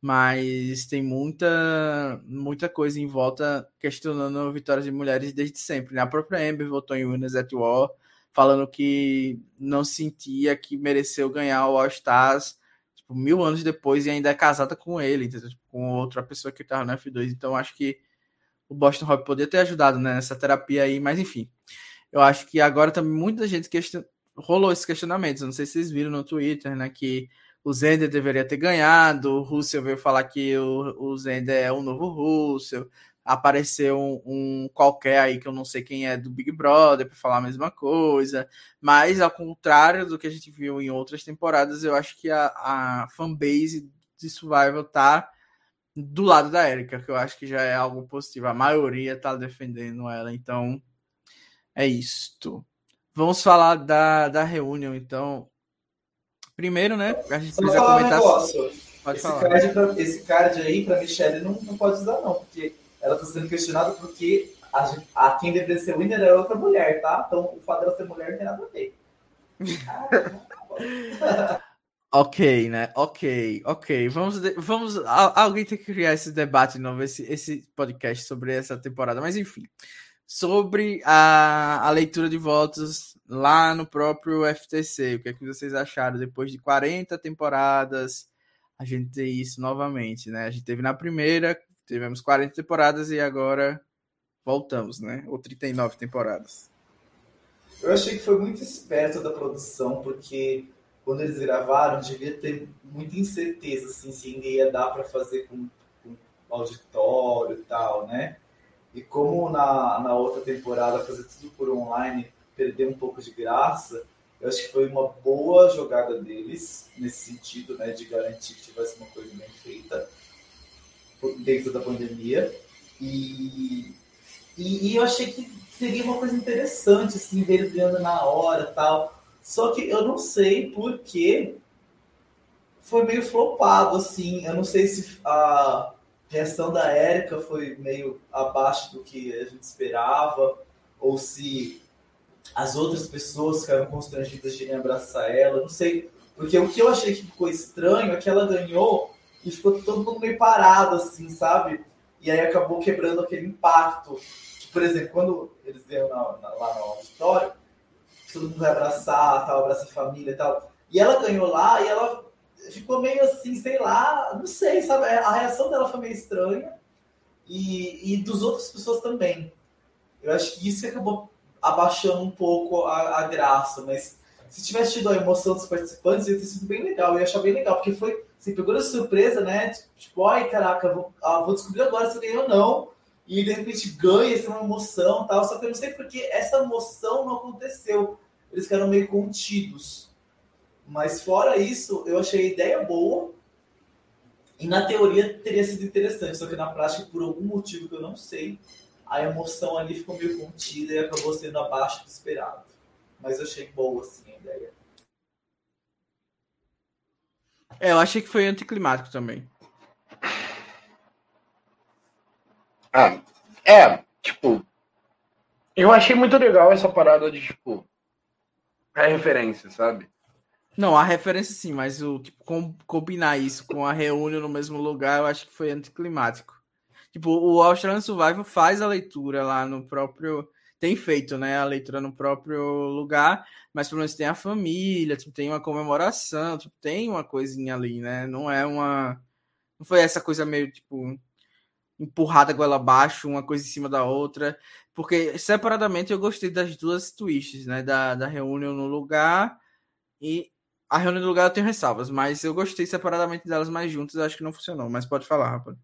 mas tem muita, muita coisa em volta questionando vitórias de mulheres desde sempre. Né? A própria Amber votou em Winners at War, falando que não sentia que mereceu ganhar o All Stars tipo, mil anos depois e ainda é casada com ele? Tipo, com outra pessoa que estava no F2. Então acho que o Boston Rob poderia ter ajudado né, nessa terapia aí, mas enfim. Eu acho que agora também muita gente question... rolou esses questionamentos. não sei se vocês viram no Twitter, né? Que o Zender deveria ter ganhado, o Russell veio falar que o, o Zender é o novo Russell. Apareceu um, um, qualquer aí que eu não sei quem é do Big Brother para falar a mesma coisa. Mas, ao contrário do que a gente viu em outras temporadas, eu acho que a, a fanbase de Survival tá do lado da Erika, que eu acho que já é algo positivo. A maioria tá defendendo ela, então é isto. Vamos falar da, da reunião, então. Primeiro, né? A gente precisa comentar. Um Pode esse, falar. Card pra, esse card aí, para Michelle, não, não pode usar, não, porque ela está sendo questionada porque a, a quem deveria ser winner era outra mulher, tá? Então o fato dela ser mulher não tem nada a ver. Ok, né? Ok, ok. Vamos, vamos. Alguém tem que criar esse debate de novo, esse, esse podcast sobre essa temporada. Mas enfim, sobre a, a leitura de votos lá no próprio FTC. O que é que vocês acharam depois de 40 temporadas? A gente ter isso novamente, né? A gente teve na primeira, tivemos 40 temporadas e agora voltamos, né? Ou 39 temporadas. Eu achei que foi muito esperto da produção, porque quando eles gravaram, devia ter muita incerteza assim, se ainda ia dar para fazer com, com auditório e tal, né? E como na, na outra temporada fazer tudo por online perder um pouco de graça, eu acho que foi uma boa jogada deles, nesse sentido, né, de garantir que tivesse uma coisa bem feita dentro da pandemia. E, e, e eu achei que seria uma coisa interessante, assim, ver eles ganhando na hora tal. Só que eu não sei por que foi meio flopado, assim. Eu não sei se a reação da Érica foi meio abaixo do que a gente esperava, ou se as outras pessoas ficaram constrangidas de abraçar ela, não sei. Porque o que eu achei que ficou estranho é que ela ganhou e ficou todo mundo meio parado, assim, sabe? E aí acabou quebrando aquele impacto. Por exemplo, quando eles ganham lá no auditório, todo mundo vai abraçar, tal, abraça a família e tal. E ela ganhou lá e ela ficou meio assim, sei lá, não sei, sabe? A reação dela foi meio estranha e, e dos outras pessoas também. Eu acho que isso acabou abaixando um pouco a, a graça, mas se tivesse tido a emoção dos participantes, ia ter sido bem legal. Eu ia achar bem legal, porque foi, assim, pegou de surpresa, né? Tipo, ai, caraca, vou, ah, vou descobrir agora se eu ganhei ou não. E de repente ganha, é uma emoção tal. Só que eu não sei porque essa emoção não aconteceu. Eles ficaram meio contidos. Mas fora isso, eu achei a ideia boa. E na teoria teria sido interessante, só que na prática, por algum motivo que eu não sei, a emoção ali ficou meio contida e acabou sendo abaixo do esperado. Mas eu achei boa, assim, a ideia. É, eu achei que foi anticlimático também. Ah, é, tipo, eu achei muito legal essa parada de, tipo, a referência, sabe? Não, a referência sim, mas o tipo, com, combinar isso com a reunião no mesmo lugar, eu acho que foi anticlimático. Tipo, o Australian Survival faz a leitura lá no próprio. Tem feito, né? A leitura no próprio lugar, mas pelo menos tem a família, tipo, tem uma comemoração, tipo, tem uma coisinha ali, né? Não é uma. Não foi essa coisa meio, tipo, empurrada goela abaixo, uma coisa em cima da outra. Porque separadamente eu gostei das duas twists, né? Da, da reunião no lugar e a reunião no lugar eu tenho ressalvas, mas eu gostei separadamente delas mais juntas, acho que não funcionou. Mas pode falar, rapaz.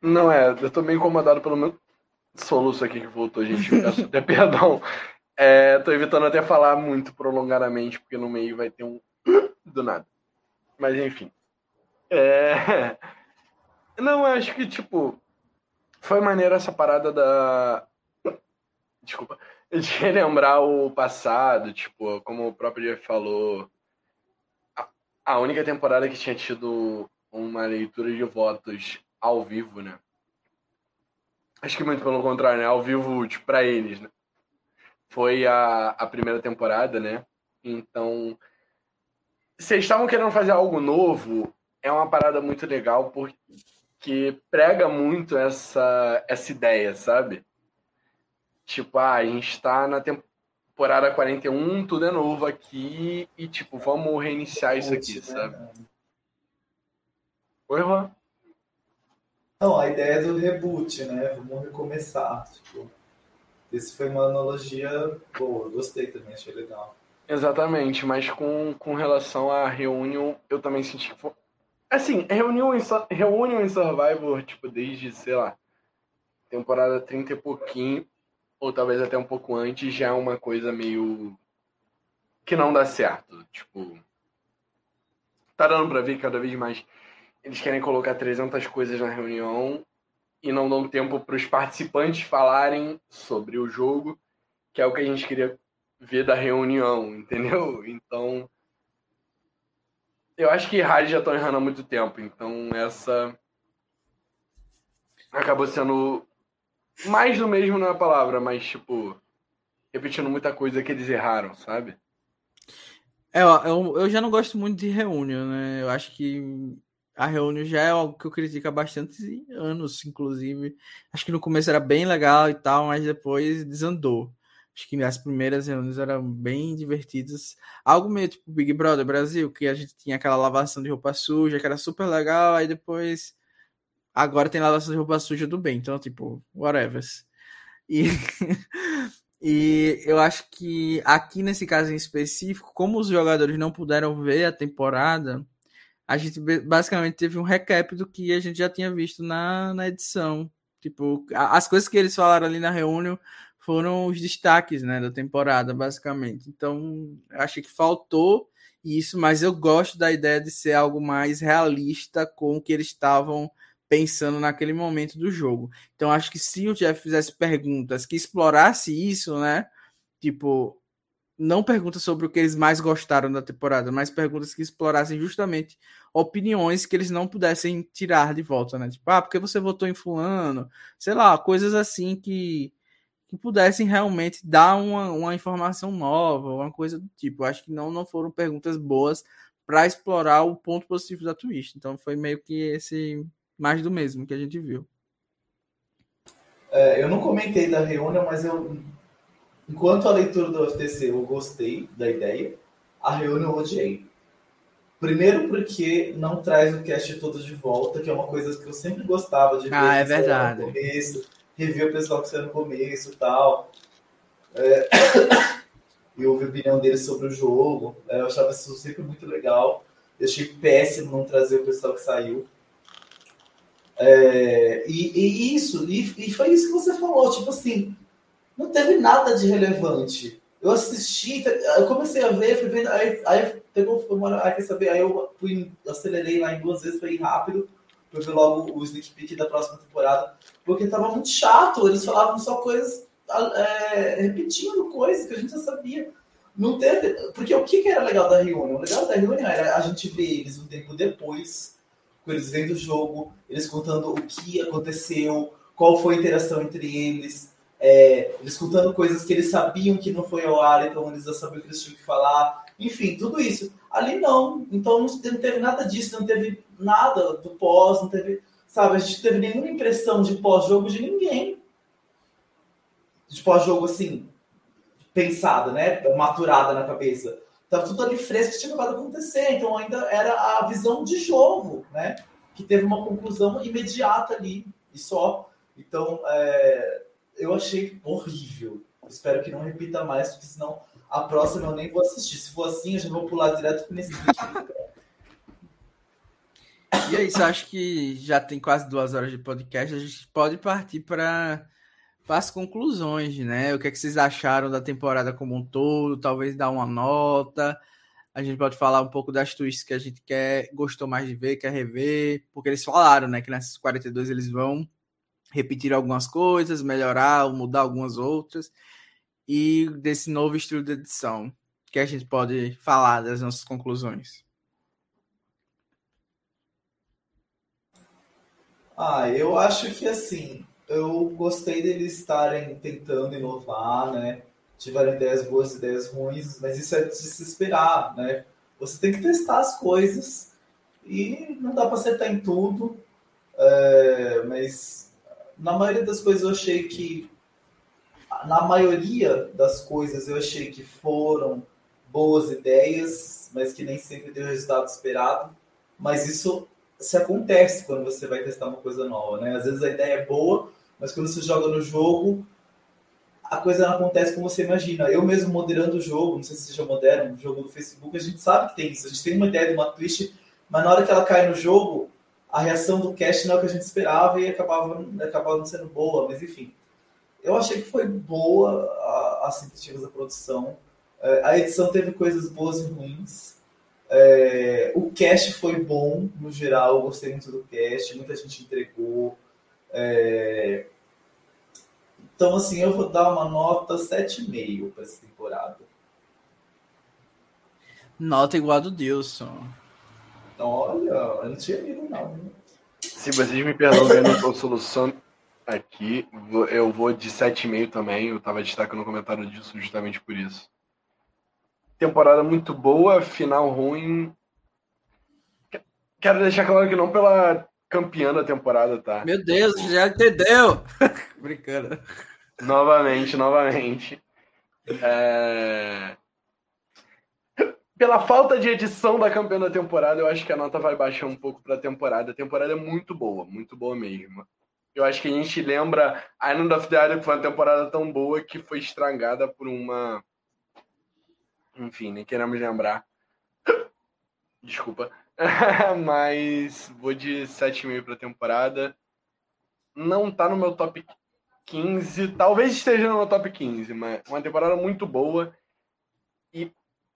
Não é, eu tô meio incomodado pelo meu soluço aqui que voltou, gente. Peço até perdão. É, tô evitando até falar muito prolongadamente, porque no meio vai ter um do nada. Mas enfim. É... Não, acho que, tipo, foi maneira essa parada da. Desculpa. De relembrar o passado, tipo, como o próprio Jeff falou, a única temporada que tinha tido uma leitura de votos ao vivo, né? Acho que muito pelo contrário, né? Ao vivo, tipo, pra eles, né? Foi a, a primeira temporada, né? Então, eles estavam querendo fazer algo novo, é uma parada muito legal porque prega muito essa, essa ideia, sabe? Tipo, ah, a gente tá na temporada 41, tudo é novo aqui e, tipo, vamos reiniciar isso aqui, sabe? Oi, Juan? Não, a ideia do reboot, né? Vamos recomeçar. Tipo, isso foi uma analogia boa, gostei também, achei legal. Exatamente, mas com, com relação à Reunion, eu também senti que foi. Assim, Reunion em, Reunion em Survivor, tipo, desde, sei lá, temporada 30 e pouquinho, ou talvez até um pouco antes, já é uma coisa meio. que não dá certo. Tipo. Tá dando pra ver cada vez mais eles querem colocar 300 coisas na reunião e não dão tempo para os participantes falarem sobre o jogo, que é o que a gente queria ver da reunião, entendeu? Então, eu acho que rádio já estão errando há muito tempo, então essa acabou sendo mais do mesmo na palavra, mas tipo repetindo muita coisa que eles erraram, sabe? É, eu, eu já não gosto muito de reunião, né? Eu acho que a reunião já é algo que eu critico há bastante anos, inclusive. Acho que no começo era bem legal e tal, mas depois desandou. Acho que as primeiras reuniões eram bem divertidas. Algo meio tipo Big Brother Brasil, que a gente tinha aquela lavação de roupa suja, que era super legal, aí depois. Agora tem lavação de roupa suja do bem, então, tipo, whatever. E, e eu acho que aqui nesse caso em específico, como os jogadores não puderam ver a temporada, a gente basicamente teve um recap do que a gente já tinha visto na, na edição. Tipo, as coisas que eles falaram ali na reunião foram os destaques, né, da temporada, basicamente. Então, achei que faltou isso, mas eu gosto da ideia de ser algo mais realista com o que eles estavam pensando naquele momento do jogo. Então, acho que se o Jeff fizesse perguntas que explorasse isso, né, tipo, não perguntas sobre o que eles mais gostaram da temporada, mas perguntas que explorassem justamente opiniões que eles não pudessem tirar de volta, né? Tipo, ah, porque você votou em fulano? Sei lá, coisas assim que, que pudessem realmente dar uma, uma informação nova, uma coisa do tipo. Eu acho que não, não foram perguntas boas para explorar o ponto positivo da Twist. Então foi meio que esse mais do mesmo que a gente viu. É, eu não comentei da reunião, mas eu Enquanto a leitura do FTC eu gostei da ideia, a reunião eu odiei. Primeiro porque não traz o cast todo de volta, que é uma coisa que eu sempre gostava de ver. Ah, é verdade. No começo, rever o pessoal que saiu no começo e tal. É... e ouvir a opinião deles sobre o jogo. É, eu achava isso sempre muito legal. Eu achei péssimo não trazer o pessoal que saiu. É... E, e, isso, e, e foi isso que você falou, tipo assim, não teve nada de relevante. Eu assisti, eu comecei a ver, fui vendo, aí, aí pegou, aí quer saber, aí eu fui, acelerei lá em duas vezes, foi rápido, ver logo o sneak peek da próxima temporada, porque tava muito chato, eles falavam só coisas, é, repetindo coisas que a gente já sabia. Não teve, porque o que, que era legal da reunião? O legal da reunião era a gente ver eles um tempo depois, com eles vendo o jogo, eles contando o que aconteceu, qual foi a interação entre eles, é, escutando coisas que eles sabiam que não foi ao ar, então eles já sabiam que eles tinham que falar. Enfim, tudo isso. Ali não. Então não teve nada disso, não teve nada do pós, não teve. Sabe, a gente teve nenhuma impressão de pós-jogo de ninguém. De pós-jogo assim, pensada, né? Maturada na cabeça. Tava tudo ali fresco que tinha acabado de acontecer. Então ainda era a visão de jogo, né? Que teve uma conclusão imediata ali e só. Então, é, eu achei horrível. Espero que não repita mais, porque senão a próxima eu nem vou assistir. Se for assim, eu já vou pular direto nesse vídeo. E é isso, acho que já tem quase duas horas de podcast. A gente pode partir para as conclusões, né? O que, é que vocês acharam da temporada como um todo? Talvez dar uma nota. A gente pode falar um pouco das twists que a gente quer, gostou mais de ver, quer rever, porque eles falaram, né, que nessas 42 eles vão repetir algumas coisas, melhorar ou mudar algumas outras, e desse novo estilo de edição que a gente pode falar das nossas conclusões? Ah, eu acho que assim, eu gostei deles estarem tentando inovar, né? Tiveram ideias boas, ideias ruins, mas isso é de se esperar, né? Você tem que testar as coisas e não dá para acertar em tudo, é, mas na maioria das coisas eu achei que na maioria das coisas eu achei que foram boas ideias, mas que nem sempre deu o resultado esperado. Mas isso se acontece quando você vai testar uma coisa nova, né? Às vezes a ideia é boa, mas quando você joga no jogo, a coisa não acontece como você imagina. Eu mesmo moderando o jogo, não sei se vocês já moderam, o jogo do Facebook, a gente sabe que tem isso. A gente tem uma ideia de uma twist, mas na hora que ela cai no jogo, a reação do cast não é o que a gente esperava e acabava, acabava não sendo boa, mas enfim. Eu achei que foi boa as tentativas da produção. É, a edição teve coisas boas e ruins. É, o cast foi bom, no geral, eu gostei muito do cast, muita gente entregou. É, então, assim, eu vou dar uma nota 7,5 para essa temporada. Nota igual a do Dilson. Olha, eu não tinha lido, não. Se vocês me perdoam, eu não estou solução aqui. Eu vou de 7,5 também. Eu estava destacando no comentário disso justamente por isso. Temporada muito boa, final ruim. Quero deixar claro que não pela campeã da temporada, tá? Meu Deus, já entendeu! Brincando. Novamente, novamente. É... Pela falta de edição da campeã da temporada, eu acho que a nota vai baixar um pouco para a temporada. A temporada é muito boa, muito boa mesmo. Eu acho que a gente lembra Island of the Island, que foi uma temporada tão boa que foi estragada por uma. Enfim, nem queremos lembrar. Desculpa. Mas vou de 7,5 para a temporada. Não tá no meu top 15. Talvez esteja no meu top 15, mas uma temporada muito boa. E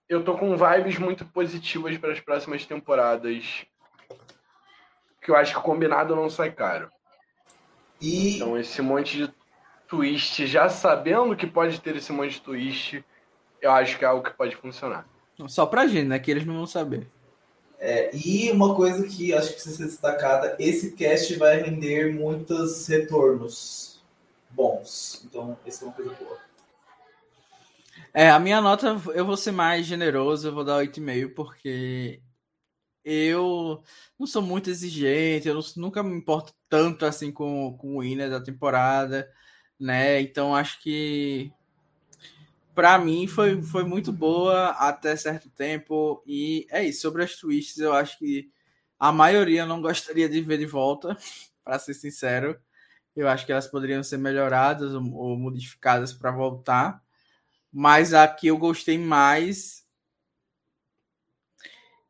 eu tô com vibes muito positivas para as próximas temporadas. Que eu acho que combinado não sai caro. E... Então, esse monte de twist, já sabendo que pode ter esse monte de twist, eu acho que é algo que pode funcionar. Só pra gente, né? Que eles não vão saber. É, e uma coisa que acho que precisa ser destacada: esse cast vai render muitos retornos bons. Então, isso é uma coisa boa. É, a minha nota, eu vou ser mais generoso, eu vou dar 8,5, porque eu não sou muito exigente, eu não, nunca me importo tanto assim com, com o winner da temporada, né? Então acho que para mim foi, foi muito boa até certo tempo e é isso. Sobre as twists, eu acho que a maioria não gostaria de ver de volta, para ser sincero. Eu acho que elas poderiam ser melhoradas ou, ou modificadas para voltar. Mas a que eu gostei mais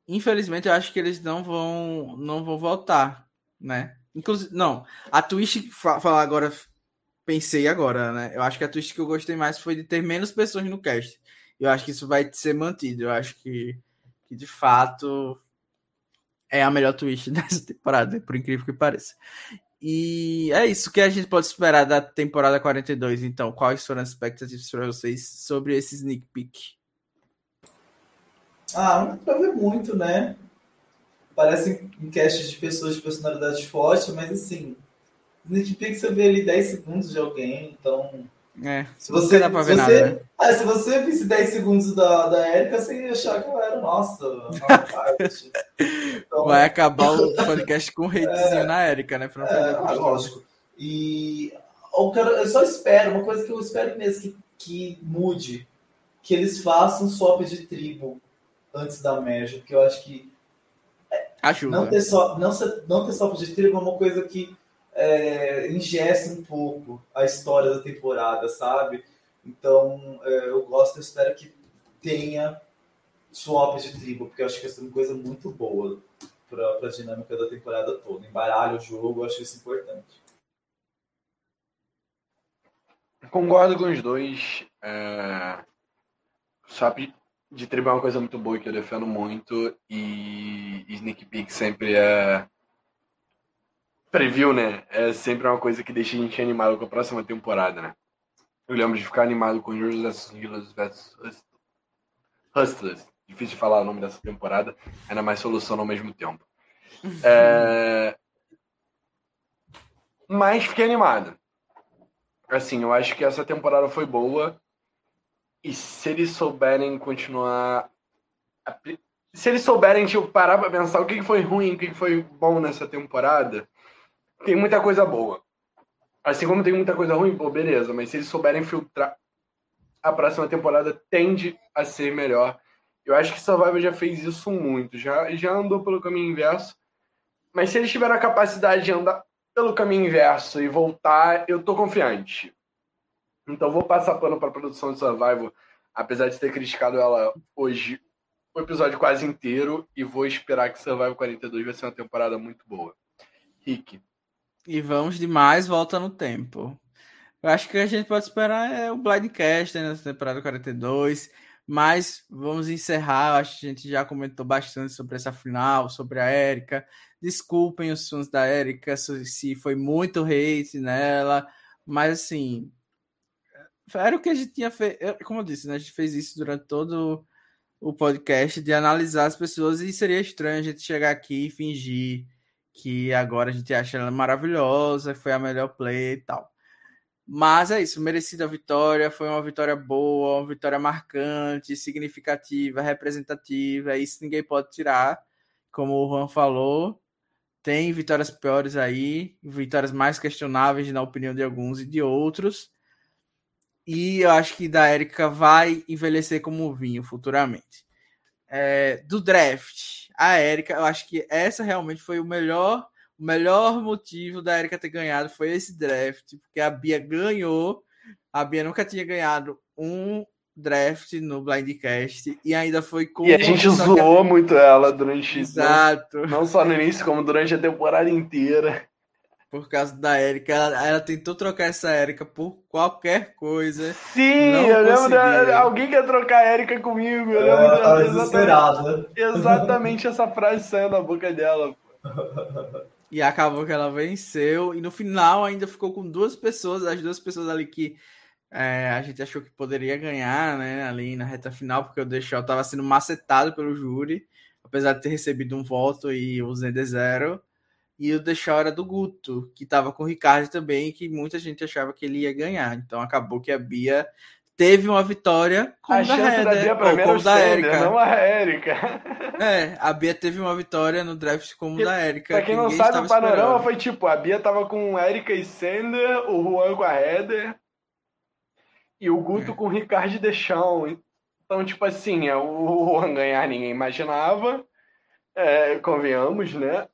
Infelizmente, eu acho que eles não vão não vão voltar, né? Inclusive, não. A twist falar agora pensei agora, né? Eu acho que a twist que eu gostei mais foi de ter menos pessoas no cast. Eu acho que isso vai ser mantido. Eu acho que, que de fato é a melhor twist dessa temporada, por incrível que pareça. E é isso que a gente pode esperar da temporada 42. Então, quais foram as expectativas para vocês sobre esse sneak peek? Ah, não dá pra ver muito, né? Parece enquete de pessoas de personalidade forte, mas assim, Sneak Peek você vê ali 10 segundos de alguém, então. É, se você, dá pra ver você, nada. Né? Ah, se você visse 10 segundos da, da Erika, você ia achar que ela era nossa. Então, Vai acabar o podcast com um hatezinho é, na Erika, né? Pra não é, ah, lógico. E eu, quero, eu só espero, uma coisa que eu espero mesmo que, que mude, que eles façam swap de tribo antes da merge, porque eu acho que Ajuda. não ter só não, não ter só de tribo é uma coisa que é, um pouco a história da temporada, sabe? Então é, eu gosto, eu espero que tenha swap de tribo, porque eu acho que isso é uma coisa muito boa para a dinâmica da temporada toda. Embaralha o jogo, eu acho isso importante. Concordo com os dois. É... Swap de tribo é uma coisa muito boa que eu defendo muito e Sneak Peek sempre é preview, né? É sempre uma coisa que deixa a gente animado com a próxima temporada, né? Eu lembro de ficar animado com Heroes vs Healers vs Hustlers. Difícil de falar o nome dessa temporada, ainda mais solução ao mesmo tempo. É... mas fiquei animado. Assim, eu acho que essa temporada foi boa. E se eles souberem continuar. Se eles souberem, tipo, parar pra pensar o que foi ruim, o que foi bom nessa temporada, tem muita coisa boa. Assim como tem muita coisa ruim, pô, beleza, mas se eles souberem filtrar, a próxima temporada tende a ser melhor. Eu acho que Survivor já fez isso muito, já, já andou pelo caminho inverso. Mas se eles tiverem a capacidade de andar pelo caminho inverso e voltar, eu tô confiante. Então vou passar pano para a produção de Survival, apesar de ter criticado ela hoje o episódio quase inteiro e vou esperar que Survival 42 vai ser uma temporada muito boa. Rick. E vamos de mais volta no tempo. Eu acho que a gente pode esperar é o Blindcast né, nessa temporada 42. Mas vamos encerrar. Acho que a gente já comentou bastante sobre essa final, sobre a Érica. Desculpem os fãs da Érica se foi muito hate nela, mas assim. Era o que a gente tinha feito. Como eu disse, né, a gente fez isso durante todo o podcast de analisar as pessoas e seria estranho a gente chegar aqui e fingir que agora a gente acha ela maravilhosa, foi a melhor play e tal. Mas é isso, merecida vitória, foi uma vitória boa, uma vitória marcante, significativa, representativa, isso ninguém pode tirar. Como o Juan falou, tem vitórias piores aí, vitórias mais questionáveis na opinião de alguns e de outros. E eu acho que da Erika vai envelhecer como vinho futuramente. É, do draft, a Erika, eu acho que essa realmente foi o melhor o melhor motivo da Erika ter ganhado foi esse draft, porque a Bia ganhou. A Bia nunca tinha ganhado um draft no Blindcast e ainda foi com. E a gente zoou muito ela durante Exato. Não, não só no início, como durante a temporada inteira. Por causa da Erika, ela, ela, tentou trocar essa Erika por qualquer coisa. Sim, eu lembro da, alguém quer trocar a Erika comigo. Eu lembro é, da, exatamente, exatamente essa frase saiu da boca dela. E acabou que ela venceu. E no final ainda ficou com duas pessoas, as duas pessoas ali que é, a gente achou que poderia ganhar, né? Ali na reta final, porque o Deixel estava sendo macetado pelo júri, apesar de ter recebido um voto e o Zender zero. E o Deixel era do Guto, que estava com o Ricardo também, que muita gente achava que ele ia ganhar. Então acabou que a Bia teve uma vitória com a da Heather, da Bia ou como da Erika. Não a Erika. É, a Bia teve uma vitória no draft como que, da Erika. Pra quem que não sabe, o panorama esperando. foi tipo, a Bia tava com Erika e Sender, o Juan com a Heather e o Guto é. com o Ricardo Deschão. Então, tipo assim, é, o Juan ganhar ninguém imaginava, é, convenhamos, né?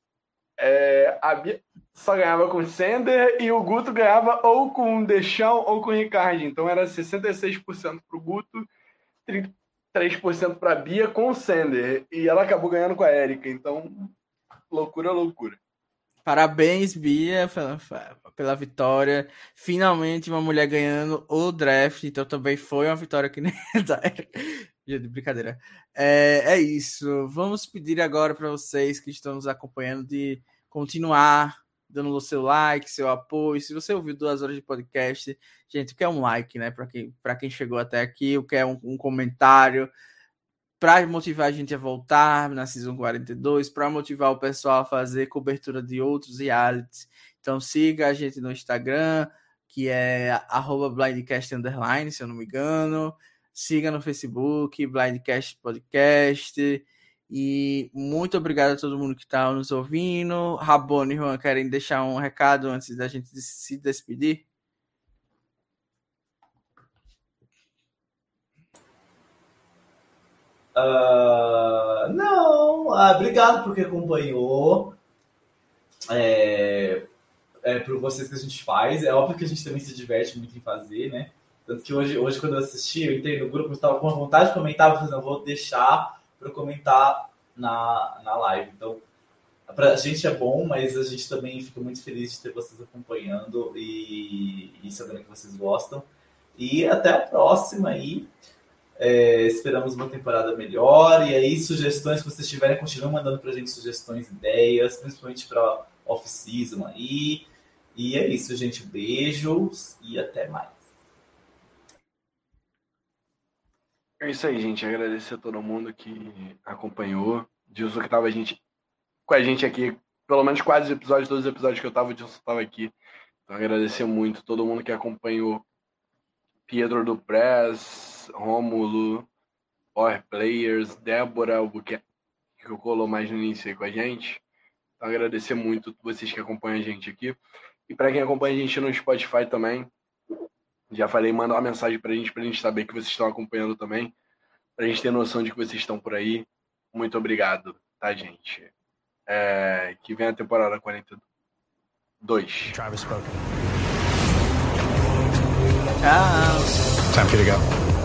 É, a Bia só ganhava com Sender e o Guto ganhava ou com o Deschão ou com o Ricardo. Então era 66% para o Guto, 33% para a Bia com o Sender. E ela acabou ganhando com a Érica. Então, loucura, loucura. Parabéns, Bia, pela, pela vitória. Finalmente uma mulher ganhando o draft. Então também foi uma vitória que nem brincadeira. É, é isso. Vamos pedir agora para vocês que estão nos acompanhando de continuar dando o seu like, seu apoio. Se você ouviu duas horas de podcast, gente, o que é um like, né? Para quem, quem chegou até aqui, o que é um, comentário para motivar a gente a voltar na Season 42, para motivar o pessoal a fazer cobertura de outros realities. Então siga a gente no Instagram, que é blindcast se eu não me engano. Siga no Facebook, Blindcast Podcast. E muito obrigado a todo mundo que está nos ouvindo. Rabone e Juan, querem deixar um recado antes da gente se despedir? Uh, não, ah, obrigado porque acompanhou. É, é por vocês que a gente faz. É óbvio que a gente também se diverte muito em fazer, né? Tanto que hoje, hoje quando eu assisti, eu entrei no grupo, estava com vontade de comentar, mas não vou deixar para comentar na, na live. Então, para a gente é bom, mas a gente também fica muito feliz de ter vocês acompanhando e, e sabendo que vocês gostam. E até a próxima aí. É, esperamos uma temporada melhor. E aí, sugestões que vocês tiverem, continuem mandando para a gente sugestões, ideias, principalmente para off-season aí. E é isso, gente. Beijos e até mais. É isso aí, gente. Agradecer a todo mundo que acompanhou. Dilson que tava a gente, com a gente aqui, pelo menos quase os episódios, todos os episódios que eu tava, o Dilson tava aqui. Então, agradecer muito todo mundo que acompanhou. Pedro do Press, Rômulo, Power Players, Débora Albuquerque, que colou mais no início aí com a gente. Então, agradecer muito vocês que acompanham a gente aqui. E para quem acompanha a gente no Spotify também, já falei, manda uma mensagem pra gente, pra gente saber que vocês estão acompanhando também, pra gente ter noção de que vocês estão por aí. Muito obrigado, tá, gente? É, que vem a temporada 42. Travis spoken. Tchau. Time for you to go.